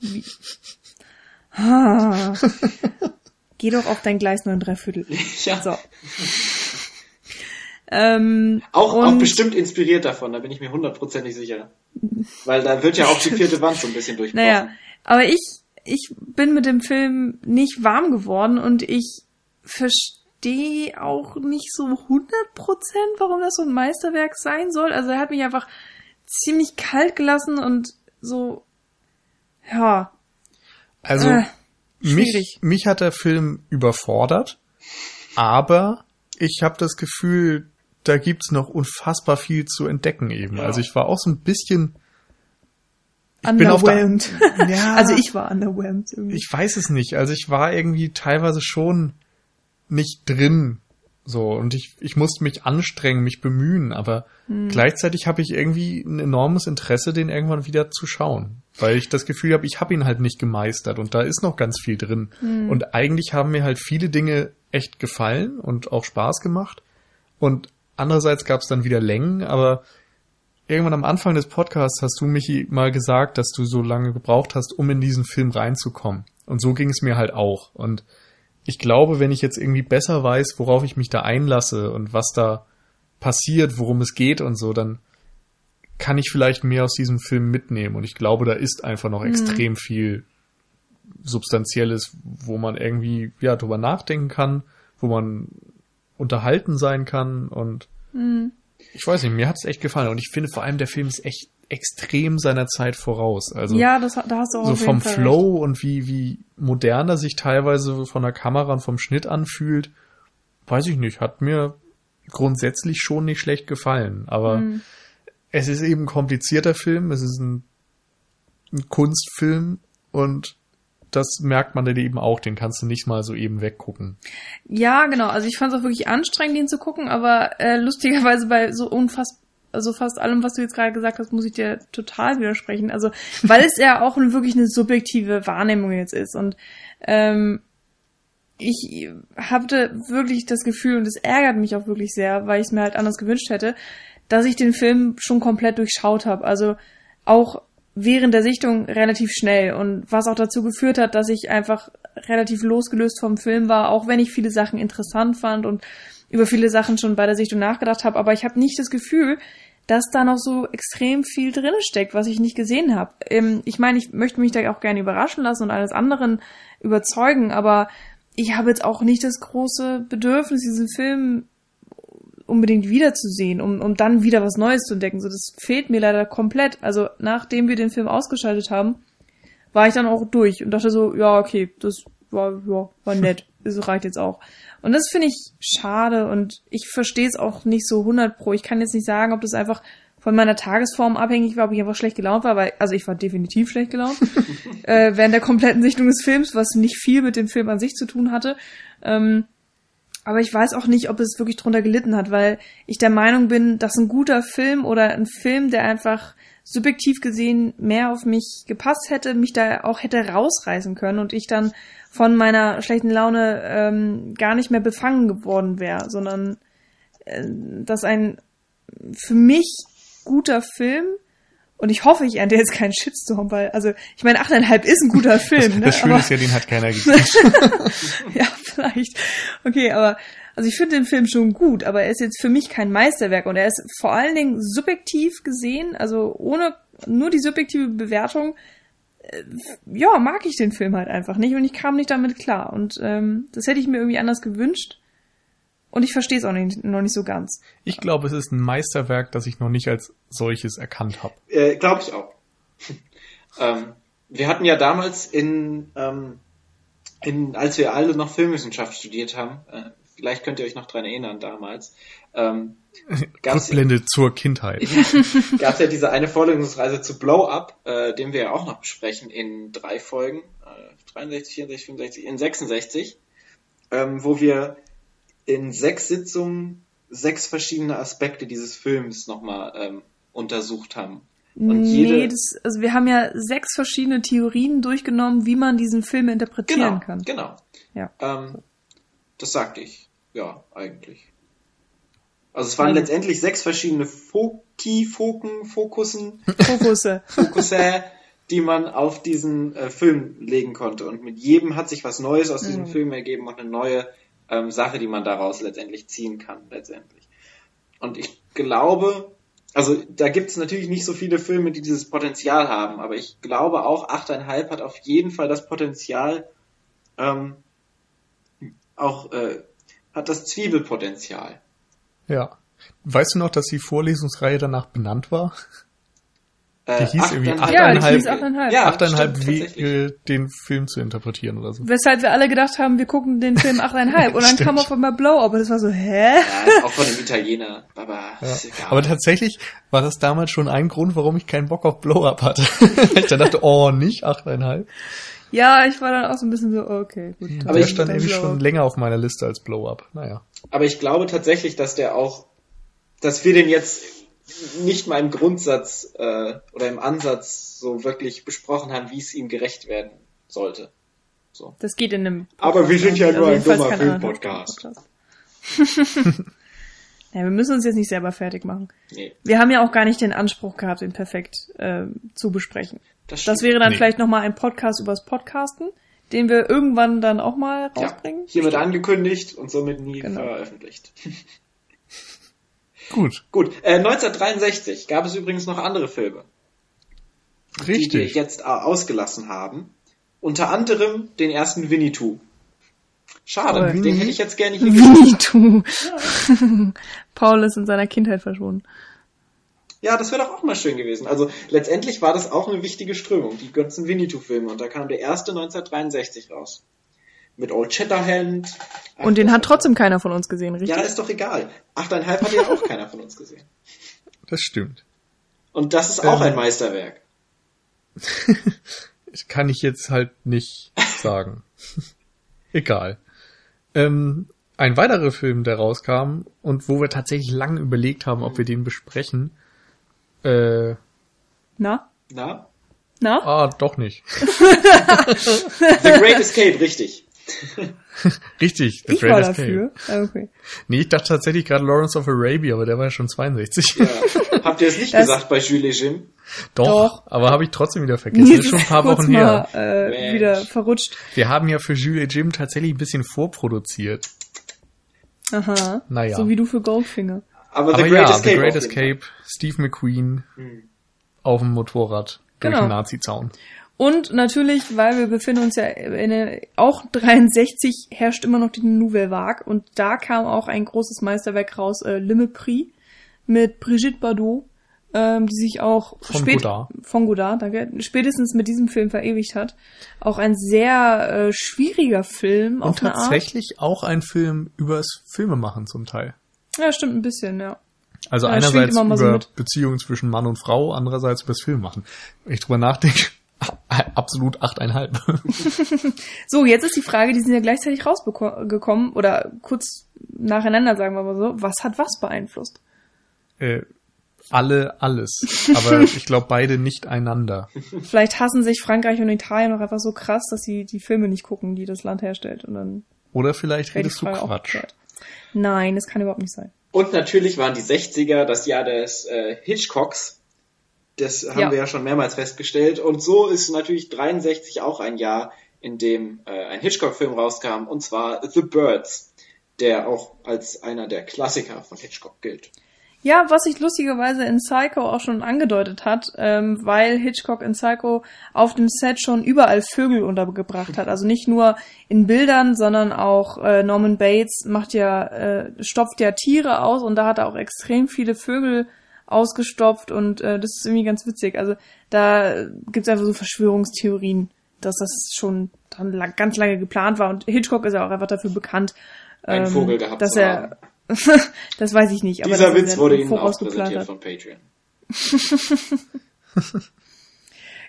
[SPEAKER 3] <laughs> Ah. Geh doch auf dein Gleis 9 Dreiviertel. <laughs>
[SPEAKER 2] Ja.
[SPEAKER 3] So. Ähm,
[SPEAKER 2] Auch, auch bestimmt inspiriert davon, da bin ich mir hundertprozentig sicher. Weil da wird ja auch die vierte Wand so ein bisschen durchbrochen.
[SPEAKER 3] Naja, aber ich, ich bin mit dem Film nicht warm geworden und ich verstehe auch nicht so 100 Prozent, warum das so ein Meisterwerk sein soll. Also er hat mich einfach ziemlich kalt gelassen und so, ja,
[SPEAKER 1] Also
[SPEAKER 3] äh,
[SPEAKER 1] mich, mich hat der Film überfordert, aber ich habe das Gefühl, da gibt's noch unfassbar viel zu entdecken eben.
[SPEAKER 2] Ja.
[SPEAKER 1] Also ich war auch so ein bisschen ich bin auf der-. <laughs> Ja.
[SPEAKER 3] Also ich war underwhelmed irgendwie.
[SPEAKER 1] Ich weiß es nicht. Also ich war irgendwie teilweise schon nicht drin. So, und ich, ich musste mich anstrengen, mich bemühen, aber gleichzeitig habe ich irgendwie ein enormes Interesse, den irgendwann wieder zu schauen. Weil ich das Gefühl habe, ich habe ihn halt nicht gemeistert und da ist noch ganz viel drin. Und eigentlich haben mir halt viele Dinge echt gefallen und auch Spaß gemacht. Und andererseits gab es dann wieder Längen, aber irgendwann am Anfang des Podcasts hast du, Michi, mal gesagt, dass du so lange gebraucht hast, um in diesen Film reinzukommen. Und so ging es mir halt auch. Und ich glaube, wenn ich jetzt irgendwie besser weiß, worauf ich mich da einlasse und was da passiert, worum es geht und so, dann kann ich vielleicht mehr aus diesem Film mitnehmen. Und ich glaube, da ist einfach noch extrem viel Substanzielles, wo man irgendwie, ja, drüber nachdenken kann, wo man unterhalten sein kann. Und ich weiß nicht, mir hat's echt gefallen. Und ich finde vor allem der Film ist echt extrem seiner Zeit voraus. Also
[SPEAKER 3] ja, das, da hast du auch
[SPEAKER 1] so vom
[SPEAKER 3] Fall
[SPEAKER 1] Flow und wie wie moderner sich teilweise von der Kamera und vom Schnitt anfühlt, weiß ich nicht, hat mir grundsätzlich schon nicht schlecht gefallen. Aber mhm. es ist eben ein komplizierter Film, es ist ein, ein Kunstfilm und das merkt man dann eben auch, den kannst du nicht mal so eben weggucken.
[SPEAKER 3] Ja, genau. Also ich fand es auch wirklich anstrengend, den zu gucken, aber äh, lustigerweise bei so unfassbar also fast allem, was du jetzt gerade gesagt hast, muss ich dir total widersprechen. Also, weil es ja auch wirklich eine subjektive Wahrnehmung jetzt ist. Und ähm, ich hatte wirklich das Gefühl, und es ärgert mich auch wirklich sehr, weil ich es mir halt anders gewünscht hätte, dass ich den Film schon komplett durchschaut habe. Also auch während der Sichtung relativ schnell und was auch dazu geführt hat, dass ich einfach relativ losgelöst vom Film war, auch wenn ich viele Sachen interessant fand und über viele Sachen schon bei der Sichtung nachgedacht habe, aber ich habe nicht das Gefühl, dass da noch so extrem viel drin steckt, was ich nicht gesehen habe. Ähm, ich meine, ich möchte mich da auch gerne überraschen lassen und alles anderen überzeugen, aber ich habe jetzt auch nicht das große Bedürfnis, diesen Film unbedingt wiederzusehen, um, um dann wieder was Neues zu entdecken. So, das fehlt mir leider komplett. Also, nachdem wir den Film ausgeschaltet haben, war ich dann auch durch und dachte so, ja, okay, das war, ja, war nett. <laughs> Das reicht jetzt auch. Und das finde ich schade und ich verstehe es auch nicht so 100 pro. Ich kann jetzt nicht sagen, ob das einfach von meiner Tagesform abhängig war, ob ich einfach schlecht gelaunt war, weil, also ich war definitiv schlecht gelaunt, <laughs> äh, während der kompletten Sichtung des Films, was nicht viel mit dem Film an sich zu tun hatte. Ähm, aber ich weiß auch nicht, ob es wirklich drunter gelitten hat, weil ich der Meinung bin, dass ein guter Film oder ein Film, der einfach subjektiv gesehen mehr auf mich gepasst hätte, mich da auch hätte rausreißen können und ich dann von meiner schlechten Laune ähm, gar nicht mehr befangen geworden wäre, sondern äh, dass ein für mich guter Film und ich hoffe, ich ernte jetzt keinen Shitstorm, weil, also, ich meine, 8,5 ist ein guter Film.
[SPEAKER 1] Das,
[SPEAKER 3] ne?
[SPEAKER 1] das Schöne ist ja, den hat keiner <laughs> gesehen. <laughs>
[SPEAKER 3] ja, vielleicht. Okay, aber, also ich finde den Film schon gut, aber er ist jetzt für mich kein Meisterwerk und er ist vor allen Dingen subjektiv gesehen, also ohne nur die subjektive Bewertung, äh, ja, mag ich den Film halt einfach nicht und ich kam nicht damit klar. Und ähm, das hätte ich mir irgendwie anders gewünscht. Und ich verstehe es auch nicht, noch nicht so ganz.
[SPEAKER 1] Ich glaube, es ist ein Meisterwerk, das ich noch nicht als solches erkannt habe.
[SPEAKER 2] Äh, glaube ich auch. <laughs> ähm, wir hatten ja damals in, ähm, in, als wir alle noch Filmwissenschaft studiert haben, äh, vielleicht könnt ihr euch noch dran erinnern damals, ähm, <laughs>
[SPEAKER 1] Rückblende zur Kindheit. <laughs>
[SPEAKER 2] gab es ja diese eine Vorlesungsreise zu Blow Up, äh, den wir ja auch noch besprechen in drei Folgen, äh, 63, 64, 65, in 66, ähm, wo wir in sechs Sitzungen sechs verschiedene Aspekte dieses Films nochmal ähm, untersucht haben.
[SPEAKER 3] Und jede, nee, das, also wir haben ja sechs verschiedene Theorien durchgenommen, wie man diesen Film interpretieren
[SPEAKER 2] genau,
[SPEAKER 3] kann.
[SPEAKER 2] Genau.
[SPEAKER 3] Ja.
[SPEAKER 2] Ähm, das sagte ich. Ja, eigentlich. Also es waren letztendlich sechs verschiedene Foki, Foken, Fokussen,
[SPEAKER 3] Fokusse, <laughs>
[SPEAKER 2] Fokusse, die man auf diesen äh, Film legen konnte. Und mit jedem hat sich was Neues aus diesem mhm. Film ergeben und eine neue ähm, Sache, die man daraus letztendlich ziehen kann, letztendlich. Und ich glaube, also da gibt es natürlich nicht so viele Filme, die dieses Potenzial haben, aber ich glaube auch, 8,5 hat auf jeden Fall das Potenzial, ähm, auch äh, hat das Zwiebelpotenzial.
[SPEAKER 1] Ja. Weißt du noch, dass die Vorlesungsreihe danach benannt war? Die hieß acht irgendwie achteinhalb, ja, achteinhalb, ja, achteinhalb Wege, den Film zu interpretieren oder so.
[SPEAKER 3] Weshalb wir alle gedacht haben, wir gucken den Film <laughs> achteinhalb. Und dann kam auf einmal Blow Up und das war so, hä?
[SPEAKER 2] Ja, auch von dem Italiener. Aber,
[SPEAKER 1] ja. aber tatsächlich war das damals schon ein Grund, warum ich keinen Bock auf Blow Up hatte. <laughs> ich dann dachte, oh, nicht achteinhalb.
[SPEAKER 3] Ja, ich war dann auch so ein bisschen so, okay, gut.
[SPEAKER 1] Aber der stand irgendwie schon länger auf meiner Liste als Blow Up. Naja.
[SPEAKER 2] Aber ich glaube tatsächlich, dass der auch, dass wir den jetzt nicht mal im Grundsatz äh, oder im Ansatz so wirklich besprochen haben, wie es ihm gerecht werden sollte. So.
[SPEAKER 3] Das geht in einem.
[SPEAKER 2] Podcast Aber wir sind ja nur ein dummer Filmpodcast. <laughs>
[SPEAKER 3] ja, wir müssen uns jetzt nicht selber fertig machen. Nee. Wir haben ja auch gar nicht den Anspruch gehabt, den perfekt äh, zu besprechen. Das, das wäre dann nee. vielleicht nochmal ein Podcast übers Podcasten, den wir irgendwann dann auch mal rausbringen.
[SPEAKER 2] Ja, hiermit angekündigt und somit nie genau. veröffentlicht. <laughs>
[SPEAKER 1] Gut.
[SPEAKER 2] Gut. Äh, 1963 gab es übrigens noch andere Filme.
[SPEAKER 1] Richtig.
[SPEAKER 2] Die wir jetzt äh, ausgelassen haben. Unter anderem den ersten Winnetou. Schade, oh, den hätte ich jetzt gerne hier
[SPEAKER 3] Winnetou. Ja. <laughs> Paul ist in seiner Kindheit verschwunden.
[SPEAKER 2] Ja, das wäre doch auch mal schön gewesen. Also letztendlich war das auch eine wichtige Strömung, die ganzen Winnetou-Filme. Und da kam der erste 1963 raus. Mit Old Shatterhand.
[SPEAKER 3] Und den hat trotzdem keiner von uns gesehen, richtig?
[SPEAKER 2] Ja, ist doch egal. Achteinhalb hat ja auch keiner von uns gesehen.
[SPEAKER 1] Das stimmt.
[SPEAKER 2] Und das ist auch
[SPEAKER 1] Ähm.
[SPEAKER 2] ein Meisterwerk. <laughs>
[SPEAKER 1] Das kann ich jetzt halt nicht sagen. <laughs> Egal. Ähm, ein weiterer Film, der rauskam und wo wir tatsächlich lange überlegt haben, ob wir den besprechen. Äh,
[SPEAKER 3] Na?
[SPEAKER 2] Na?
[SPEAKER 3] Na?
[SPEAKER 1] ah, doch nicht. <laughs>
[SPEAKER 2] The Great Escape, richtig. <laughs>
[SPEAKER 1] Richtig, The
[SPEAKER 3] ich
[SPEAKER 1] Great
[SPEAKER 3] war
[SPEAKER 1] Escape.
[SPEAKER 3] dafür. Ah, Okay.
[SPEAKER 1] Nee, ich dachte tatsächlich gerade Lawrence of Arabia, aber der war ja schon 62.
[SPEAKER 2] Ja. Habt ihr es nicht <laughs>
[SPEAKER 3] Das-
[SPEAKER 2] gesagt bei Jules Jim?
[SPEAKER 1] Doch,
[SPEAKER 3] Doch.
[SPEAKER 1] aber habe ich trotzdem wieder vergessen. Das ist schon ein paar Wochen
[SPEAKER 3] mal,
[SPEAKER 1] her.
[SPEAKER 3] äh, wieder verrutscht.
[SPEAKER 1] Wir haben ja für Jules et Jim tatsächlich ein bisschen vorproduziert.
[SPEAKER 3] Aha.
[SPEAKER 1] Naja.
[SPEAKER 3] So wie du für Goldfinger.
[SPEAKER 2] Aber The
[SPEAKER 1] Aber
[SPEAKER 2] Great
[SPEAKER 1] ja,
[SPEAKER 2] Escape.
[SPEAKER 1] The Great. Escape, Steve McQueen
[SPEAKER 2] Hm.
[SPEAKER 1] auf dem Motorrad durch
[SPEAKER 3] Genau.
[SPEAKER 1] den Nazi-Zaun.
[SPEAKER 3] Und natürlich, weil wir befinden uns ja in eine, auch 63 herrscht immer noch die Nouvelle Vague und da kam auch ein großes Meisterwerk raus, äh, Le Mépris mit Brigitte Bardot, ähm, die sich auch
[SPEAKER 1] Von Godard.
[SPEAKER 3] von Godard, danke, spätestens mit diesem Film verewigt hat. Auch ein sehr äh, schwieriger Film
[SPEAKER 1] Und tatsächlich auch ein Film übers Filmemachen zum Teil.
[SPEAKER 3] Ja, stimmt ein bisschen, ja.
[SPEAKER 1] Also
[SPEAKER 3] Ja,
[SPEAKER 1] einerseits
[SPEAKER 3] so
[SPEAKER 1] über
[SPEAKER 3] mit.
[SPEAKER 1] Beziehungen zwischen Mann und Frau, andererseits übers Filmemachen. Wenn ich drüber nachdenke, <laughs> absolut achteinhalb. <laughs>
[SPEAKER 3] So, jetzt ist die Frage, die sind ja gleichzeitig rausgekommen oder kurz nacheinander, sagen wir mal so. Was hat was beeinflusst?
[SPEAKER 1] äh, alle, alles. <laughs> Aber ich glaube beide nicht einander.
[SPEAKER 3] Vielleicht hassen sich Frankreich und Italien auch einfach so krass, dass sie die Filme nicht gucken, die das Land herstellt. Und dann
[SPEAKER 1] Oder vielleicht redest du Quatsch.
[SPEAKER 3] Nein, das kann überhaupt nicht sein.
[SPEAKER 2] Und natürlich waren die 60er das Jahr des äh, Hitchcocks. Das haben
[SPEAKER 3] Ja.
[SPEAKER 2] wir ja schon mehrmals festgestellt. Und so ist natürlich 63 auch ein Jahr, in dem äh, ein Hitchcock-Film rauskam, und zwar The Birds, der auch als einer der Klassiker von Hitchcock gilt.
[SPEAKER 3] Ja, was sich lustigerweise in Psycho auch schon angedeutet hat, ähm, weil Hitchcock in Psycho auf dem Set schon überall Vögel untergebracht hat. Also nicht nur in Bildern, sondern auch äh, Norman Bates macht ja, äh, stopft ja Tiere aus und da hat er auch extrem viele Vögel ausgestopft und äh, das ist irgendwie ganz witzig. Also da gibt's einfach so Verschwörungstheorien, dass das schon dann lang, ganz lange geplant war und Hitchcock ist ja auch einfach dafür bekannt, ähm,
[SPEAKER 2] Vogel gehabt
[SPEAKER 3] dass er <laughs> das weiß ich nicht, aber
[SPEAKER 2] Dieser
[SPEAKER 3] er
[SPEAKER 2] Witz wurde Ihnen auch präsentiert von Patreon. <laughs>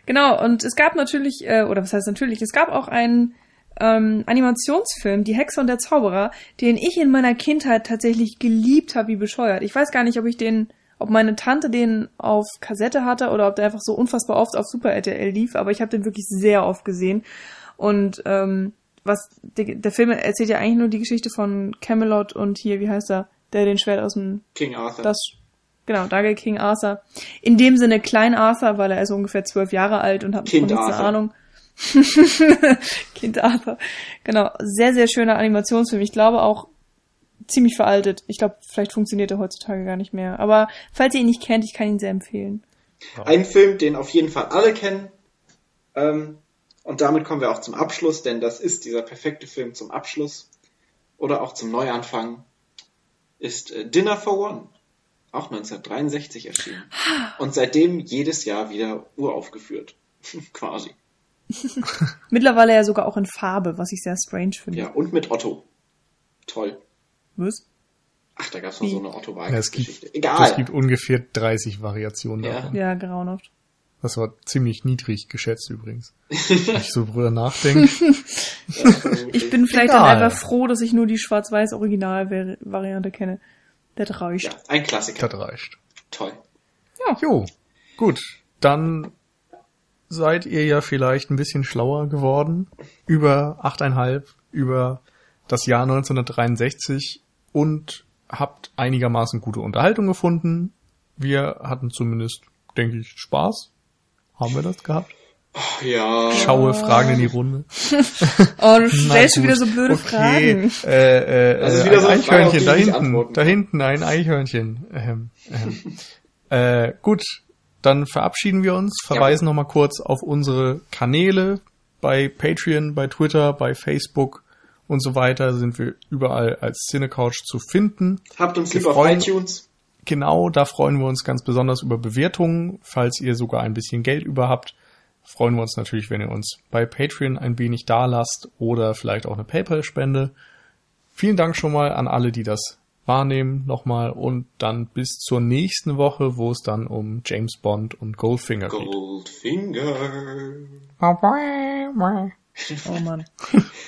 [SPEAKER 3] Genau, und es gab natürlich, äh, oder was heißt natürlich, es gab auch einen ähm, Animationsfilm, Die Hexe und der Zauberer, den ich in meiner Kindheit tatsächlich geliebt habe, wie bescheuert. Ich weiß gar nicht, ob ich den, ob meine Tante den auf Kassette hatte oder ob der einfach so unfassbar oft auf Super RTL lief, aber ich habe den wirklich sehr oft gesehen. Und ähm, was der, der Film erzählt ja eigentlich nur die Geschichte von Camelot und hier, wie heißt er, der den Schwert aus dem
[SPEAKER 2] King Arthur.
[SPEAKER 3] das, genau, danke King Arthur. In dem Sinne Klein Arthur, weil er ist ungefähr zwölf Jahre alt und hat
[SPEAKER 2] Kind
[SPEAKER 3] von nichts
[SPEAKER 2] Arthur.
[SPEAKER 3] eine Ahnung. <laughs> kind Arthur. Genau, sehr, sehr schöner Animationsfilm. Ich glaube auch ziemlich veraltet. Ich glaube, vielleicht funktioniert er heutzutage gar nicht mehr. Aber falls ihr ihn nicht kennt, ich kann ihn sehr empfehlen.
[SPEAKER 2] Ein Film, den auf jeden Fall alle kennen. Ähm, und damit kommen wir auch zum Abschluss, denn das ist dieser perfekte Film zum Abschluss oder auch zum Neuanfang. Ist äh, Dinner for One. Auch 1963 erschienen. Und seitdem jedes Jahr wieder uraufgeführt. <laughs> Quasi. <laughs>
[SPEAKER 3] Mittlerweile ja sogar auch in Farbe, was ich sehr strange finde.
[SPEAKER 2] Ja, und mit Otto. Toll.
[SPEAKER 3] Was?
[SPEAKER 2] Ach, da gab's noch
[SPEAKER 3] Wie?
[SPEAKER 2] so eine Otto
[SPEAKER 1] Ja, es gibt,
[SPEAKER 2] Geschichte.
[SPEAKER 1] es
[SPEAKER 2] Egal.
[SPEAKER 1] gibt ungefähr 30 Variationen
[SPEAKER 2] Ja.
[SPEAKER 1] davon.
[SPEAKER 3] Ja, grauenhaft.
[SPEAKER 1] Das war ziemlich niedrig geschätzt übrigens. <laughs> Wenn ich so drüber nachdenke. <laughs>
[SPEAKER 3] Ich bin vielleicht
[SPEAKER 1] Egal.
[SPEAKER 3] dann einfach froh, dass ich nur die schwarz-weiß Original-Variante kenne. Das reicht.
[SPEAKER 2] ja, ein Klassiker.
[SPEAKER 1] Das reicht.
[SPEAKER 2] Toll.
[SPEAKER 1] Jo, gut. Dann seid ihr ja vielleicht ein bisschen schlauer geworden über 8,5, über das Jahr 1963 und habt einigermaßen gute Unterhaltung gefunden. Wir hatten zumindest, denke ich, Spaß. Haben wir das gehabt?
[SPEAKER 2] Ja.
[SPEAKER 1] Schaue Fragen in die Runde. <laughs>
[SPEAKER 3] Oh, du <laughs> stellst schon wieder so blöde
[SPEAKER 1] okay.
[SPEAKER 3] Fragen.
[SPEAKER 1] Äh, äh,
[SPEAKER 2] Das ist
[SPEAKER 1] äh,
[SPEAKER 2] wieder
[SPEAKER 1] ein
[SPEAKER 2] so
[SPEAKER 1] Eichhörnchen
[SPEAKER 2] ich
[SPEAKER 1] da hinten. Da hinten ein Eichhörnchen. Ähm, ähm. äh, gut, dann verabschieden wir uns, verweisen nochmal kurz auf unsere Kanäle bei Patreon, bei Twitter, bei Facebook und so weiter sind wir überall als Cinecouch zu finden.
[SPEAKER 2] Habt uns
[SPEAKER 1] Wir
[SPEAKER 2] lieb auf
[SPEAKER 1] freuen-
[SPEAKER 2] iTunes.
[SPEAKER 1] Genau, da freuen wir uns ganz besonders über Bewertungen, falls ihr sogar ein bisschen Geld über habt. freuen wir uns natürlich, wenn ihr uns bei Patreon ein wenig da lasst oder vielleicht auch eine PayPal-Spende. Vielen Dank schon mal an alle, die das wahrnehmen nochmal und dann bis zur nächsten Woche, wo es dann um James Bond und Goldfinger geht.
[SPEAKER 2] Goldfinger.
[SPEAKER 3] Oh Mann.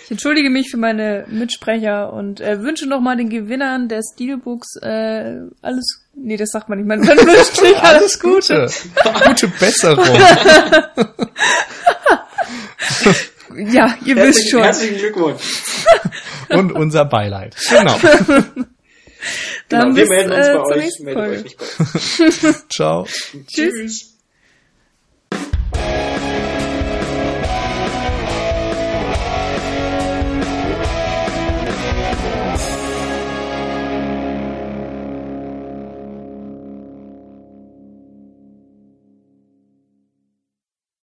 [SPEAKER 3] Ich entschuldige mich für meine Mitsprecher und äh, wünsche nochmal den Gewinnern der Steelbooks äh, alles. Nee, das sagt man nicht. Man, man <laughs> wünscht nicht alles Gute.
[SPEAKER 1] Gute Besserung. <laughs>
[SPEAKER 3] Ja, ihr wisst
[SPEAKER 2] Herzlichen,
[SPEAKER 3] schon.
[SPEAKER 2] herzlichen Glückwunsch. <laughs>
[SPEAKER 1] Und unser Beileid. Genau.
[SPEAKER 3] Dann
[SPEAKER 2] Genau, wir
[SPEAKER 3] bis,
[SPEAKER 2] melden uns
[SPEAKER 3] äh,
[SPEAKER 2] bei euch. Meldet euch nicht bei uns.
[SPEAKER 1] Ciao.
[SPEAKER 3] Tschüss.